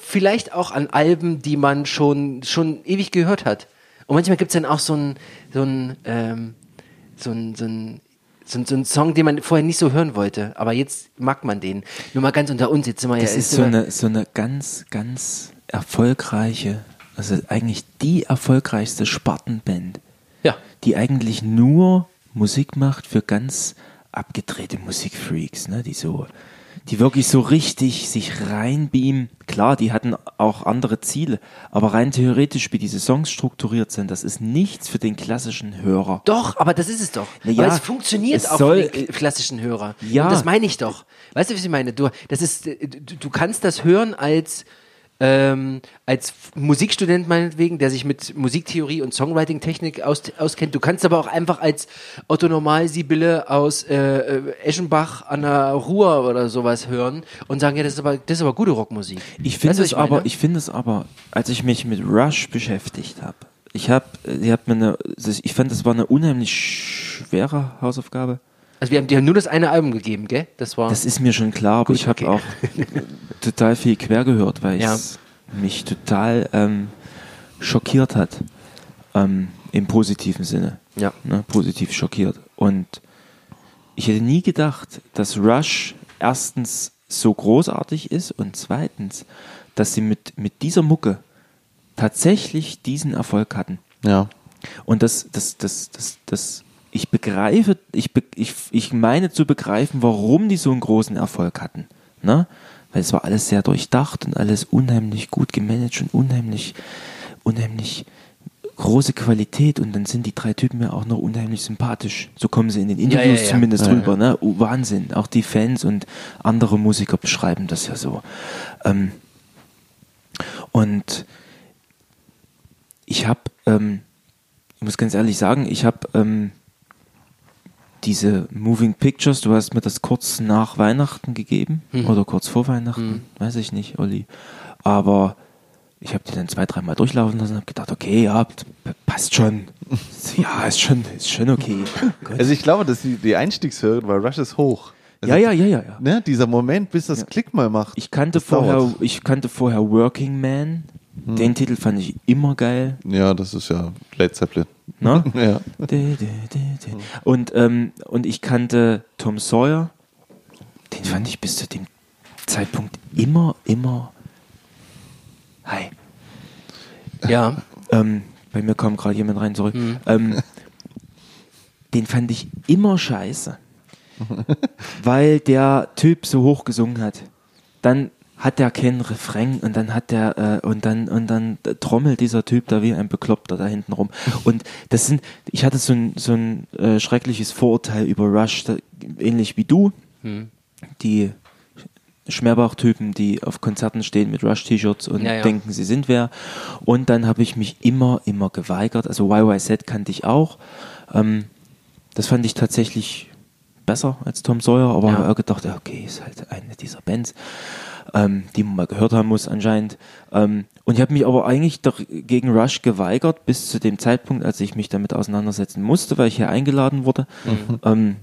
vielleicht auch an Alben, die man schon, schon ewig gehört hat. Und manchmal gibt es dann auch so ein, so ein, ähm, so ein, so ein, So, so ein Song, den man vorher nicht so hören wollte, aber jetzt mag man den. Nur mal ganz unter uns, jetzt sind wir Das ja ist jetzt so eine, so eine ganz, ganz erfolgreiche, also eigentlich die erfolgreichste Spartenband, Ja. die eigentlich nur Musik macht für ganz abgedrehte Musikfreaks, ne? die so, die wirklich so richtig sich reinbeamen. Klar, die hatten auch andere Ziele, aber rein theoretisch, wie diese Songs strukturiert sind, das ist nichts für den klassischen Hörer. Doch, aber das ist es doch. Na ja, es funktioniert es auch soll- für den klassischen Hörer. Ja. Und das meine ich doch. Weißt du, was ich meine? Du, das ist, äh, du, du kannst das hören als, ähm, als Musikstudent meinetwegen, der sich mit Musiktheorie und Songwriting-Technik aus, auskennt. Du kannst aber auch einfach als Otto Normal-Sibylle aus äh, äh, Eschenbach an der Ruhr oder sowas hören und sagen, ja, das ist aber, das ist aber gute Rockmusik. Ich finde es aber, ich finde es aber, als ich mich mit Rush beschäftigt habe, ich habe, mir eine, ich fand, das war eine unheimlich schwere Hausaufgabe. Also wir haben dir nur das eine Album gegeben, gell? Das war. Das ist mir schon klar, aber Gut, ich habe okay. auch total viel quer gehört, weil Ja. es mich total ähm, schockiert hat. Ähm, Im positiven Sinne. Ja. Ne, positiv schockiert. Und ich hätte nie gedacht, dass Rush erstens so großartig ist und zweitens, dass sie mit, mit dieser Mucke tatsächlich diesen Erfolg hatten. Ja. Und das, das, das, das, das, ich begreife, ich, be, ich, ich meine zu begreifen, warum die so einen großen Erfolg hatten. Ne? Weil es war alles sehr durchdacht und alles unheimlich gut gemanagt und unheimlich, unheimlich große Qualität und dann sind die drei Typen ja auch noch unheimlich sympathisch. So kommen sie in den Interviews ja, ja. zumindest Ja, ja. rüber. Ne? Oh, Wahnsinn. Auch die Fans und andere Musiker beschreiben das ja so. Ähm, und ich habe, ähm, ich muss ganz ehrlich sagen, ich habe ähm, diese Moving Pictures, du hast mir das kurz nach Weihnachten gegeben oder kurz vor Weihnachten, weiß ich nicht, Olli. Aber ich habe die dann zwei, dreimal durchlaufen lassen und habe gedacht, okay, ja, passt schon. Ja, ist schon, ist schon okay. Also ich glaube, dass die, die Einstiegshürde bei Rush ist hoch. Also, Ja, ja, ja, ja, ja. Ne, dieser Moment, bis das Klick mal macht. Ich kannte vorher, dauert. ich kannte vorher Working Man. Den Titel fand ich immer geil. Ja, das ist ja Led Zeppelin. Ne? Ja. Und, ähm, und ich kannte Tom Sawyer. Den fand ich bis zu dem Zeitpunkt immer, immer. Hi. ja. Ähm, bei mir kam gerade jemand rein, sorry. Ähm, den fand ich immer scheiße. weil der Typ so hoch gesungen hat. Dann hat der keinen Refrain und dann hat der äh, und dann und dann trommelt dieser Typ da wie ein Bekloppter da hinten rum. Und das sind, ich hatte so ein, so ein äh, schreckliches Vorurteil über Rush, da, ähnlich wie du. Die Schmerbach-Typen, die auf Konzerten stehen mit Rush-T-Shirts und Ja, ja. denken, sie sind wer. Und dann habe ich mich immer, immer geweigert. Also YYZ kannte ich auch. Ähm, das fand ich tatsächlich besser als Tom Sawyer, aber Ja. habe gedacht, okay, ist halt eine dieser Bands, ähm, die man mal gehört haben muss anscheinend. Ähm, und ich habe mich aber eigentlich doch gegen Rush geweigert, bis zu dem Zeitpunkt, als ich mich damit auseinandersetzen musste, weil ich hier eingeladen wurde. Ähm,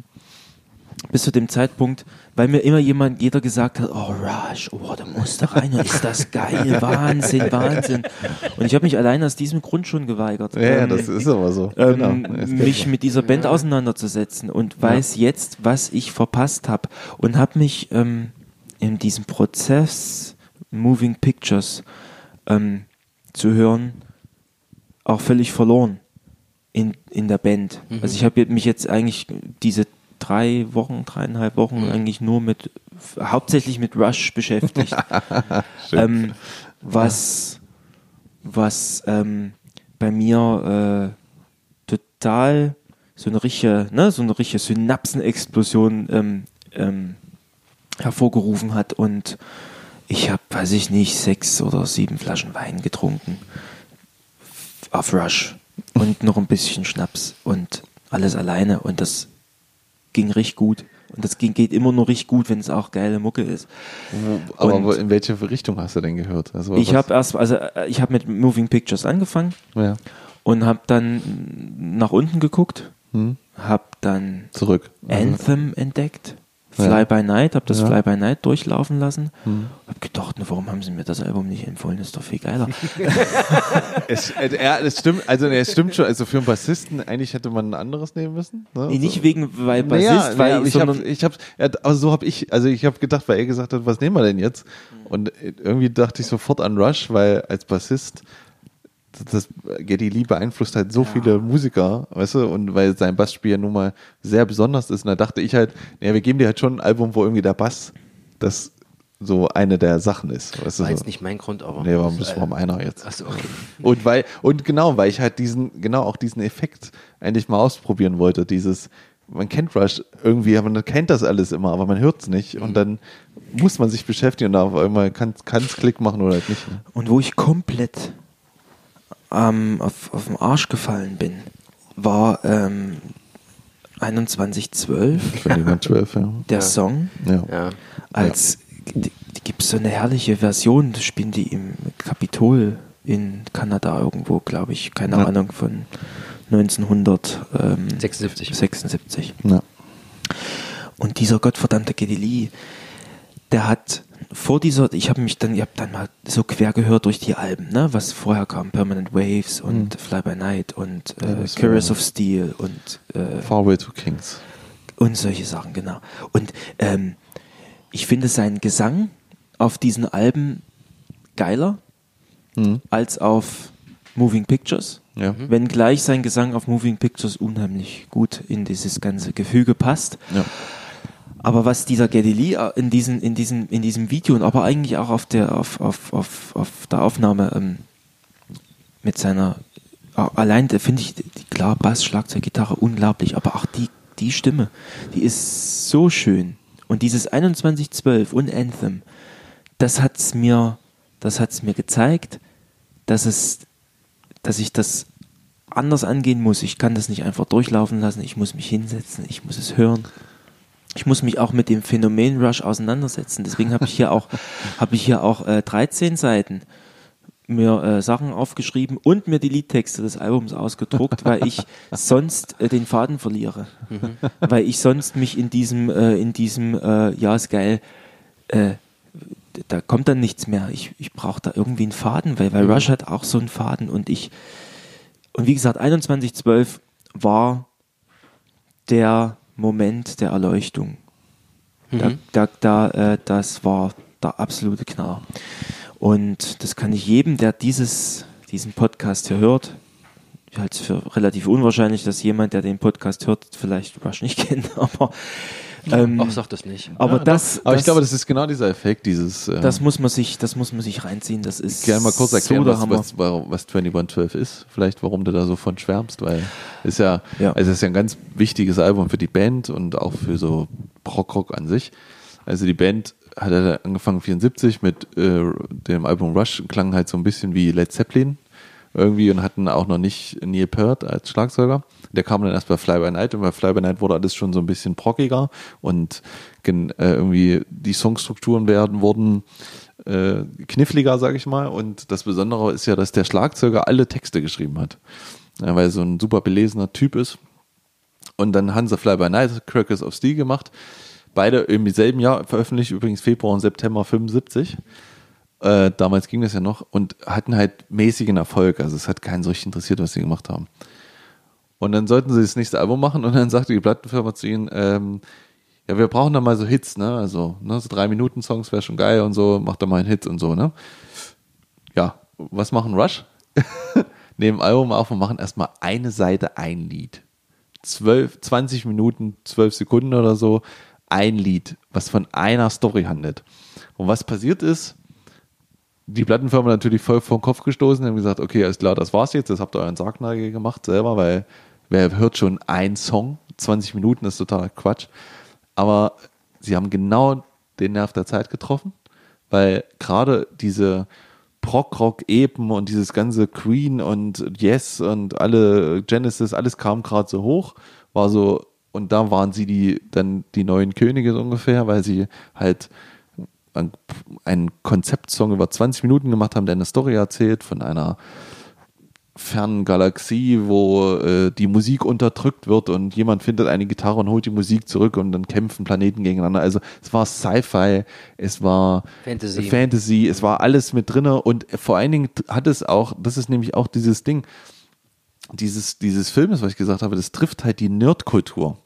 bis zu dem Zeitpunkt, weil mir immer jemand, jeder gesagt hat, oh Rush, oh, da musst du rein, ist das geil, Wahnsinn, Wahnsinn. Und ich habe mich allein aus diesem Grund schon geweigert. Ja, ja, Ähm, das ist aber so. ähm, Genau. mich mit dieser Band auseinanderzusetzen und weiß jetzt, was ich verpasst habe und habe mich ähm, in diesem Prozess Moving Pictures ähm, zu hören auch völlig verloren in, in der Band. Also ich habe mich jetzt eigentlich diese drei Wochen, dreieinhalb Wochen eigentlich nur mit hauptsächlich mit Rush beschäftigt. ähm, was was ähm, bei mir äh, total so eine richtige, ne, so eine richtige Synapsenexplosion ähm, ähm, hervorgerufen hat und ich habe, weiß ich nicht, sechs oder sieben Flaschen Wein getrunken auf Rush und noch ein bisschen Schnaps und alles alleine und das ging richtig gut. Und das ging, geht immer nur richtig gut, wenn es auch geile Mucke ist. aber wo- in welche Richtung hast du denn gehört? Also, Ich habe erst, also äh, ich habe mit Moving Pictures angefangen Ja. und habe dann nach unten geguckt, Hm. habe dann Zurück. Anthem entdeckt, Fly Ja. by Night, habe das Ja. Fly by Night durchlaufen lassen. Hab gedacht, na, warum haben sie mir das Album nicht empfohlen? Das ist doch viel geiler. Es, äh, ja, es stimmt, also es stimmt schon. Also für einen Bassisten eigentlich hätte man ein anderes nehmen müssen. Ne? nee, nicht So. wegen, weil Naja, Bassist, weil, naja, ich habe, ich hab, ja, also so habe ich, also ich habe gedacht, weil er gesagt hat, was nehmen wir denn jetzt? Und irgendwie dachte ich sofort an Rush, weil als Bassist das Geddy Lee beeinflusst halt so viele Musiker, weißt du, und weil sein Bassspiel ja nun mal sehr besonders ist. Und da dachte ich halt, naja, wir geben dir halt schon ein Album, wo irgendwie der Bass das so eine der Sachen ist. Weißt du, War so. jetzt nicht mein Grund, aber. Nee, war das war meiner jetzt. Achso, okay. Und weil, und genau, weil ich halt diesen, genau auch diesen Effekt eigentlich mal ausprobieren wollte. Dieses, man kennt Rush irgendwie, aber man kennt das alles immer, aber man hört es nicht. Und dann muss man sich beschäftigen und auf einmal kann es Klick machen oder halt nicht. Ne? Und wo ich komplett ähm, auf, auf den Arsch gefallen bin, war ähm, 2112, Wenn jemand zwölf, ja. der Ja. Song. Ja. Als die, die gibt es so eine herrliche Version, das spielen die im Kapitol in Kanada irgendwo, glaube ich, keine Ja. Ahnung, von 1976. 76. Ja. Und dieser gottverdammte Geddy Lee, der hat vor dieser, ich habe mich dann, ich habe dann mal so quer gehört durch die Alben, ne, was vorher kam, Permanent Waves und Fly by Night und äh, Curious of Steel und äh, Farway to Kings. und solche Sachen, genau. Und ähm, ich finde seinen Gesang auf diesen Alben geiler Mhm. als auf Moving Pictures. Ja. Wenngleich sein Gesang auf Moving Pictures unheimlich gut in dieses ganze Gefüge passt. ja. Aber was dieser Geddy Lee äh, in, diesen, in, diesem, in diesem Video und aber eigentlich auch auf der, auf, auf, auf, auf der Aufnahme ähm, mit seiner, äh, allein finde ich, klar, Bass, Schlagzeug, Gitarre, unglaublich, aber auch die, die Stimme, die ist so schön. Und dieses 2112 und Anthem, das hat's mir, das hat's mir gezeigt, dass es, dass ich das anders angehen muss. Ich kann das nicht einfach durchlaufen lassen. Ich muss mich hinsetzen. Ich muss es hören. Ich muss mich auch mit dem Phänomen Rush auseinandersetzen. Deswegen habe ich hier auch, habe ich hier auch äh, 13 Seiten mir äh, Sachen aufgeschrieben und mir die Liedtexte des Albums ausgedruckt, weil ich sonst äh, den Faden verliere. Weil ich sonst mich in diesem, äh, in diesem, äh, ja, ist geil, äh, da kommt dann nichts mehr. Ich, ich brauche da irgendwie einen Faden, weil, weil Rush hat auch so einen Faden und ich, und wie gesagt, 2112 war der Moment der Erleuchtung. Da, da, da, äh, das war der absolute Knaller. Und das kann ich jedem, der dieses, diesen Podcast hier hört, ich halte es für relativ unwahrscheinlich, dass jemand, der den Podcast hört, vielleicht Rush nicht kennt, aber, ähm, Ach, sag das nicht. aber Ja, das, Aber das, ich glaube, das ist genau dieser Effekt, dieses. Äh, das muss man sich, das muss man sich reinziehen. Das ist gerne mal kurz erklären, so was, was, was 2112 ist. Vielleicht, warum du da so von schwärmst, weil ist ja, Ja. also es ist ja ein ganz wichtiges Album für die Band und auch für so Prog-Rock an sich. Also die Band hat ja angefangen 74 mit äh, dem Album Rush, klang halt so ein bisschen wie Led Zeppelin irgendwie und hatten auch noch nicht Neil Peart als Schlagzeuger. Der kam dann erst bei Fly by Night und bei Fly by Night wurde alles schon so ein bisschen proggiger und äh, irgendwie die Songstrukturen werden wurden äh, kniffliger, sag ich mal. Und das Besondere ist ja, dass der Schlagzeuger alle Texte geschrieben hat, ja, weil er so ein super belesener Typ ist. Und dann Hansa Fly by Night, Crackers of Steel gemacht. Beide im selben Jahr veröffentlicht, übrigens Februar und September 75. Äh, damals ging das ja noch und hatten halt mäßigen Erfolg. Also es hat keinen so richtig interessiert, was sie gemacht haben. Und dann sollten sie das nächste Album machen und dann sagte die Plattenfirma zu ihnen, ähm, ja, wir brauchen da mal so Hits, ne? Also, ne, so drei Minuten Songs wäre schon geil und so, macht da mal einen Hit und so, ne? Ja, was machen Rush? Nehmen Album auf und machen erstmal eine Seite ein Lied. 12, 20 Minuten, 12 Sekunden oder so, ein Lied, was von einer Story handelt. Und was passiert ist, die Plattenfirma natürlich voll vor den Kopf gestoßen, haben gesagt, okay, alles klar, das war's jetzt, das habt ihr euren Sargnagel gemacht selber, weil wer hört schon einen Song, 20 Minuten ist totaler Quatsch. Aber sie haben genau den Nerv der Zeit getroffen, weil gerade diese Prog-Rock-Epen und dieses ganze Queen und Yes und alle Genesis, alles kam gerade so hoch, war so, und da waren sie die, dann die neuen Könige so ungefähr, weil sie halt ein- einen Konzeptsong über 20 Minuten gemacht haben, der eine Story erzählt von einer fernen Galaxie, wo äh, die Musik unterdrückt wird und jemand findet eine Gitarre und holt die Musik zurück und dann kämpfen Planeten gegeneinander. Also es war Sci-Fi, es war Fantasy. Fantasy, es war alles mit drinne und vor allen Dingen hat es auch, das ist nämlich auch dieses Ding, dieses, dieses Filmes, was ich gesagt habe, das trifft halt die Nerdkultur.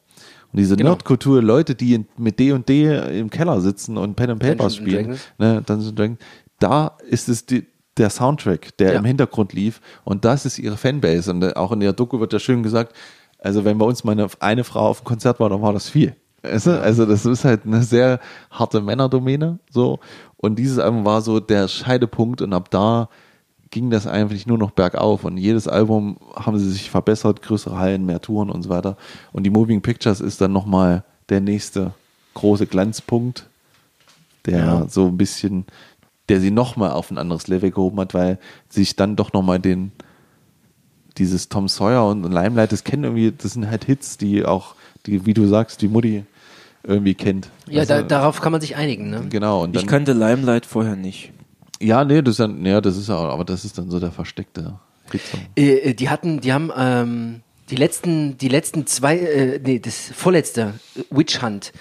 Und diese Genau. Nerdkultur, Leute, die in, mit D und D im Keller sitzen und Pen and Paper Dungeons spielen, ne, Dungeons Dragons, da ist es die, der Soundtrack, der Ja. im Hintergrund lief und das ist ihre Fanbase. Und auch in der Doku wird ja schön gesagt, also wenn bei uns mal eine, eine Frau auf dem Konzert war, dann war das viel. Weißt du? Also das ist halt eine sehr harte Männerdomäne so und dieses Album war so der Scheidepunkt und ab da ging das eigentlich nur noch bergauf und jedes Album haben sie sich verbessert, größere Hallen, mehr Touren und so weiter und die Moving Pictures ist dann nochmal der nächste große Glanzpunkt, der Ja. so ein bisschen, der sie nochmal auf ein anderes Level gehoben hat, weil sich dann doch nochmal den dieses Tom Sawyer und Limelight, das kennen irgendwie, das sind halt Hits, die auch, die, wie du sagst, die Mutti irgendwie kennt. Ja, Also, da, darauf kann man sich einigen. Ne? Genau, und dann, Ich kannte Limelight vorher nicht. ja, nee, das ist dann, ja, das ist ja, aber das ist dann so der versteckte Hitsong. Äh, die hatten, die haben ähm, die letzten, die letzten zwei, äh, nee, das vorletzte äh, Witch Hunt.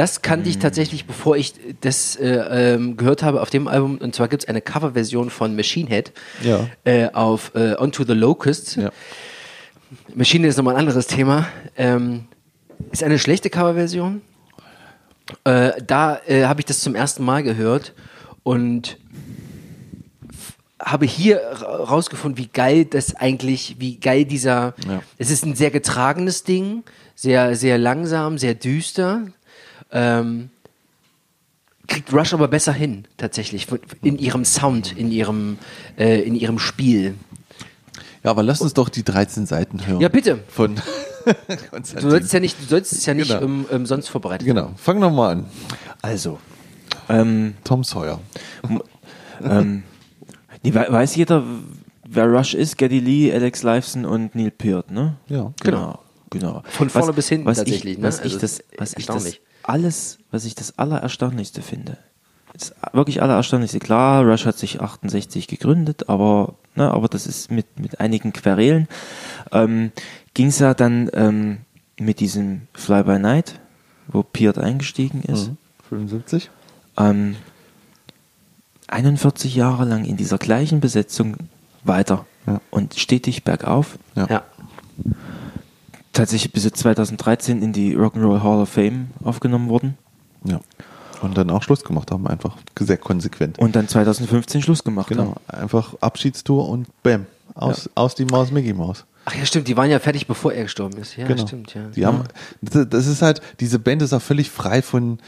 Das kannte Mhm. ich tatsächlich, bevor ich das äh, ähm, gehört habe auf dem Album. Und zwar gibt es eine Coverversion von Machine Head Ja. äh, auf äh, Onto the Locusts. Ja. Machine Head ist nochmal ein anderes Thema. Ähm, ist eine schlechte Coverversion. Äh, da äh, habe ich das zum ersten Mal gehört und habe hier ra- rausgefunden, wie geil das eigentlich, wie geil dieser, Ja. es ist ein sehr getragenes Ding, sehr, sehr langsam, sehr düster. Ähm, kriegt Rush aber besser hin, tatsächlich, in ihrem Sound, in ihrem, äh, in ihrem Spiel. Ja, aber lass uns doch die 13 Seiten hören. Ja, bitte. Von Du sollst ja nicht, du sollst es ja nicht Genau. ähm, ähm, sonst vorbereitet. Genau, fang noch mal an. Also, ähm, Tom Sawyer. ähm, nee, we- weiß jeder, wer Rush ist? Geddy Lee, Alex Lifeson und Neil Peart, ne? Ja. Genau. genau. Von vorne bis hinten was tatsächlich, Ich, ne? was Also ich das, was ich das erstaunlich. Alles, was ich das Allererstaunlichste finde, das wirklich Allererstaunlichste. Klar, Rush hat sich 68 gegründet, aber, ne, aber das ist mit, mit einigen Querelen. Ähm, Ging es ja dann ähm, mit diesem Fly by Night, wo Peart eingestiegen ist. Mhm. 75. ähm, 41 Jahre lang in dieser gleichen Besetzung weiter Ja. und stetig bergauf. Ja. Ja. Tatsächlich bis jetzt 2013 in die Rock'n'Roll Hall of Fame aufgenommen worden ja. Und dann auch Schluss gemacht haben, einfach sehr konsequent. und dann 2015 Schluss gemacht genau, haben. einfach Abschiedstour und bam, aus, aus die Maus Mickey Maus. Ach ja, stimmt, die waren ja fertig, bevor er gestorben ist. Ja, genau. stimmt, ja. Die haben, das das ist halt, diese Band ist auch völlig frei von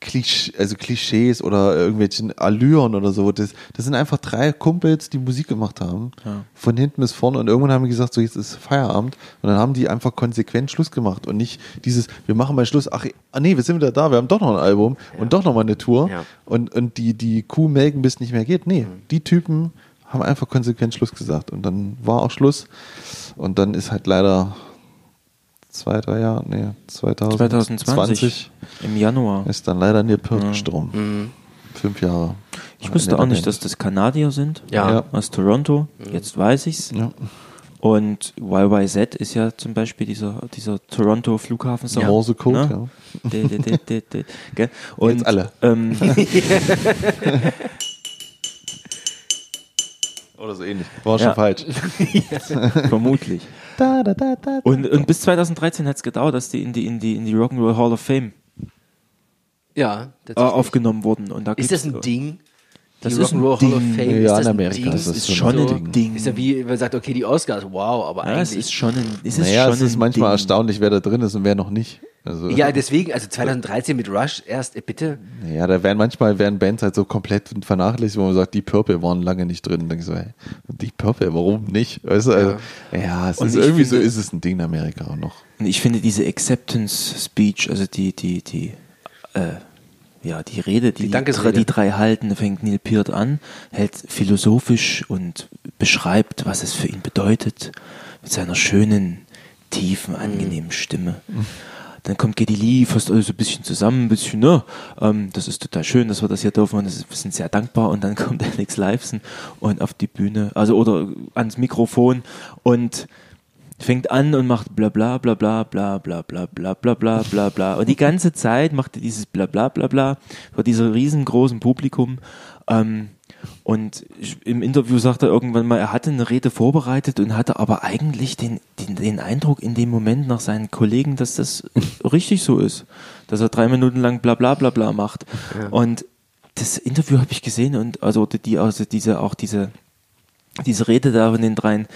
Klisch, also Klischees oder irgendwelchen Allüren oder so. Das, das sind einfach drei Kumpels, die Musik gemacht haben. Ja. Von hinten bis vorne. Und irgendwann haben die gesagt, so jetzt ist Feierabend. Und dann haben die einfach konsequent Schluss gemacht. Und nicht dieses, wir machen mal Schluss, ach ah, nee, wir sind wieder da, wir haben doch noch ein Album und doch noch mal eine Tour. Ja. Und, und die, die Kuh melken, bis nicht mehr geht. Nee, die Typen haben einfach konsequent Schluss gesagt. Und dann war auch Schluss. Und dann ist halt leider zwei, drei Jahre, nee, 2020, 2020 im Januar. ist dann leider Neil Peart gestorben. Fünf Jahre. Ich wusste auch nicht, dass das Kanadier sind. Ja. Ja. Aus Toronto. Jetzt weiß ich's. Ja. Und YYZ ist ja zum Beispiel dieser, dieser Toronto Flughafen Der Morsecode, ja. De, de, de, de, de? Und, Jetzt alle. Ähm, Oder so ähnlich. War schon Ja. falsch. vermutlich. Da, da, da, da. Und, und bis 2013 hat es gedauert, dass die in die, in die, in die Rock'n'Roll Hall of Fame Ja, äh, aufgenommen wurden. Und da Ist das ein Ding? Das Die ist ein Rock'n'Roll Hall of Ding. Fame, Ja, ist das in ein Amerika Ding? ist das ist so schon ein ein Ding. Ist ja wie, man sagt, okay, die Oscars, wow, aber Ja, es eigentlich. ist schon ein, es ist Naja, schon es ist ein manchmal Ding. erstaunlich, wer da drin ist und wer noch nicht. Also, ja, deswegen, also 2013 mit Rush erst, äh, bitte. Ja, da werden manchmal werden Bands halt so komplett vernachlässigt, wo man sagt, die Purple waren lange nicht drin. Und denkst so, hey, die Purple, warum nicht? Weißt du, also, ja. es Und ist irgendwie so finde- ist es ein Ding in Amerika auch noch. Und ich finde diese Acceptance Speech, also die, die, die, äh, ja, die Rede, die Die drei, die drei halten, da fängt Neil Peart an, hält philosophisch und beschreibt, was es für ihn bedeutet, mit seiner schönen, tiefen, angenehmen Stimme. Dann kommt Geddy Lee, fasst alles so ein bisschen zusammen, ein bisschen, ne, ähm, das ist total schön, dass wir das hier dürfen und wir sind sehr dankbar und dann kommt Alex Lifeson und auf die Bühne, also oder ans Mikrofon und fängt an und macht bla bla bla bla bla bla bla bla bla bla bla bla und die ganze Zeit macht er dieses bla bla bla bla vor diesem riesengroßen Publikum ähm, und ich- im Interview sagt er irgendwann mal, er hatte eine Rede vorbereitet und hatte aber eigentlich den, den, den Eindruck in dem Moment nach seinen Kollegen, dass das richtig so ist. Dass er drei Minuten lang bla bla bla bla macht. Und das Interview habe ich gesehen und also die, also diese, auch diese, diese Rede da von den dreien.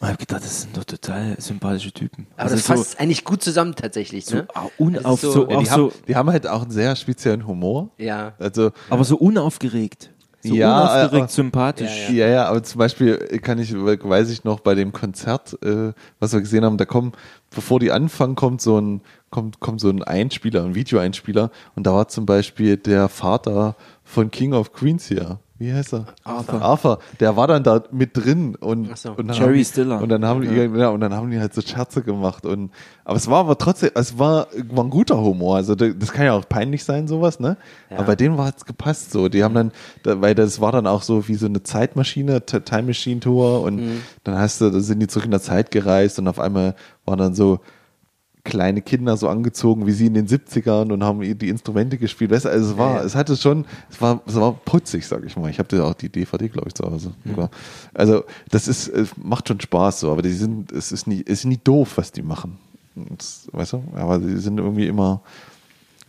Und habe gedacht, das sind doch total sympathische Typen. Aber Also das fasst eigentlich gut zusammen tatsächlich, so, ne? so unauf, so, so- Ja, die, haben, so, die haben halt auch einen sehr speziellen Humor. Ja. Also, aber so unaufgeregt. So Ja, unaufgeregt, äh, sympathisch. ja, ja, aber zum Beispiel kann ich, weiß ich noch, bei dem Konzert, äh, was wir gesehen haben, da kommen, bevor die anfangen, kommt so ein, kommt, kommt so ein Einspieler, ein Videoeinspieler und da war zum Beispiel der Vater von King of Queens hier. Wie heißt er? Arthur. Arthur. Der war dann da mit drin und, so. und dann Jerry haben die, Stiller. Und dann haben die, ja, und dann haben die halt so Scherze gemacht und, aber es war aber trotzdem, es war, war ein guter Humor. Also da- das kann ja auch peinlich sein, sowas, ne? Aber bei denen war es gepasst so. Die haben dann, da, weil das war dann auch so wie so eine Zeitmaschine, Time Machine Tour und Mhm. dann hast du, da sind die zurück in der Zeit gereist und auf einmal waren dann so kleine Kinder so angezogen wie sie in den 70ern und haben die Instrumente gespielt. Weißt du, also es war, Ja, es hatte schon, es war, es war putzig, sag ich mal. Ich habe da auch die DVD, glaube ich, zu Hause. sogar. Also das ist, es macht schon Spaß so, aber die sind, es ist nie, es ist nie doof, was die machen. Das, weißt du, aber die sind irgendwie immer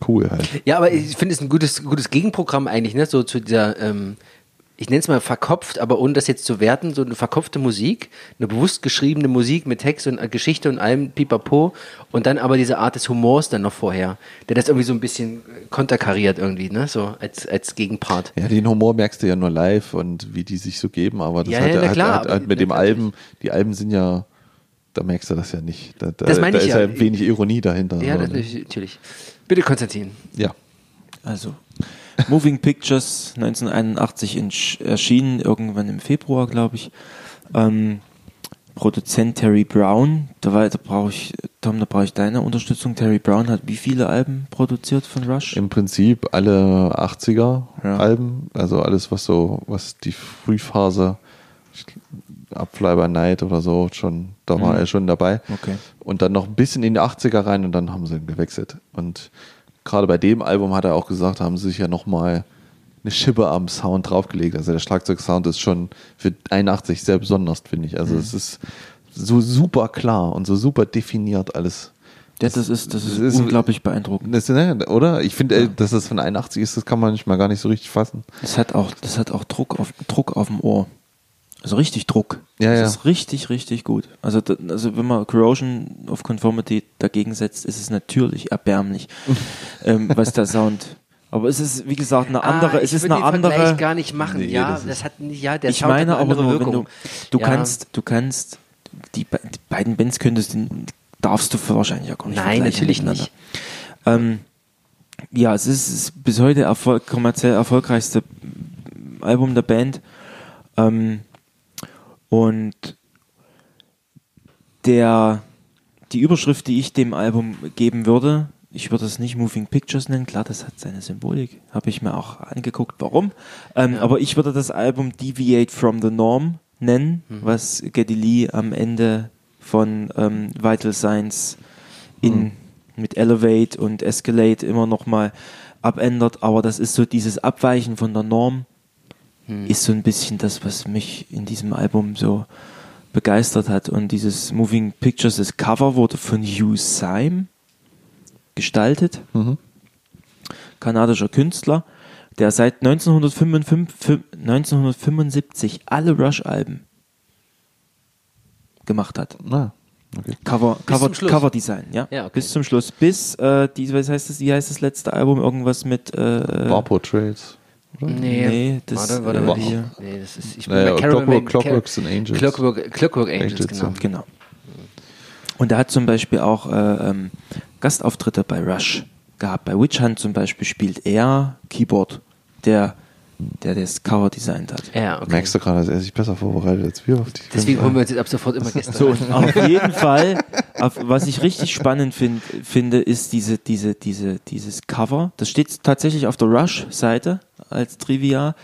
cool halt. Ja, aber ich finde es ein gutes, gutes Gegenprogramm eigentlich, ne? So zu dieser, ähm, ich nenne es mal verkopft, aber ohne das jetzt zu werten, so eine verkopfte Musik, eine bewusst geschriebene Musik mit Text und äh, Geschichte und allem pipapo und dann aber diese Art des Humors dann noch vorher, der das irgendwie so ein bisschen äh, konterkariert irgendwie, ne? So als, als Gegenpart. Ja, den Humor merkst du ja nur live und wie die sich so geben, aber das Ja, hat, ja, na hat, klar, hat, hat mit dem Alben, die Alben sind ja, da merkst du das ja nicht. Da, da, Das meine da ich ist ja. ja wenig Ironie dahinter. Ja, das, natürlich. Bitte, Konstantin. ja. Also, Moving Pictures 1981 in, erschienen, irgendwann im Februar, glaube ich. Ähm, Produzent Terry Brown, da, war- da brauche ich, Tom, da brauche ich deine Unterstützung. Terry Brown hat wie viele Alben produziert von Rush? Im Prinzip alle 80er Ja. Alben, also alles, was so, was die Frühphase, Abfly by Night oder so, schon, da war Mhm. er schon dabei. Okay. Und dann noch ein bisschen in die 80er rein und dann haben sie gewechselt. Und gerade bei dem Album hat er auch gesagt, haben sie sich ja nochmal eine Schippe am Sound draufgelegt. Also der Schlagzeugsound ist schon für 81 sehr besonders, finde ich. Mhm. Also es ist so super klar und so super definiert alles. Ja, das ist, das ist, Das ist- unglaublich beeindruckend. Das, ne, oder? Ich finde, äh, dass das von 81 ist, das kann man nicht mal gar nicht so richtig fassen. Das hat auch, das hat auch Druck auf, Druck auf dem Ohr. Also richtig Druck. Ja, das ja. ist richtig, richtig gut. Also, da- also wenn man Corrosion of Conformity dagegen setzt, ist es natürlich erbärmlich, ähm, was der Sound. Aber es ist, wie gesagt, eine andere, ah, es ich ist würde eine den Vergleich andere. gar nicht machen. Nee, ja, das das, hat nicht, ja, der ich Sound meine hat eine aber nur, wenn du, du Ja. kannst, du kannst, die, die beiden Bands könntest du, darfst du wahrscheinlich ja gar nicht Nein, natürlich nicht. Ähm, ja, es ist, ist bis heute Erfolg, kommerziell erfolgreichste Album der Band. Ähm, und der, die Überschrift, die ich dem Album geben würde, ich würde es nicht Moving Pictures nennen, klar, das hat seine Symbolik, habe ich mir auch angeguckt, warum. Ähm, Aber ich würde das Album Deviate from the Norm nennen, was Geddy Lee am Ende von ähm, Vital Signs in, mit Elevate und Escalate immer noch mal abändert. Aber das ist so dieses Abweichen von der Norm, ist so ein bisschen das, was mich in diesem Album so begeistert hat. Und dieses Moving Pictures, das Cover wurde von Hugh Syme gestaltet. Kanadischer Künstler, der seit 1955, 1975 alle Rush-Alben gemacht hat. Na, okay. Cover, Cover. Cover Design, ja. Ja, okay. Bis zum Schluss. Bis, äh, die, was heißt das, wie heißt das letzte Album? Irgendwas mit, äh, War Portraits. Oder? Nee, Nee, das, warte, warte, äh, warte. hier. Nee, das ist, ich Naja, bei Clockwork- Clockworks and Angels. Clockwork, Clockwork Angels, Angels, genau. ja. Genau. Und er hat zum Beispiel auch äh, ähm, Gastauftritte bei Rush gehabt. Bei Witch Hunt zum Beispiel spielt er Keyboard. Der der das Cover designt hat. Ja, okay. Merkst du gerade, dass er sich besser vorbereitet als wir auf die Deswegen holen wir uns jetzt ab sofort immer Gäste. So, auf jeden Fall, auf, was ich richtig spannend find, finde, ist diese, diese, diese, dieses Cover. Das steht tatsächlich auf der Rush-Seite als Trivia,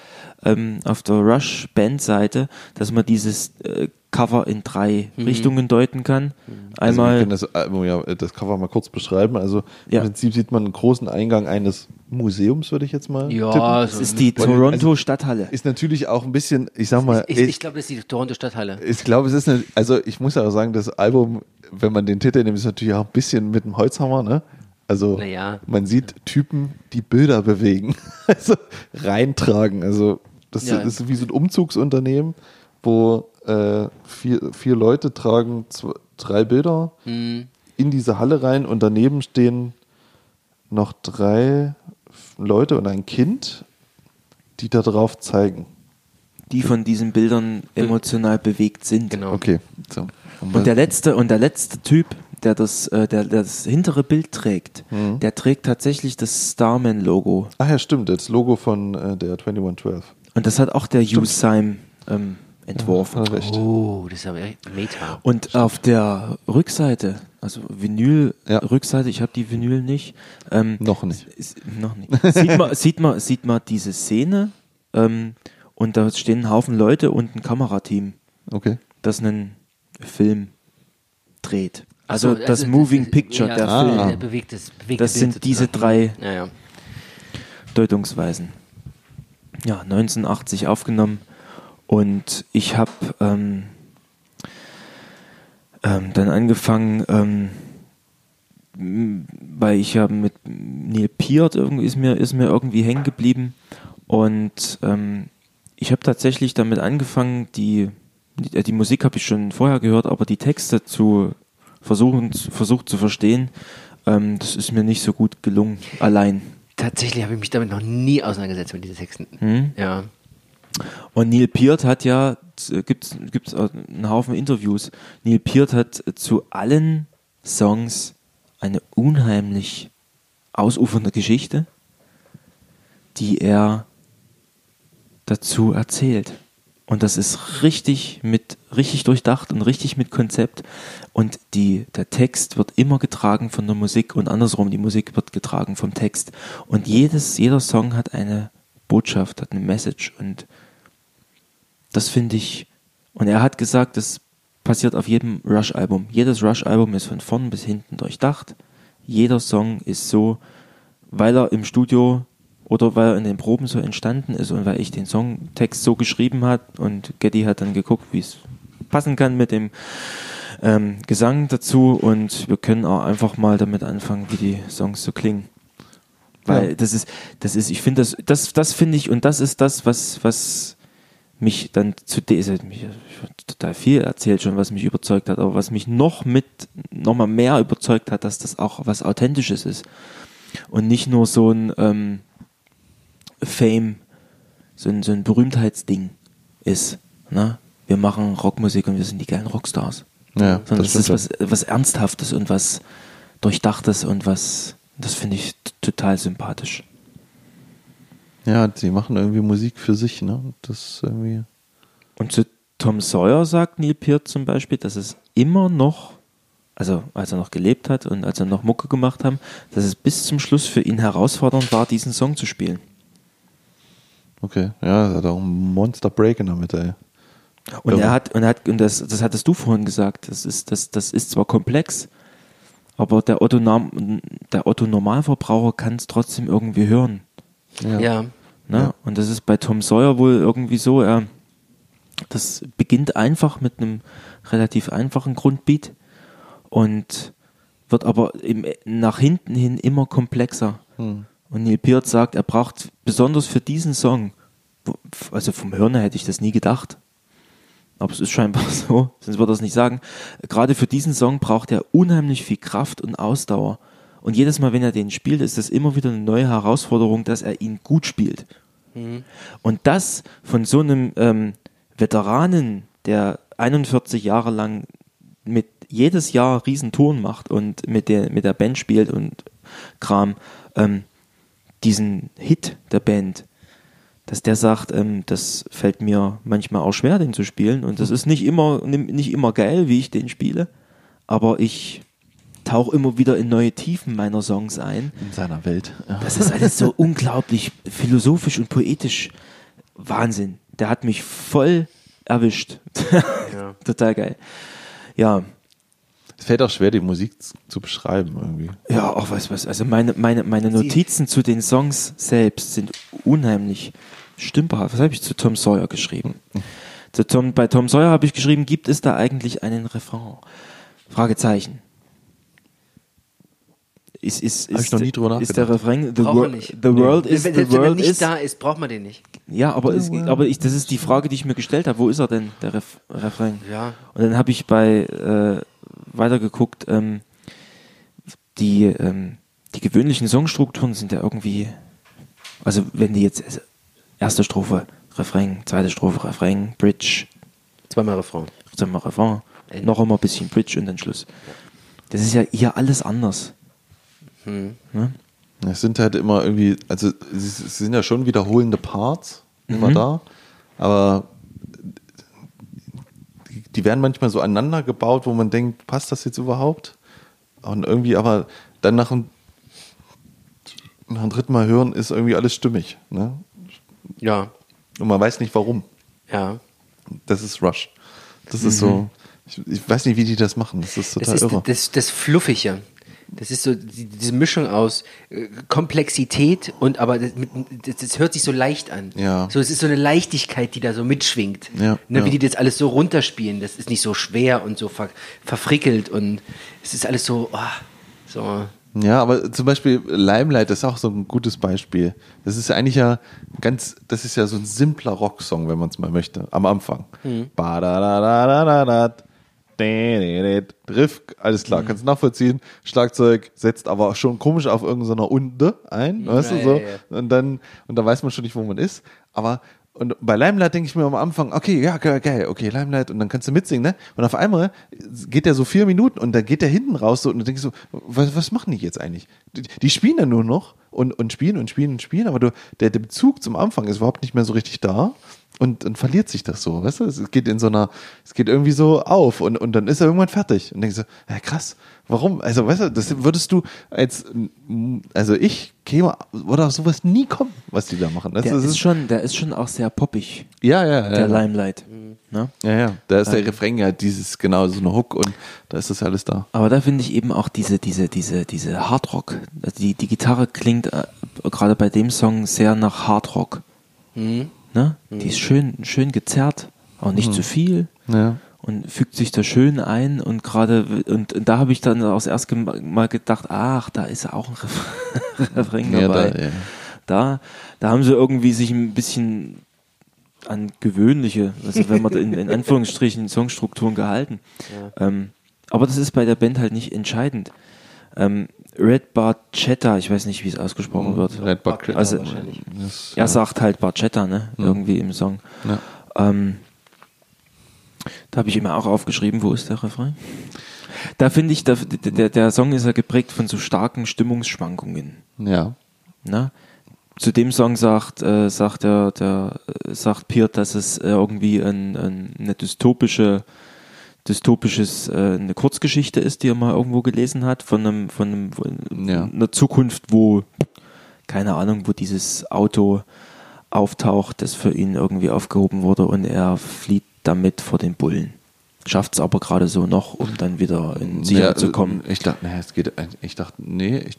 ähm, auf der Rush-Band-Seite, dass man dieses äh, Cover in drei Richtungen deuten kann. Also wir Einmal, können das Album ja das Cover mal kurz beschreiben. Also Ja. im Prinzip sieht man einen großen Eingang eines Museums, würde ich jetzt mal Ja, tippen. das so ist die Weil- Toronto Stadthalle. Ist natürlich auch ein bisschen, ich sag mal, ich, ich glaube, das ist die Toronto Stadthalle. ich glaube, es ist eine, also ich muss aber sagen, das Album, wenn man den Titel nimmt, ist natürlich auch ein bisschen mit dem Holzhammer, ne? Also Naja. man sieht Typen, die Bilder bewegen, also reintragen. Also das, Ja. ist wie so ein Umzugsunternehmen, wo äh, vier, vier Leute tragen zwei, drei Bilder Mhm. in diese Halle rein und daneben stehen noch drei Leute und ein Kind, die da drauf zeigen. die von diesen Bildern emotional bewegt sind. Genau. Okay, so. Und der letzte und der letzte Typ, der das, äh, der, der das hintere Bild trägt, Mhm. der trägt tatsächlich das Starman-Logo. Ach ja, stimmt, das Logo von äh, der 2112. Und das hat auch der Hugh Syme ähm, entworfen. Er recht. Oh, das ist aber echt Meta. Und auf der Rückseite, also Vinyl-Rückseite, ich habe die Vinyl nicht. Ähm, Noch nicht. Ist, noch nicht. Sieht man, sieht man, sieht man diese Szene ähm, und da stehen ein Haufen Leute und ein Kamerateam, Okay. das einen Film dreht. Also, so, das Moving Picture, ja, der ah, Film. der bewegtes, bewegte Das Bild sind diese sozusagen. drei Ja, ja. Deutungsweisen. Ja, 1980 aufgenommen und ich habe ähm, ähm, dann angefangen, ähm, weil ich ja mit Neil Peart irgendwie ist mir, ist mir irgendwie hängen geblieben und ähm, ich habe tatsächlich damit angefangen, die, die, äh, die Musik habe ich schon vorher gehört, aber die Texte zu versuchen, versucht zu verstehen, ähm, das ist mir nicht so gut gelungen, allein. Tatsächlich habe ich mich damit noch nie auseinandergesetzt mit diesen Texten. Hm? Ja. Und Neil Peart hat ja, gibt es einen Haufen Interviews, Neil Peart hat zu allen Songs eine unheimlich ausufernde Geschichte, die er dazu erzählt. Und das ist richtig mit, richtig durchdacht und richtig mit Konzept. Und die, der Text wird immer getragen von der Musik und andersrum, die Musik wird getragen vom Text. Und jedes, jeder Song hat eine Botschaft, hat eine Message. Und das finde ich, und er hat gesagt, das passiert auf jedem Rush-Album. Jedes Rush-Album ist von vorn bis hinten durchdacht. Jeder Song ist so, weil er im Studio oder weil er in den Proben so entstanden ist und weil ich den Songtext so geschrieben hat und Getty hat dann geguckt, wie es passen kann mit dem ähm, Gesang dazu und wir können auch einfach mal damit anfangen, wie die Songs so klingen. Weil Ja. das ist, das ist, ich finde das, das, das finde ich und das ist das, was, was mich dann zu de- also mich total viel erzählt schon, was mich überzeugt hat, aber was mich noch mit, noch mal mehr überzeugt hat, dass das auch was Authentisches ist und nicht nur so ein ähm, Fame, so ein, so ein Berühmtheitsding ist. Ne? Wir machen Rockmusik und wir sind die geilen Rockstars. Ja, Sondern das es ist was, was Ernsthaftes und was Durchdachtes und was, das finde ich total sympathisch. Ja, die machen irgendwie Musik für sich, ne? Das irgendwie. Und zu Tom Sawyer sagt Neil Peart zum Beispiel, dass es immer noch, also als er noch gelebt hat und als er noch Mucke gemacht haben, dass es bis zum Schluss für ihn herausfordernd war, diesen Song zu spielen. Okay, ja, das hat auch ein Monster Break in der Mitte, ey. Und Ja. er hat, und er hat, und das, das hattest du vorhin gesagt, das ist, das, das ist zwar komplex, aber der Otto, der Otto Normalverbraucher kann es trotzdem irgendwie hören. Ja. Ne? Ja. Und das ist bei Tom Sawyer wohl irgendwie so, er, das beginnt einfach mit einem relativ einfachen Grundbeat und wird aber im, nach hinten hin immer komplexer. Hm. Und Neil Peart sagt, er braucht besonders für diesen Song, also vom Hören her hätte ich das nie gedacht, aber es ist scheinbar so, sonst würde er es nicht sagen. Gerade für diesen Song braucht er unheimlich viel Kraft und Ausdauer. Und jedes Mal, wenn er den spielt, ist das immer wieder eine neue Herausforderung, dass er ihn gut spielt. Und das von so einem ähm, Veteranen, der 41 Jahre lang mit jedes Jahr Riesentouren macht und mit der, mit der Band spielt und Kram, ähm, diesen Hit der Band, dass der sagt, ähm, das fällt mir manchmal auch schwer, den zu spielen. Und das ist nicht immer, nicht immer geil, wie ich den spiele. Aber ich tauche immer wieder in neue Tiefen meiner Songs ein. In seiner Welt. Ja. Das ist alles so unglaublich philosophisch und poetisch. Wahnsinn. Der hat mich voll erwischt. Ja. Total geil. Ja, Es fällt auch schwer, die Musik zu beschreiben irgendwie. ja, auch was, was. Also meine, meine, meine Notizen zu den Songs selbst sind unheimlich stümperhaft. Was habe ich zu Tom Sawyer geschrieben? Zu Tom, bei Tom Sawyer habe ich geschrieben, gibt es da eigentlich einen Refrain? Fragezeichen. Ist, ist, ist, ich noch nie drüber Ist der Refrain The, wor the world Nee. is wenn, the wenn er world nicht is da ist, braucht man den nicht. Ja, aber, es, aber ich, das ist die Frage, die ich mir gestellt habe. Wo ist er denn, der Ref, Refrain? Ja. Und dann habe ich bei äh, weitergeguckt, ähm, die, ähm, die gewöhnlichen Songstrukturen sind ja irgendwie, also wenn die jetzt erste Strophe, Refrain, zweite Strophe, Refrain, Bridge, Zweimal Refrain. wir Refrain, Ende. noch einmal ein bisschen Bridge und dann Schluss. Das ist ja hier alles anders. Hm. Ne? Es sind halt immer irgendwie, also es es sind ja schon wiederholende Parts immer Mhm. da, aber die, werden manchmal so aneinander gebaut, wo man denkt, passt das jetzt überhaupt? Und irgendwie, aber dann nach dem, nach dem dritten Mal hören ist irgendwie alles stimmig. Ne? Ja. Und man weiß nicht warum. Ja. Das ist Rush. Das ist so, ich, ich weiß nicht, wie die das machen. Das ist Das total ist irre. das, das Fluffige. Das ist so die, diese Mischung aus äh, Komplexität und aber das, das, das hört sich so leicht an. Ja. So, es ist so eine Leichtigkeit, die da so mitschwingt. Ja, ne, ja. Wie die das alles so runterspielen. Das ist nicht so schwer und so ver, verfrickelt und es ist alles so, ah, so. Ja, aber zum Beispiel Limelight ist auch so ein gutes Beispiel. Das ist eigentlich ja ganz, das ist ja so ein simpler Rocksong, wenn man es mal möchte, am Anfang. Ba-da-da-da-da-da-da. Dä-dä-dä. Riff, alles klar, kannst du nachvollziehen. Schlagzeug setzt aber schon komisch auf irgendeiner Unde ein, weißt Ja, du so. ja, ja. Und dann, und da weiß man schon nicht, wo man ist. Aber und bei Limelight denke ich mir am Anfang, okay, ja, geil, geil, okay, Limelight, und dann kannst du mitsingen, ne? Und auf einmal geht der so vier Minuten und dann geht der hinten raus so und du denkst so, was, was machen die jetzt eigentlich? Die, die spielen dann nur noch und, und spielen und spielen und spielen, aber du, der, der Bezug zum Anfang ist überhaupt nicht mehr so richtig da. Und dann verliert sich das so, weißt du? Es geht in so einer, es geht irgendwie so auf und, und dann ist er irgendwann fertig. Und denkst so, ja krass, warum? Also, weißt du, das würdest du als, also ich käme, würde auf sowas nie kommen, was die da machen. Das, Der das ist, schon, der ist schon auch sehr poppig, ja, ja, ja. der ja. Limelight. Ne? Ja, ja. Da ist der Refrain ja dieses, genau, so eine Hook und da ist das ja alles da. Aber da finde ich eben auch diese, diese, diese, diese Hardrock. Also die, die Gitarre klingt äh, gerade bei dem Song sehr nach Hardrock. Ne? Die ist schön, schön gezerrt, auch nicht zu viel. Ja. Und fügt sich da schön ein und gerade, und, und da habe ich dann auch das erste Mal gedacht, ach, da ist auch ein Ref- Refrain Ja, dabei. da, ja. da, da haben sie irgendwie sich ein bisschen an gewöhnliche, also wenn man in, in Anführungsstrichen Songstrukturen gehalten. Ähm, aber das ist bei der Band halt nicht entscheidend. Ähm, Red Barchetta, ich weiß nicht, wie es ausgesprochen wird. Red Bucket. Also, wahrscheinlich. Er sagt halt Barchetta, ne? Irgendwie im Song. Ja. Ähm, da habe ich immer auch aufgeschrieben, wo ist der Refrain? Da finde ich, da, der, der Song ist ja geprägt von so starken Stimmungsschwankungen. ja. Ne? Zu dem Song sagt, äh, sagt der, der äh, sagt Piert, dass es äh, irgendwie ein, ein, eine dystopische, dystopisches, äh, eine Kurzgeschichte ist, die er mal irgendwo gelesen hat, von einem, von, einem, von Ja. einer Zukunft, wo, keine Ahnung, wo dieses Auto auftaucht, das für ihn irgendwie aufgehoben wurde und er flieht damit vor den Bullen. Schafft es aber gerade so noch, um dann wieder in Sicherheit ja, zu kommen. Ich dachte, naja, es geht, eigentlich- ich dachte, nee, ich,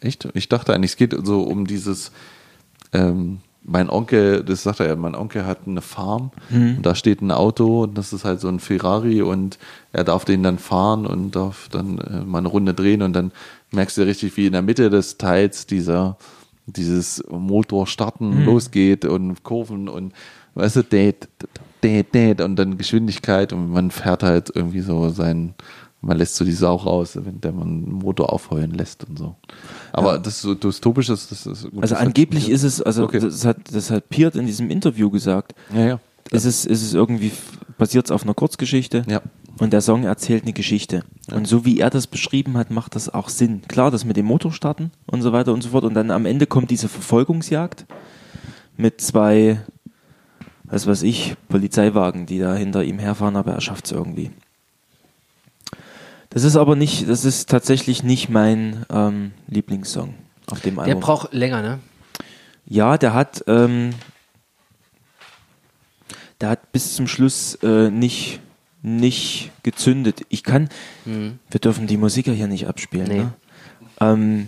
echt? Ich dachte eigentlich, es geht so um dieses, ähm, mein Onkel, das sagt er ja, mein Onkel hat eine Farm Mhm. und da steht ein Auto und das ist halt so ein Ferrari und er darf den dann fahren und darf dann äh, mal eine Runde drehen und dann merkst du richtig, wie in der Mitte des Teils dieser, dieses Motor starten Mhm. losgeht und Kurven und weißt du, dät, dät, dät und dann Geschwindigkeit und man fährt halt irgendwie so sein, man lässt so die Sau raus, wenn der man einen Motor aufheulen lässt und so. Aber das ist so dystopisch, das, das ist gut, Also das hat- angeblich ist es, also Okay. das hat, das hat Piert in diesem Interview gesagt, Ja, ja. ist es, ist es irgendwie, basiert es auf einer Kurzgeschichte Ja. und der Song erzählt eine Geschichte. Und so wie er das beschrieben hat, macht das auch Sinn. Klar, das mit dem Motor starten und so weiter und so fort und dann am Ende kommt diese Verfolgungsjagd mit zwei, was weiß ich, Polizeiwagen, die da hinter ihm herfahren, aber er schafft es irgendwie. Das ist aber nicht, das ist tatsächlich nicht mein ähm, Lieblingssong auf dem Der Album. braucht länger, ne? Ja, der hat, ähm, der hat bis zum Schluss äh, nicht, nicht gezündet. Ich kann, wir dürfen die Musik ja hier nicht abspielen. Nee. Ne? Ähm,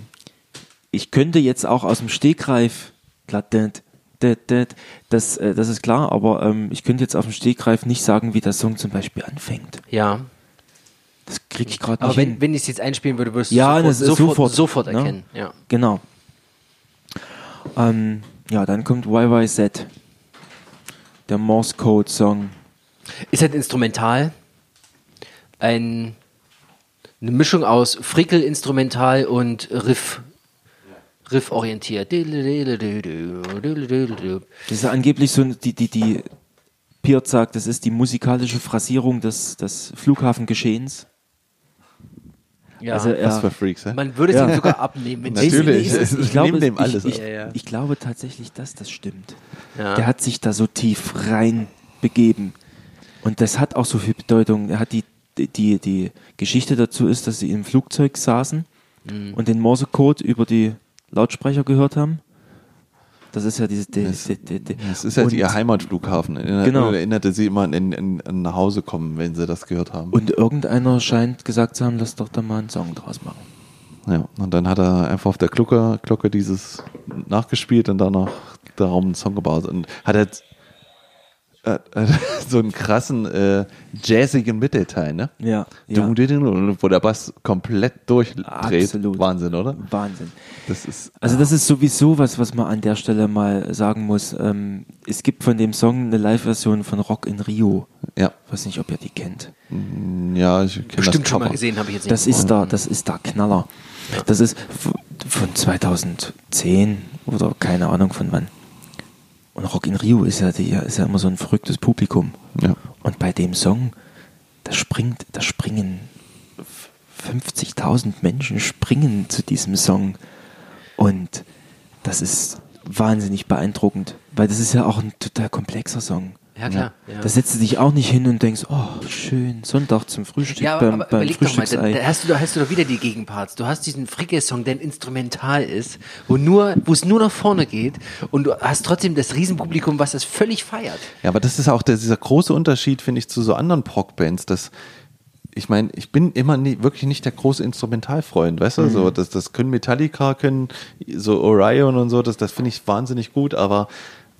ich könnte jetzt auch aus dem Stegreif, das, äh, das ist klar, aber ähm, ich könnte jetzt auf dem Stegreif nicht sagen, wie der Song zum Beispiel anfängt. Ja. Das kriege ich gerade Aber nicht wenn, hin. wenn ich es jetzt einspielen würde, würdest du Ja, sofort, sofort, sofort, sofort ne? erkennen. Ja. Genau. Ähm, ja, dann kommt YYZ. Der Morse Code Song. Ist halt instrumental. Ein, eine Mischung aus Frickel-Instrumental und Riff. Riff-orientiert. Das ist angeblich so die, die, die Piert sagt, das ist die musikalische Phrasierung des, des Flughafengeschehens. Ja. Also, Was ja. für Freaks, hä? Man würde es Ja. ihm sogar abnehmen. wenn Natürlich. Ich, ich, Ich ich, glaube, nehme dem ich, alles ich, ich glaube tatsächlich, dass das stimmt. Ja. Der hat sich da so tief rein begeben. Und das hat auch so viel Bedeutung. Er hat die, die, die Geschichte dazu ist, dass sie im Flugzeug saßen Mhm. und den Morsecode über die Lautsprecher gehört haben. Das ist ja diese. Die, Das- die, die. Das ist halt und, ihr Heimatflughafen. Erinnert, Genau. erinnerte sie immer an, an, an, nach Hause kommen, wenn sie das gehört haben. und irgendeiner scheint gesagt zu haben, lass doch da mal einen Song draus machen. Ja, und dann hat er einfach auf der Glocke, Glocke dieses nachgespielt und danach darum einen Song gebaut und hat jetzt äh, äh, so einen krassen äh, jazzigen Mittelteil, ne? Ja. Ja. Wo der Bass komplett durchdreht. Absolut. Wahnsinn, oder? Wahnsinn. Das ist Also das ist sowieso was, was man an der Stelle mal sagen muss. Ähm, es gibt von dem Song eine Live-Version von Rock in Rio. ja, Ich weiß nicht, ob ihr die kennt. ja, ich kenne das Bestimmt schon mal gesehen, habe ich jetzt nicht. Das ist da, das ist da Knaller. Das ist von 2010 oder keine Ahnung von wann. Und Rock in Rio ist ja, die, ist ja immer so ein verrücktes Publikum. Ja. Und bei dem Song, da springt, da springen f- 50.000 Menschen springen zu diesem Song. Und das ist wahnsinnig beeindruckend, weil das ist ja auch ein total komplexer Song. Ja, klar. Ja. Da setzt du dich auch nicht hin und denkst, oh, schön, Sonntag zum Frühstück Ja, aber, beim, aber beim überleg doch mal, da, da, hast du, da hast du doch wieder die Gegenparts. Du hast diesen Fricke-Song, der ein instrumental ist, wo nur, wo es nur nach vorne geht und du hast trotzdem das Riesenpublikum, was das völlig feiert. Ja, aber das ist auch der, dieser große Unterschied, finde ich, zu so anderen Prog-Bands, dass ich meine, ich bin immer nie, wirklich nicht der große Instrumentalfreund, weißt du, so, das, das können Metallica, können so Orion und so, das, das finde ich wahnsinnig gut, aber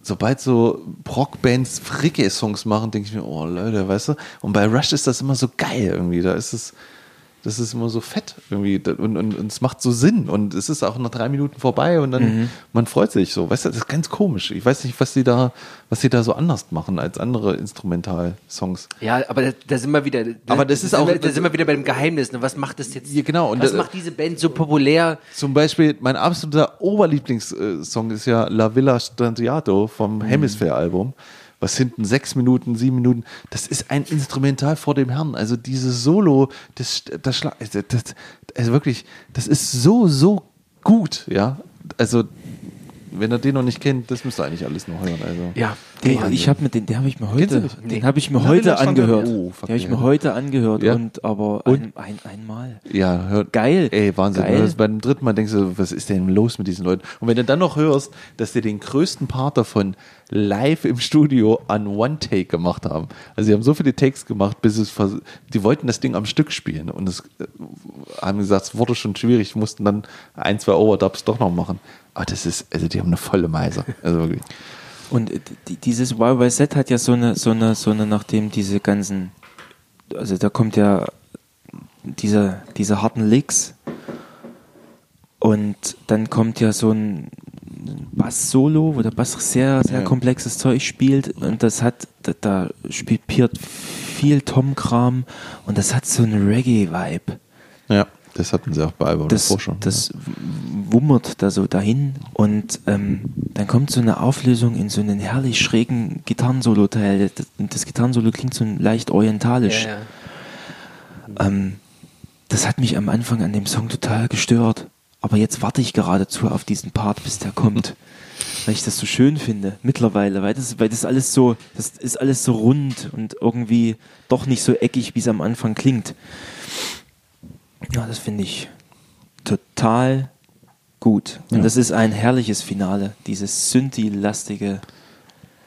sobald so Prog-Bands Fricke-Songs machen, denke ich mir, oh Leute, weißt du, und bei Rush ist das immer so geil irgendwie, da ist es, das ist immer so fett irgendwie und, und, und es macht so Sinn und es ist auch nach drei Minuten vorbei und dann man freut sich so, weißt du, das ist ganz komisch. Ich weiß nicht, was die da, was die da so anders machen als andere Instrumental-Songs. Ja, aber da, da sind wir wieder. Aber das da ist sind auch- Wir, da sind wir wieder bei dem Geheimnis. Ne? Was macht das jetzt? Ja, genau, und was macht diese Band so populär? Zum Beispiel, mein absoluter Oberlieblingssong ist ja La Villa Stanziato vom Hemisphere-Album, was hinten sechs Minuten, sieben Minuten, das ist ein Instrumental vor dem Herrn. Also dieses Solo, das, das, das, das also wirklich, das ist so, so gut, ja. Also, wenn ihr den noch nicht kennt, das müsst ihr eigentlich alles noch hören. Also. Ja, Den, Wahnsinn. ich habe mir den, den habe ich mir heute, den Nee. habe ich mir Na, heute angehört. Oh, den habe ich mir heute angehört Ja. und aber Und? ein, ein, einmal. Ja, hört. Geil. Ey, Wahnsinn. Geil. Hörst beim dritten Mal denkst du, was ist denn los mit diesen Leuten? Und wenn du dann noch hörst, dass die den größten Part davon live im Studio an One Take gemacht haben. Also sie haben so viele Takes gemacht, bis es die wollten das Ding am Stück spielen und es äh, haben gesagt, es wurde schon schwierig, mussten dann ein, zwei Overdubs doch noch machen. Aber das ist, also die haben eine volle Meise. Also wirklich. Und äh, die, dieses YYZ hat ja so eine, so eine, so eine, nachdem diese ganzen, also da kommt ja diese, diese harten Licks und dann kommt ja so ein Bass-Solo, wo der Bass sehr, sehr Ja. komplexes Zeug spielt und das hat, da, da spielt Piert viel Tom-Kram und das hat so einen Reggae-Vibe. Ja, das hatten sie auch bei Album das, davor schon. das wummert da so dahin und ähm, dann kommt so eine Auflösung in so einen herrlich schrägen Gitarrensolo-Teil. Das, das Gitarrensolo klingt so leicht orientalisch. Ja, ja. Ähm, das hat mich am Anfang an dem Song total gestört. Aber jetzt warte ich geradezu auf diesen Part, bis der kommt. weil ich das so schön finde mittlerweile, weil das, weil das alles so, das ist alles so rund und irgendwie doch nicht so eckig, wie es am Anfang klingt. Ja, das finde ich total gut. Und Ja. das ist ein herrliches Finale, dieses Synthi-lastige.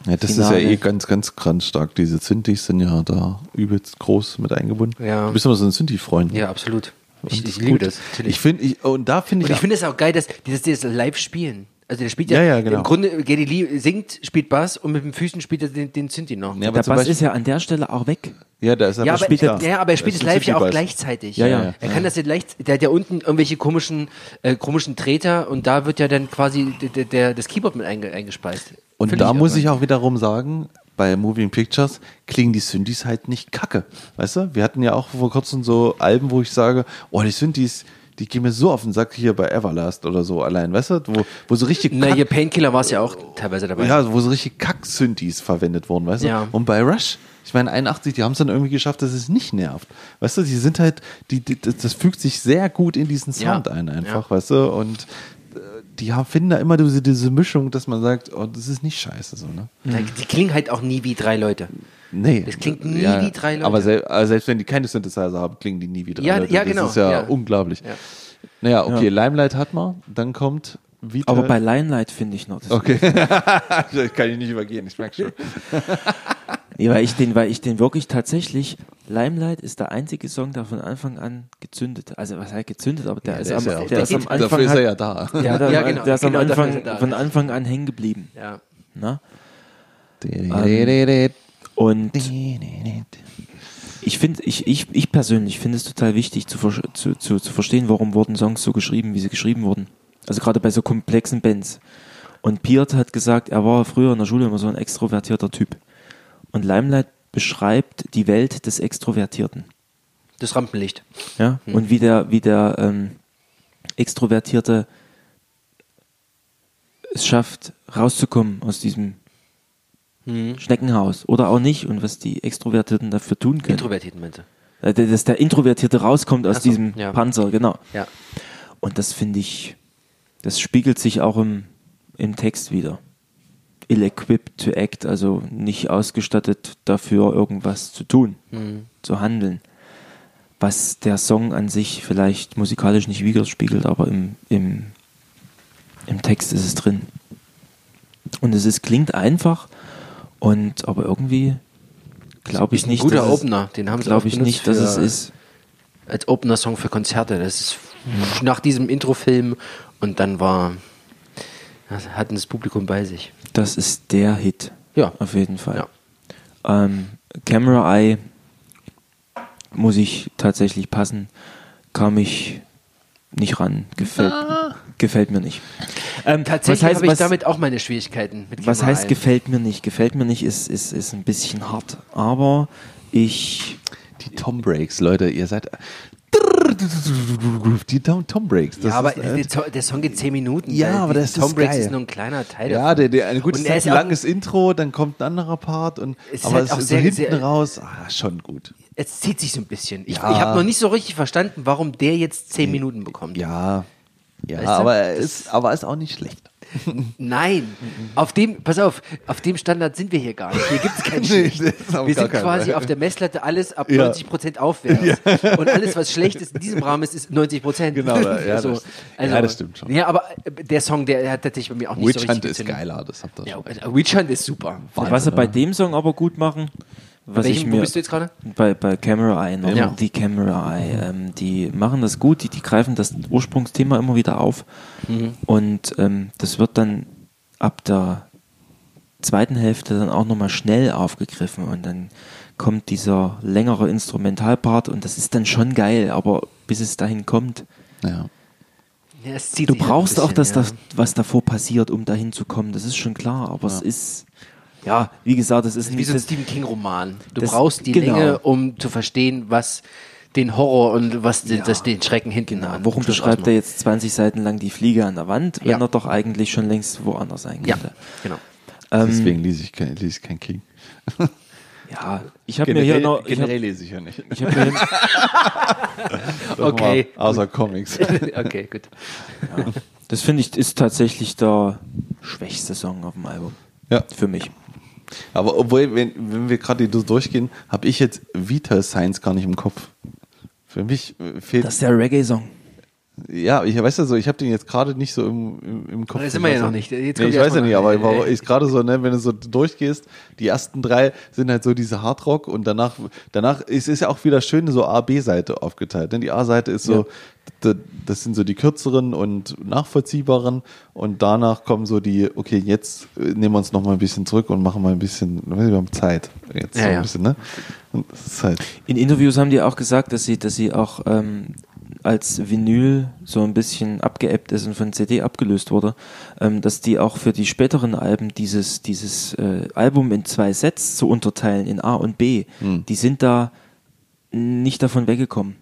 Ja, das Finale. ist ja eh ganz, ganz, ganz stark. Diese Synthes sind ja da übelst groß mit eingebunden. Ja. Du bist immer so ein Synthi-Freund. ne? Ja, absolut. Ich, Und ich liebe das. Natürlich. Ich finde, ich, und da finde Und ich, ich finde es auch geil, dass dieses, dieses Live-Spielen. Also der spielt ja, Ja, ja, genau. im Grunde, Geddy Lee singt, spielt Bass und mit den Füßen spielt er den, den Synthi noch. Ja, aber Der Bass Beispiel- ist ja an der Stelle auch weg. ja, da ist Ja, aber, spielt er, ja, aber er spielt Das es live ja auch gleichzeitig. Ja, ja. Er kann das ja leicht, der hat ja unten irgendwelche komischen, äh, komischen Treter und da wird ja dann quasi der, der, das Keyboard mit einge, eingespeist. Und Find da muss irre. ich auch wiederum sagen, bei Moving Pictures klingen die Synthes halt nicht kacke. Weißt du? Wir hatten ja auch vor kurzem so Alben, wo ich sage, oh, die Synthes, die gehen mir so auf den Sack hier bei Everlast oder so allein, weißt du? Wo, wo so richtig Na, Kack- hier Painkiller war es ja auch teilweise dabei. ja, wo so richtig Kack-Synthes verwendet wurden, weißt du? Ja. Und bei Rush, ich meine, 81, die haben es dann irgendwie geschafft, dass es nicht nervt. Weißt du, die sind halt, die, die, das das fügt sich sehr gut in diesen Sound Ja. ein, einfach, weißt du? Und die haben, finden da immer diese, diese Mischung, dass man sagt, oh, das ist nicht scheiße, so, ne? Die klingen halt auch nie wie drei Leute. Nee. Das klingt nie wie drei Leute. Aber sel aber selbst wenn die keine Synthesizer haben, klingen die nie wie drei Ja, Leute. ja, das genau, ist ja, ja. unglaublich. Ja. Naja, okay, Limelight hat man, dann kommt Vita. Aber bei Limelight finde ich noch. Das Okay. das kann ich nicht übergehen, ich merke schon. Nee, weil ich den, weil ich den wirklich tatsächlich, Limelight ist der einzige Song, der von Anfang an gezündet, also was heißt gezündet, aber der ist der am, ist ja auch- der ist am Anfang, Dafür ist hat- er ja da. ja, der, Ja, genau, der ist am genau, ist Anfang, er da. von Anfang an hängen geblieben. Ja. Ne? Ähm, Und ich finde, ich, ich, ich persönlich finde es total wichtig zu, zu, zu, zu verstehen, warum wurden Songs so geschrieben, wie sie geschrieben wurden. Also gerade bei so komplexen Bands. Und Piert hat gesagt, er war früher in der Schule immer so ein extrovertierter Typ. Und Limelight beschreibt die Welt des Extrovertierten. Das Rampenlicht. Ja? Und wie der, wie der ähm, Extrovertierte es schafft, rauszukommen aus diesem Schneckenhaus oder auch nicht und was die Extrovertierten dafür tun können. Introvertierten Mente. Äh, Dass der Introvertierte rauskommt aus so, diesem ja. Panzer, genau. Ja. Und das finde ich, das spiegelt sich auch im, im Text wieder. Ill-equipped to act, also nicht ausgestattet dafür, irgendwas zu tun, zu handeln. Was der Song an sich vielleicht musikalisch nicht widerspiegelt, aber im, im, im Text ist es drin. Und es ist, klingt einfach, und aber irgendwie glaube ich Ist ein nicht, guter dass es- Opener, den haben sie glaube ich nicht, dass es ist. Als Opener-Song für Konzerte. Das ist nach diesem Intro-Film und dann war, das hatten das Publikum bei sich. Das ist der Hit. Ja. Auf jeden Fall. Ja. Ähm, Camera Eye muss ich tatsächlich passen. Kam ich nicht ran. Gefällt, gefällt mir nicht. Ähm, Tatsächlich was heißt, habe ich was, damit auch meine Schwierigkeiten. Mit was Camera heißt Eye. gefällt mir nicht? Gefällt mir nicht ist, ist, ist ein bisschen hart. Aber ich. Die Tom Breaks, Leute, ihr seid. Die Tom, Tom Breaks. das Ja, aber ist, der, der Song geht 10 Minuten. Ja, Der- aber das ist Tom Breaks geil. ist nur ein kleiner Teil ja, davon. der, der, eine gute Zeit, ist ein langes Intro, dann kommt ein anderer Part und ist aber halt auch ist sehr- so hinten sehr- raus, ah, schon gut. Es zieht sich so ein bisschen. Ich, Ja. ich habe noch nicht so richtig verstanden, warum der jetzt 10 Minuten bekommt. Ja, ja, Weißt du? aber er ist, aber er ist auch nicht schlecht. Nein, auf dem, pass auf, auf dem Standard sind wir hier gar nicht. Hier gibt es keinen Nee, Schnitt. das ist auf Wir sind quasi auf der Messlatte alles ab Ja. 90% aufwärts. Und alles, was schlecht ist in diesem Rahmen ist, ist 90%. Genau, ja, das- ja, das stimmt schon. Ja, aber äh, der Song, der hat tatsächlich bei mir auch nicht so Witch richtig Hunt ist geiler, das habt ihr Ja, schon. Witch Hunt ist super. was sie bei dem Song aber gut machen, was ich Welchem, wo mir. bist du jetzt gerade? Bei, bei Camera Eye, noch. Ja. die Camera Eye, ähm, die machen das gut, die, die greifen das Ursprungsthema immer wieder auf und ähm, das wird dann ab der zweiten Hälfte dann auch nochmal schnell aufgegriffen und dann kommt dieser längere Instrumentalpart und das ist dann schon geil, aber bis es dahin kommt, Ja. Ja, es zieht du brauchst auch, dass bisschen, das, was davor passiert, um dahin zu kommen, das ist schon klar, aber es ist, ja, wie gesagt, das ist Wie nicht so ein Stephen King-Roman. Du das- brauchst die genau. Länge, um zu verstehen, was den Horror und was den, das, den Schrecken hinten Genau. Warum beschreibt ausmacht. er jetzt 20 Seiten lang die Fliege an der Wand, wenn Ja. er doch eigentlich schon längst woanders sein Ja, könnte? genau. Ähm, Deswegen lese ich kein, lese ich kein King. ja, ich habe mir hier noch. Ich hab, generell lese ich ja nicht. ich hab mir, Okay. mal, Außer Comics. okay, gut. Das finde ich ist tatsächlich der schwächste Song auf dem Album. Ja. Für mich. Aber obwohl, wenn, wenn wir gerade durchgehen, habe ich jetzt Vital Science gar nicht im Kopf. Für mich äh, fehlt. Das ist der Reggae-Song. Ja, ich weiß ja so, ich habe den jetzt gerade nicht so im, im, im Kopf. Da sind wir ja noch nicht. Jetzt Nee, ich weiß ja nicht, aber äh, ist gerade so, ne, wenn du so durchgehst, die ersten drei sind halt so diese Hardrock und danach, danach ist es ja auch wieder schön so A-B-Seite aufgeteilt. Denn die A-Seite ist so, d- das sind so die kürzeren und nachvollziehbaren und danach kommen so die, okay, jetzt äh, nehmen wir uns noch mal ein bisschen zurück und machen mal ein bisschen, wir haben Zeit. Jetzt Ja, so ein ja. bisschen, ne? Das halt, In Interviews haben die auch gesagt, dass sie, dass sie auch ähm, als Vinyl so ein bisschen abgeebbt ist und von CD abgelöst wurde, ähm, dass die auch für die späteren Alben dieses, dieses äh, Album in zwei Sets zu unterteilen, in A und B, Hm. die sind da nicht davon weggekommen.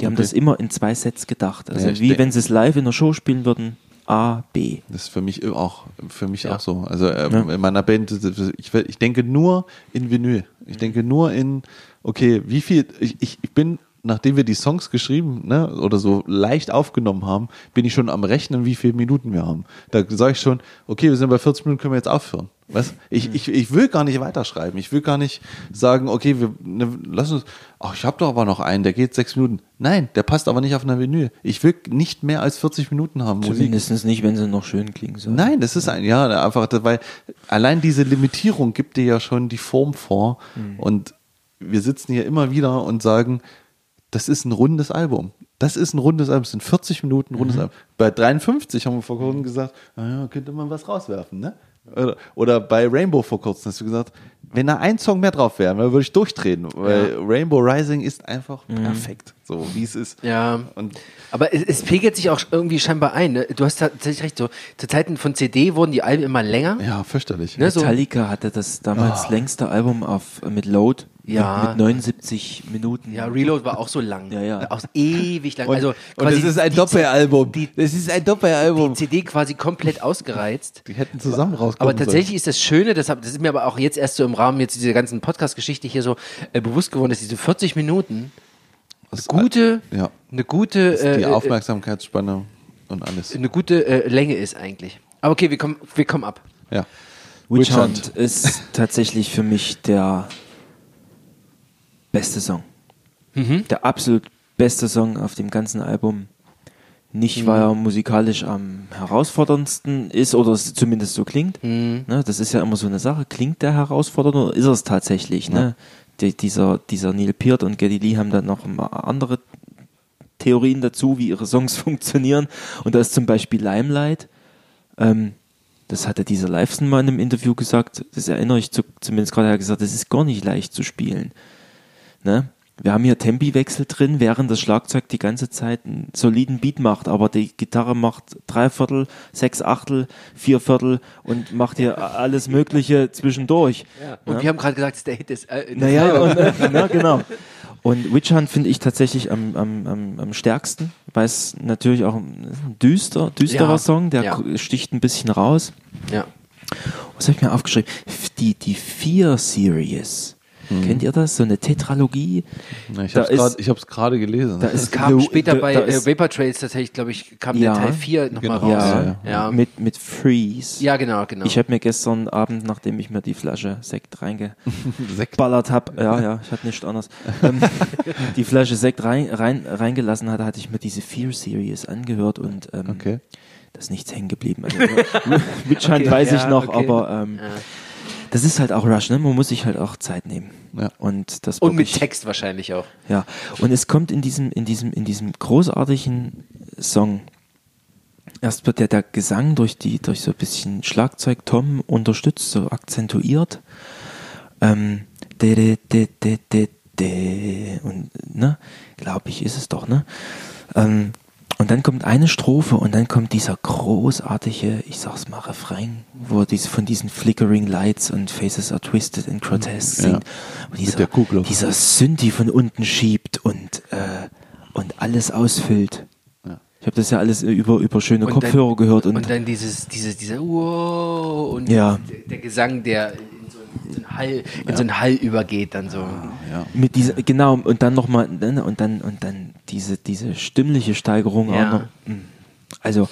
Die haben Okay. das immer in zwei Sets gedacht. Also Ja, wie wenn sie es live in der Show spielen würden, A, B. Das ist für mich auch, für mich Ja. auch so. Also ähm, Ja. in meiner Band, ich, ich denke nur in Vinyl. Ich denke nur in, okay, wie viel, ich, ich, ich bin, nachdem wir die Songs geschrieben, ne, oder so leicht aufgenommen haben, bin ich schon am Rechnen, wie viele Minuten wir haben. Da sage ich schon, okay, wir sind bei 40 Minuten, können wir jetzt aufhören. Was? Ich, ich, ich will gar nicht weiterschreiben. Ich will gar nicht sagen, okay, wir ne, lass uns, ach, ich habe doch aber noch einen, der geht sechs Minuten. Nein, der passt aber nicht auf einer Vinyl. Ich will nicht mehr als 40 Minuten haben. Musik. Zumindest nicht, wenn sie noch schön klingen sollen. Nein, das ist ein, ja, einfach, weil allein diese Limitierung gibt dir ja schon die Form vor. Und wir sitzen hier immer wieder und sagen, das ist ein rundes Album. Das ist ein rundes Album. Es sind 40 Minuten rundes Album. Bei 53 haben wir vor kurzem gesagt, naja, könnte man was rauswerfen, ne? Oder, oder bei Rainbow vor kurzem hast du gesagt, wenn da ein Song mehr drauf wäre, dann würde ich durchdrehen. Weil Rainbow Rising ist einfach perfekt, so wie es ist. Ja. Und Aber es, es pegelt sich auch irgendwie scheinbar ein. Ne? Du hast tatsächlich recht. So, zu Zeiten von CD wurden die Alben immer länger. ja, fürchterlich. Ne, so, Metallica hatte das damals längste Album auf, mit Load Ja. mit, mit 79 Minuten. ja, Reload war auch so lang. Ja, ja. Auch ewig lang. Und, also und quasi es ist ein Doppelalbum. die- das ist ein Doppelalbum. Die CD quasi komplett ausgereizt. Die hätten zusammen rauskommen Aber tatsächlich ist das Schöne, das, das ist mir aber auch jetzt erst so im Rahmen jetzt dieser ganzen Podcast-Geschichte hier so äh, bewusst geworden, dass diese 40 Minuten sollen. gute, Ja. eine gute, Das ist die äh, äh, Aufmerksamkeitsspanne und alles. eine gute äh, Länge ist eigentlich. Aber okay, wir kommen, wir kommen ab. Ja. Witch Hunt. ist tatsächlich für mich der beste Song. Mhm. Der absolut beste Song auf dem ganzen Album. Nicht, weil er musikalisch am herausforderndsten ist oder es zumindest so klingt. Mhm. Ne, das ist ja immer so eine Sache. Klingt der herausfordernd oder ist er es tatsächlich? Ne? Die, dieser, dieser Neil Peart und Geddy Lee haben dann noch andere Theorien dazu, wie ihre Songs funktionieren. Und da ist zum Beispiel Limelight. Ähm, das hatte dieser Liveson mal in einem Interview gesagt. Das erinnere ich zu, zumindest gerade. Er hat gesagt, das ist gar nicht leicht zu spielen. Ne? Wir haben hier Tempiwechsel drin, während das Schlagzeug die ganze Zeit einen soliden Beat macht, aber die Gitarre macht drei Viertel, sechs Achtel, vier Viertel und macht hier alles Mögliche zwischendurch. Und wir haben gerade gesagt, dass der Hit ist. Äh, Naja, und, äh, na, genau. Und Witch Hunt finde ich tatsächlich am, am, am, am stärksten, weil es natürlich auch ein düster, düsterer Ja, Song, der ja. sticht ein bisschen raus. ja. Was habe ich mir aufgeschrieben? Die, die Fear Series. Kennt ihr das? So eine Tetralogie. Na, ich habe es gerade ich hab's gerade gelesen. Da Es ist kam The- später da- bei da äh, Vapor Trails tatsächlich, glaube ich, kam Ja. der Teil 4 nochmal Genau. raus. Ja, Ja, ja. Mit, mit Freeze. Ja, genau, genau. Ich habe mir gestern Abend, nachdem ich mir die Flasche Sekt reingeballert habe, ja, ja, ich hatte nichts anderes, ähm, die Flasche Sekt rein, rein, reingelassen hatte, hatte ich mir diese Fear Series angehört und ähm, Okay. da ist nichts hängen geblieben. Also, Witch Hunt Okay, weiß ich noch, okay. aber ähm, Ja. Das ist halt auch Rush, ne? Man muss sich halt auch Zeit nehmen. Ja. Und das Und mit wirklich- Text wahrscheinlich auch. ja, und es kommt in diesem, in diesem, in diesem großartigen Song. Erst wird ja der Gesang durch die, durch so ein bisschen Schlagzeug Tom unterstützt, so akzentuiert. Ähm, de, de, de, de, de, de, und, ne, glaube ich, ist es doch, ne? Ähm, und dann kommt eine Strophe und dann kommt dieser großartige, ich sag's mal, Refrain, wo er diese, von diesen flickering lights und faces are twisted and grotesque Ja. singt. Und dieser, dieser Synthi von unten schiebt und, äh, und alles ausfüllt. Ja. Ich habe das ja alles über, über schöne Und Kopfhörer dann, gehört und, und dann dieses, dieses, dieser Wow und Ja. der, der Gesang, der in so, in so einen Hall, in so einen Hall übergeht, dann so. Ja. mit dieser, genau, und dann nochmal, ne, und dann, und dann diese, diese stimmliche Steigerung Ja. auch noch. mm. Also,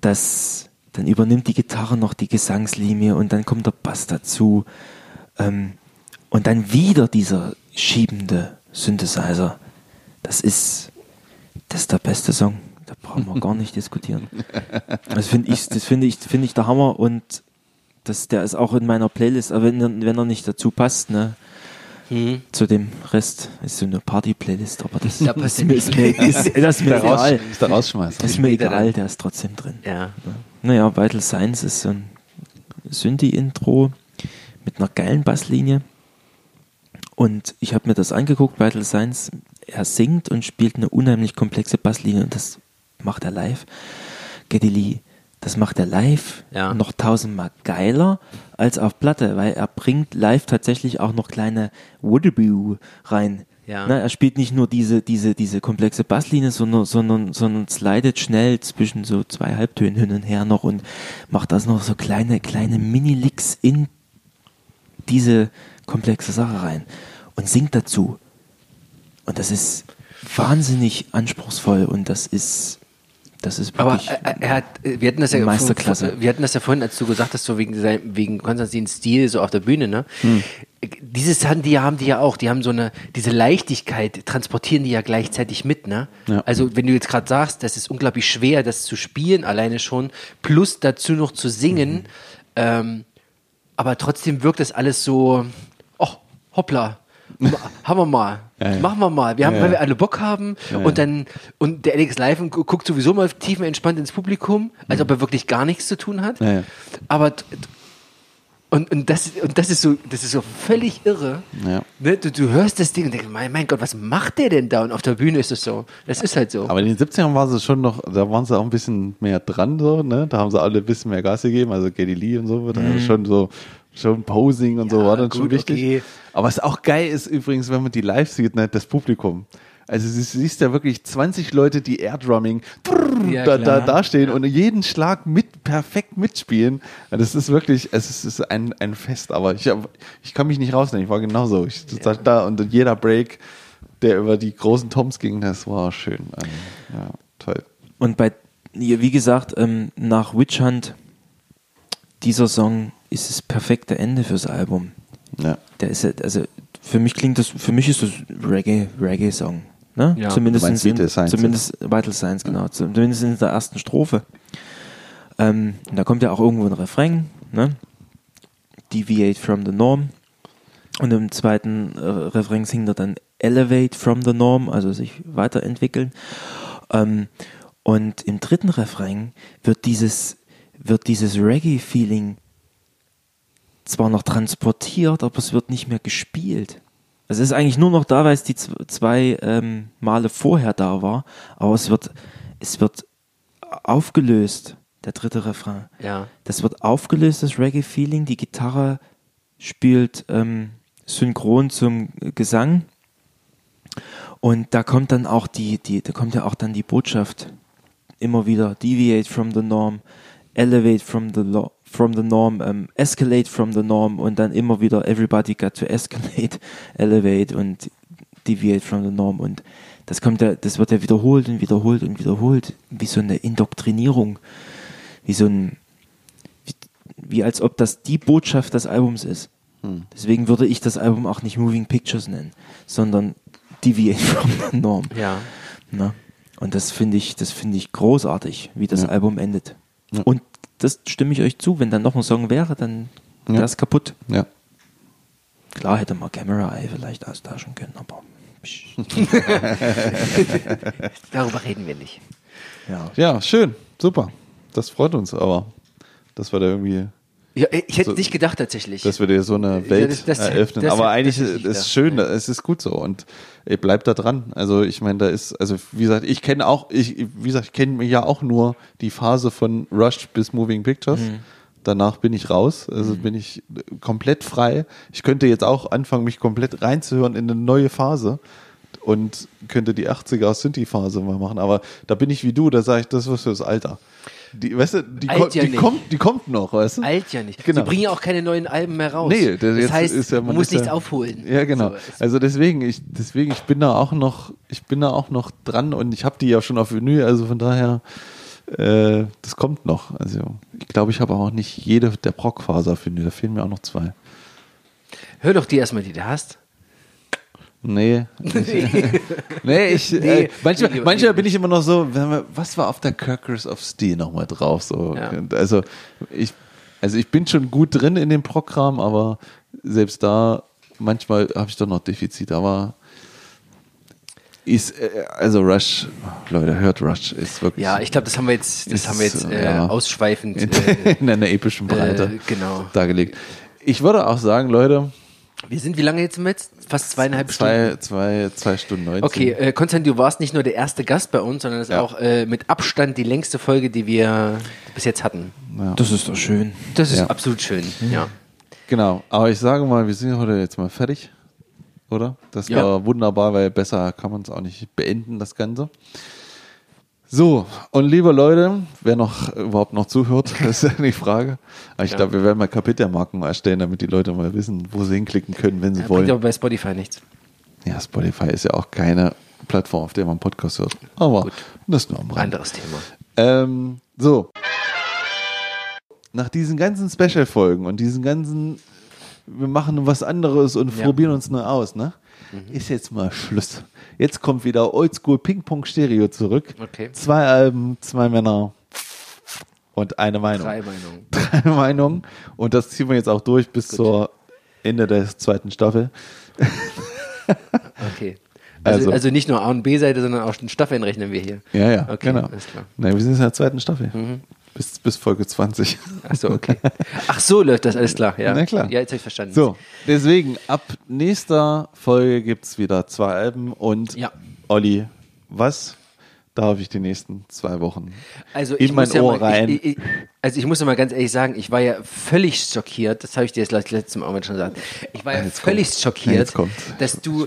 das, dann übernimmt die Gitarre noch die Gesangslinie und dann kommt der Bass dazu. Ähm, und dann wieder dieser schiebende Synthesizer. Das ist, das ist der beste Song. Da brauchen wir gar nicht diskutieren. Das finde ich, das finde ich, finde ich der Hammer und das, der ist auch in meiner Playlist, aber wenn, er- wenn er nicht dazu passt, ne, Hm. zu dem Rest ist so eine Party-Playlist, aber das, Da ist, mir, ist, mir, ist, das ist mir egal. ist der Rausschmeißer. Das ist mir egal, der ist trotzdem drin. Ja. Naja, Vital Science ist so ein Synthi-Intro mit einer geilen Basslinie. Und ich habe mir das angeguckt, Vital Science. Er singt und spielt eine unheimlich komplexe Basslinie und das macht er live. Geddy Lee, das macht er live Ja. noch tausendmal geiler als auf Platte, weil er bringt live tatsächlich auch noch kleine Woodaboo rein. Ja. Ne, er spielt nicht nur diese, diese, diese komplexe Basslinie, sondern, sondern, sondern slidet schnell zwischen so zwei Halbtönen hin und her noch und macht das noch so kleine, kleine Mini-Licks in diese komplexe Sache rein und singt dazu. Und das ist wahnsinnig anspruchsvoll und das ist, das ist Aber wirklich. er, er hat, äh, wir hatten das ja Meisterklasse. vor- Wir hatten das ja vorhin, als du gesagt hast, so wegen, sein- wegen Konstantins Stil so auf der Bühne, ne? Hm. Dieses haben die ja, haben die ja auch. Die haben so eine, diese Leichtigkeit transportieren die ja gleichzeitig mit, ne? Ja. Also, wenn du jetzt gerade sagst, das ist unglaublich schwer, das zu spielen alleine schon, plus dazu noch zu singen, Mhm. ähm, aber trotzdem wirkt das alles so, oh, hoppla. Haben wir mal. Ja, ja. Machen wir mal. Wir haben, Ja, weil ja. wir alle Bock haben Ja, und ja. dann und der Alex Live gu- guckt sowieso mal tiefenentspannt ins Publikum, als ob er wirklich gar nichts zu tun hat. Ja, ja. Aber und, und, das, und das ist so, das ist so völlig irre. Ja. Ne? Du, du hörst das Ding und denkst, mein, mein Gott, was macht der denn da? Und auf der Bühne ist es so. Das ist halt so. Aber in den 70ern war sie schon noch, da waren sie auch ein bisschen mehr dran, so, ne? Da haben sie alle ein bisschen mehr Gas gegeben, also Geddy Lee und so, da schon so, schon Posing und so war dann schon gut, wichtig. okay. Aber was auch geil ist übrigens, wenn man die live sieht, ne, das Publikum. Also du siehst ja wirklich 20 Leute, die Airdrumming Ja, da, da, stehen und jeden Schlag mit perfekt mitspielen. Ja, Das ist wirklich, es ist, es ist ein, ein Fest, aber ich, ich kann mich nicht rausnehmen, ich war genauso. Ich saß da und jeder Break, der über die großen Toms ging, das war schön. Ähm, Ja, toll. Und bei, ja, wie gesagt, ähm, nach Witch Hunt, dieser Song ist das perfekte Ende fürs Album. Ja. Der ist, ja- also für mich klingt das, für mich ist das Reggae, Reggae-Song. Ne? Ja. zumindest, in, Vital Science zumindest Vital Science, genau. Zumindest in der ersten Strophe. Ähm, da kommt ja auch irgendwo ein Refrain, ne? Deviate from the norm. Und im zweiten äh, Refrain singt er dann Elevate from the norm, also sich weiterentwickeln. Ähm, und im dritten Refrain wird dieses, wird dieses Reggae-Feeling zwar noch transportiert, aber es wird nicht mehr gespielt. Es ist eigentlich nur noch da, weil es die zwei ähm, Male vorher da war, aber es wird, es wird aufgelöst, der dritte Refrain. Ja. Das wird aufgelöst, das Reggae-Feeling. Die Gitarre spielt ähm, synchron zum Gesang. Und da kommt dann auch die, die, da kommt ja auch dann die Botschaft immer wieder: Deviate from the norm, elevate from the lo from the norm, ähm, escalate from the norm und dann immer wieder Everybody got to escalate, elevate und deviate from the norm und das kommt ja, das wird ja wiederholt und wiederholt und wiederholt, wie so eine Indoktrinierung, wie so ein, wie, wie als ob das die Botschaft des Albums ist. Deswegen würde ich das Album auch nicht Moving Pictures nennen, sondern Deviate from the Norm. Ja. Ne? Und das finde ich, das finde ich großartig, wie das Ja. Album endet. Ja. Und das stimme ich euch zu, wenn dann noch ein Song wäre, dann Ja. wäre es kaputt. Ja. Klar hätte man Camera Eye vielleicht austauschen können, aber Darüber reden wir nicht. ja. ja, schön, super. Das freut uns aber, dass wir da irgendwie, Ja, ich hätte So- nicht gedacht tatsächlich. dass wir dir so eine Welt das- das- eröffnen. das- aber eigentlich ist es schön, ja. es ist gut so und ey, bleibt da dran. Also ich meine, da ist, also wie gesagt, ich kenne auch, ich, wie gesagt, ich kenne ja auch nur die Phase von Rush bis Moving Pictures. Mhm. Danach bin ich raus, also bin ich komplett frei. Ich könnte jetzt auch anfangen, mich komplett reinzuhören in eine neue Phase und könnte die 80er Synthi-Phase mal machen. Aber da bin ich wie du, da sage ich, das ist fürs Alter. Die, weißt du, die, ko- ja die, kommt, die kommt noch, weißt du? Alt ja nicht. Genau. Sie bringen ja auch keine neuen Alben mehr raus. Nee, das, das heißt, ja, man muss nichts aufholen. Ja, genau. So, also deswegen, ich, deswegen, ich bin da auch noch, ich bin da auch noch dran und ich habe die ja schon auf Vinyl, also von daher Äh, das kommt noch. Also ich glaube, ich habe auch nicht jede der Brockfaser finde. Da fehlen mir auch noch zwei. Hör doch die erstmal, die du hast. Nee. nee, ich, Nee. Äh, manchmal, Nee, manchmal bin ich immer noch so, wir, was war auf der Kirkers of Steel nochmal drauf? So. Ja. Also, ich, also ich bin schon gut drin in dem Programm, aber selbst da, manchmal habe ich doch noch Defizit, aber ist, äh, also Rush, Leute, hört Rush, ist wirklich Ja, ich glaube, das haben wir jetzt, das Ist, haben wir jetzt äh, ja. ausschweifend. in, Äh, in einer epischen Breite äh, genau. dargelegt. Ich würde auch sagen, Leute, Wir sind wie lange jetzt im Netz? Fast zweieinhalb Stunden. zwei, zwei, zwei Stunden 19. Okay, äh, Konstantin, du warst nicht nur der erste Gast bei uns, sondern das ist Ja. auch äh, mit Abstand die längste Folge, die wir bis jetzt hatten. Das ist doch schön. Das ist Ja. absolut schön. Ja. Genau, aber ich sage mal, wir sind heute jetzt mal fertig, oder? Das Ja. war wunderbar, weil besser kann man es auch nicht beenden, das Ganze. So, und liebe Leute, wer noch überhaupt noch zuhört, das ist ja die Frage. Aber ich Ja. glaube, wir werden mal Kapitelmarken erstellen, damit die Leute mal wissen, wo sie hinklicken können, wenn sie Ja, bringt wollen. aber bei Spotify nichts. Ja, Spotify ist ja auch keine Plattform, auf der man Podcast hört. Aber Gut. das nur am Rand. Anderes Thema. Ähm, so. Nach diesen ganzen Special-Folgen und diesen ganzen, wir machen was anderes und Ja. probieren uns neu aus, ne? Ist jetzt mal Schluss. Jetzt kommt wieder Oldschool Ping-Pong Stereo zurück. Okay. Zwei Alben, zwei Männer und eine Meinung. Drei Meinungen. Drei Meinungen. Und das ziehen wir jetzt auch durch bis zur Ende der zweiten Staffel. Okay. Also, Also- also, nicht nur A und B-Seite, sondern auch den Staffeln rechnen wir hier. Ja, ja, Okay, genau. alles klar. Nein, wir sind in der zweiten Staffel. Bis, bis Folge 20. Achso, okay. Ach so läuft das, alles klar. Ja, Na klar. Ja, jetzt habe ich verstanden. So, deswegen, ab nächster Folge gibt es wieder zwei Alben und Ja. Olli, was darf ich die nächsten zwei Wochen Also in ich mein muss ja Ohr mal, rein? Ich, ich, also ich muss ja mal ganz ehrlich sagen, ich war ja völlig schockiert, das habe ich dir jetzt letztes Mal schon gesagt, ich war ja Jetzt völlig kommt. schockiert, dass du.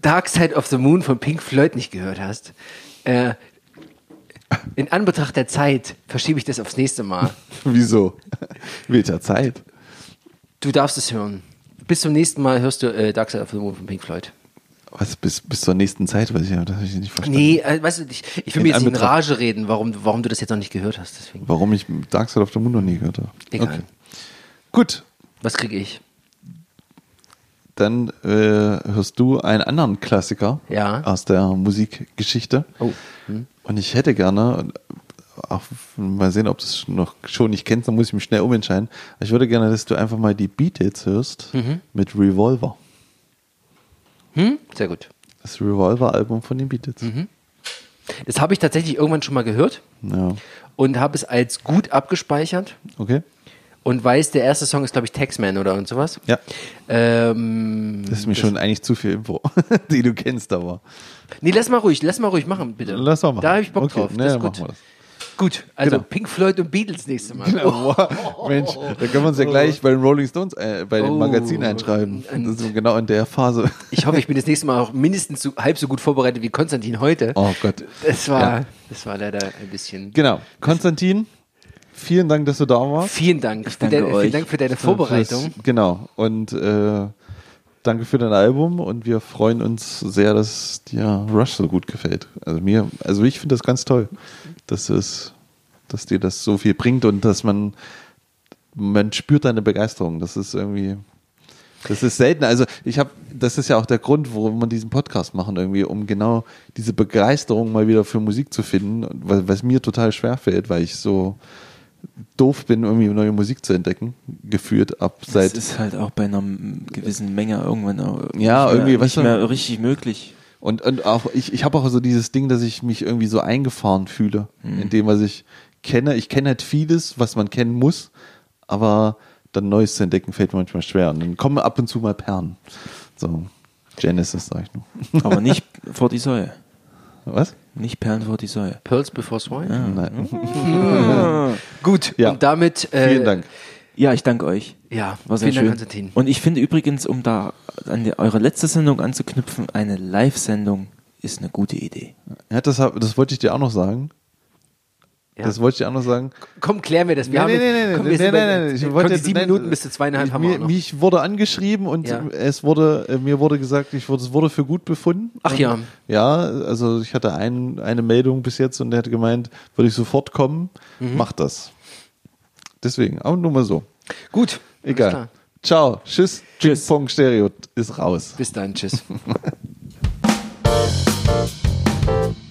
Dark Side of the Moon von Pink Floyd nicht gehört hast. Äh, in Anbetracht der Zeit verschiebe ich das aufs nächste Mal. Wieso? Welcher Zeit? Du darfst es hören. Bis zum nächsten Mal hörst du äh, Dark Side of the Moon von Pink Floyd. Was, bis, bis zur nächsten Zeit? Weiß ich, ja, das habe ich nicht verstanden. Nee, äh, weißt du, ich, ich will In mir jetzt in Rage reden, warum, warum du das jetzt noch nicht gehört hast. Deswegen. Warum ich Dark Side of the Moon noch nie gehört habe. Egal. Gut, Was kriege ich? dann äh, hörst du einen anderen Klassiker Ja. aus der Musikgeschichte. Oh. Hm. Und ich hätte gerne, auch mal sehen, ob du es noch schon nicht kennst, dann muss ich mich schnell umentscheiden. Ich würde gerne, dass du einfach mal die Beatles hörst Mhm. mit Revolver. Hm? Sehr gut. Das Revolver-Album von den Beatles. Mhm. Das habe ich tatsächlich irgendwann schon mal gehört Ja. und habe es als gut abgespeichert Okay. und weiß, der erste Song ist, glaube ich, Taxman oder und sowas. Ja. Ähm, Das ist mir schon eigentlich zu viel Info, die du kennst, aber. Nee, lass mal ruhig, lass mal ruhig machen, bitte. Lass mal machen. Da habe ich Bock Okay, drauf. nee, das gut. machen wir das. Gut, also Genau. Pink Floyd und Beatles nächstes Mal. Wow. Mensch, da können wir uns ja gleich bei den Rolling Stones, äh, bei Oh. Magazin einschreiben. Das ist genau in der Phase. Ich hoffe, ich bin das nächste Mal auch mindestens so, halb so gut vorbereitet wie Konstantin heute. Oh Gott. Das war, Ja. das war leider ein bisschen. Genau. Konstantin, vielen Dank, dass du da warst. Vielen Dank. für danke deine, euch. Vielen Dank für deine Vorbereitung. Genau. Und äh, danke für dein Album und wir freuen uns sehr, dass dir Rush so gut gefällt. Also mir, also ich finde das ganz toll, dass es, dass dir das so viel bringt und dass man man spürt deine Begeisterung. Das ist irgendwie das ist selten. Also ich habe, das ist ja auch der Grund, warum wir diesen Podcast machen, irgendwie, um genau diese Begeisterung mal wieder für Musik zu finden, was, was mir total schwer fällt, weil ich so doof bin, irgendwie neue Musik zu entdecken, geführt ab Das seit ist halt auch bei einer gewissen Menge irgendwann auch Ja, nicht irgendwie, mehr, weißt nicht mehr richtig möglich. Und, und auch ich, ich habe auch so dieses Ding, dass ich mich irgendwie so eingefahren fühle in dem, was ich kenne. Ich kenne halt vieles, was man kennen muss, aber dann Neues zu entdecken fällt mir manchmal schwer. Und dann kommen ab und zu mal Perlen. So, Genesis, sag ich nur. Aber nicht vor die Säue. Was? Nicht Perlen vor die Säue. Pearls before Swine. Nein. Gut, Ja. und damit. Äh, Vielen Dank. Ja, ich danke euch. Ja, War sehr vielen Dank, schön. Konstantin. Und ich finde übrigens, um da an die, eure letzte Sendung anzuknüpfen, eine Live-Sendung ist eine gute Idee. Ja, das, das wollte ich dir auch noch sagen. Ja. Das wollte ich auch noch sagen. Komm, klär mir das. Wir nee, haben nee, nein, komm, nein, nein. nee, nee, Ich wollte, jetzt, sieben Minuten bis zu zweieinhalb ich, haben wir noch. Mich wurde angeschrieben und ja. es wurde, mir wurde gesagt, ich wurde, es wurde für gut befunden. Ach ja. Ja, also ich hatte ein, eine Meldung bis jetzt und der hat gemeint, würde ich sofort kommen, mhm. mach das. Deswegen, auch nur mal so. Gut. Egal. Ciao. Tschüss. Tschüss. Pong Stereo ist raus. Bis dann. Tschüss.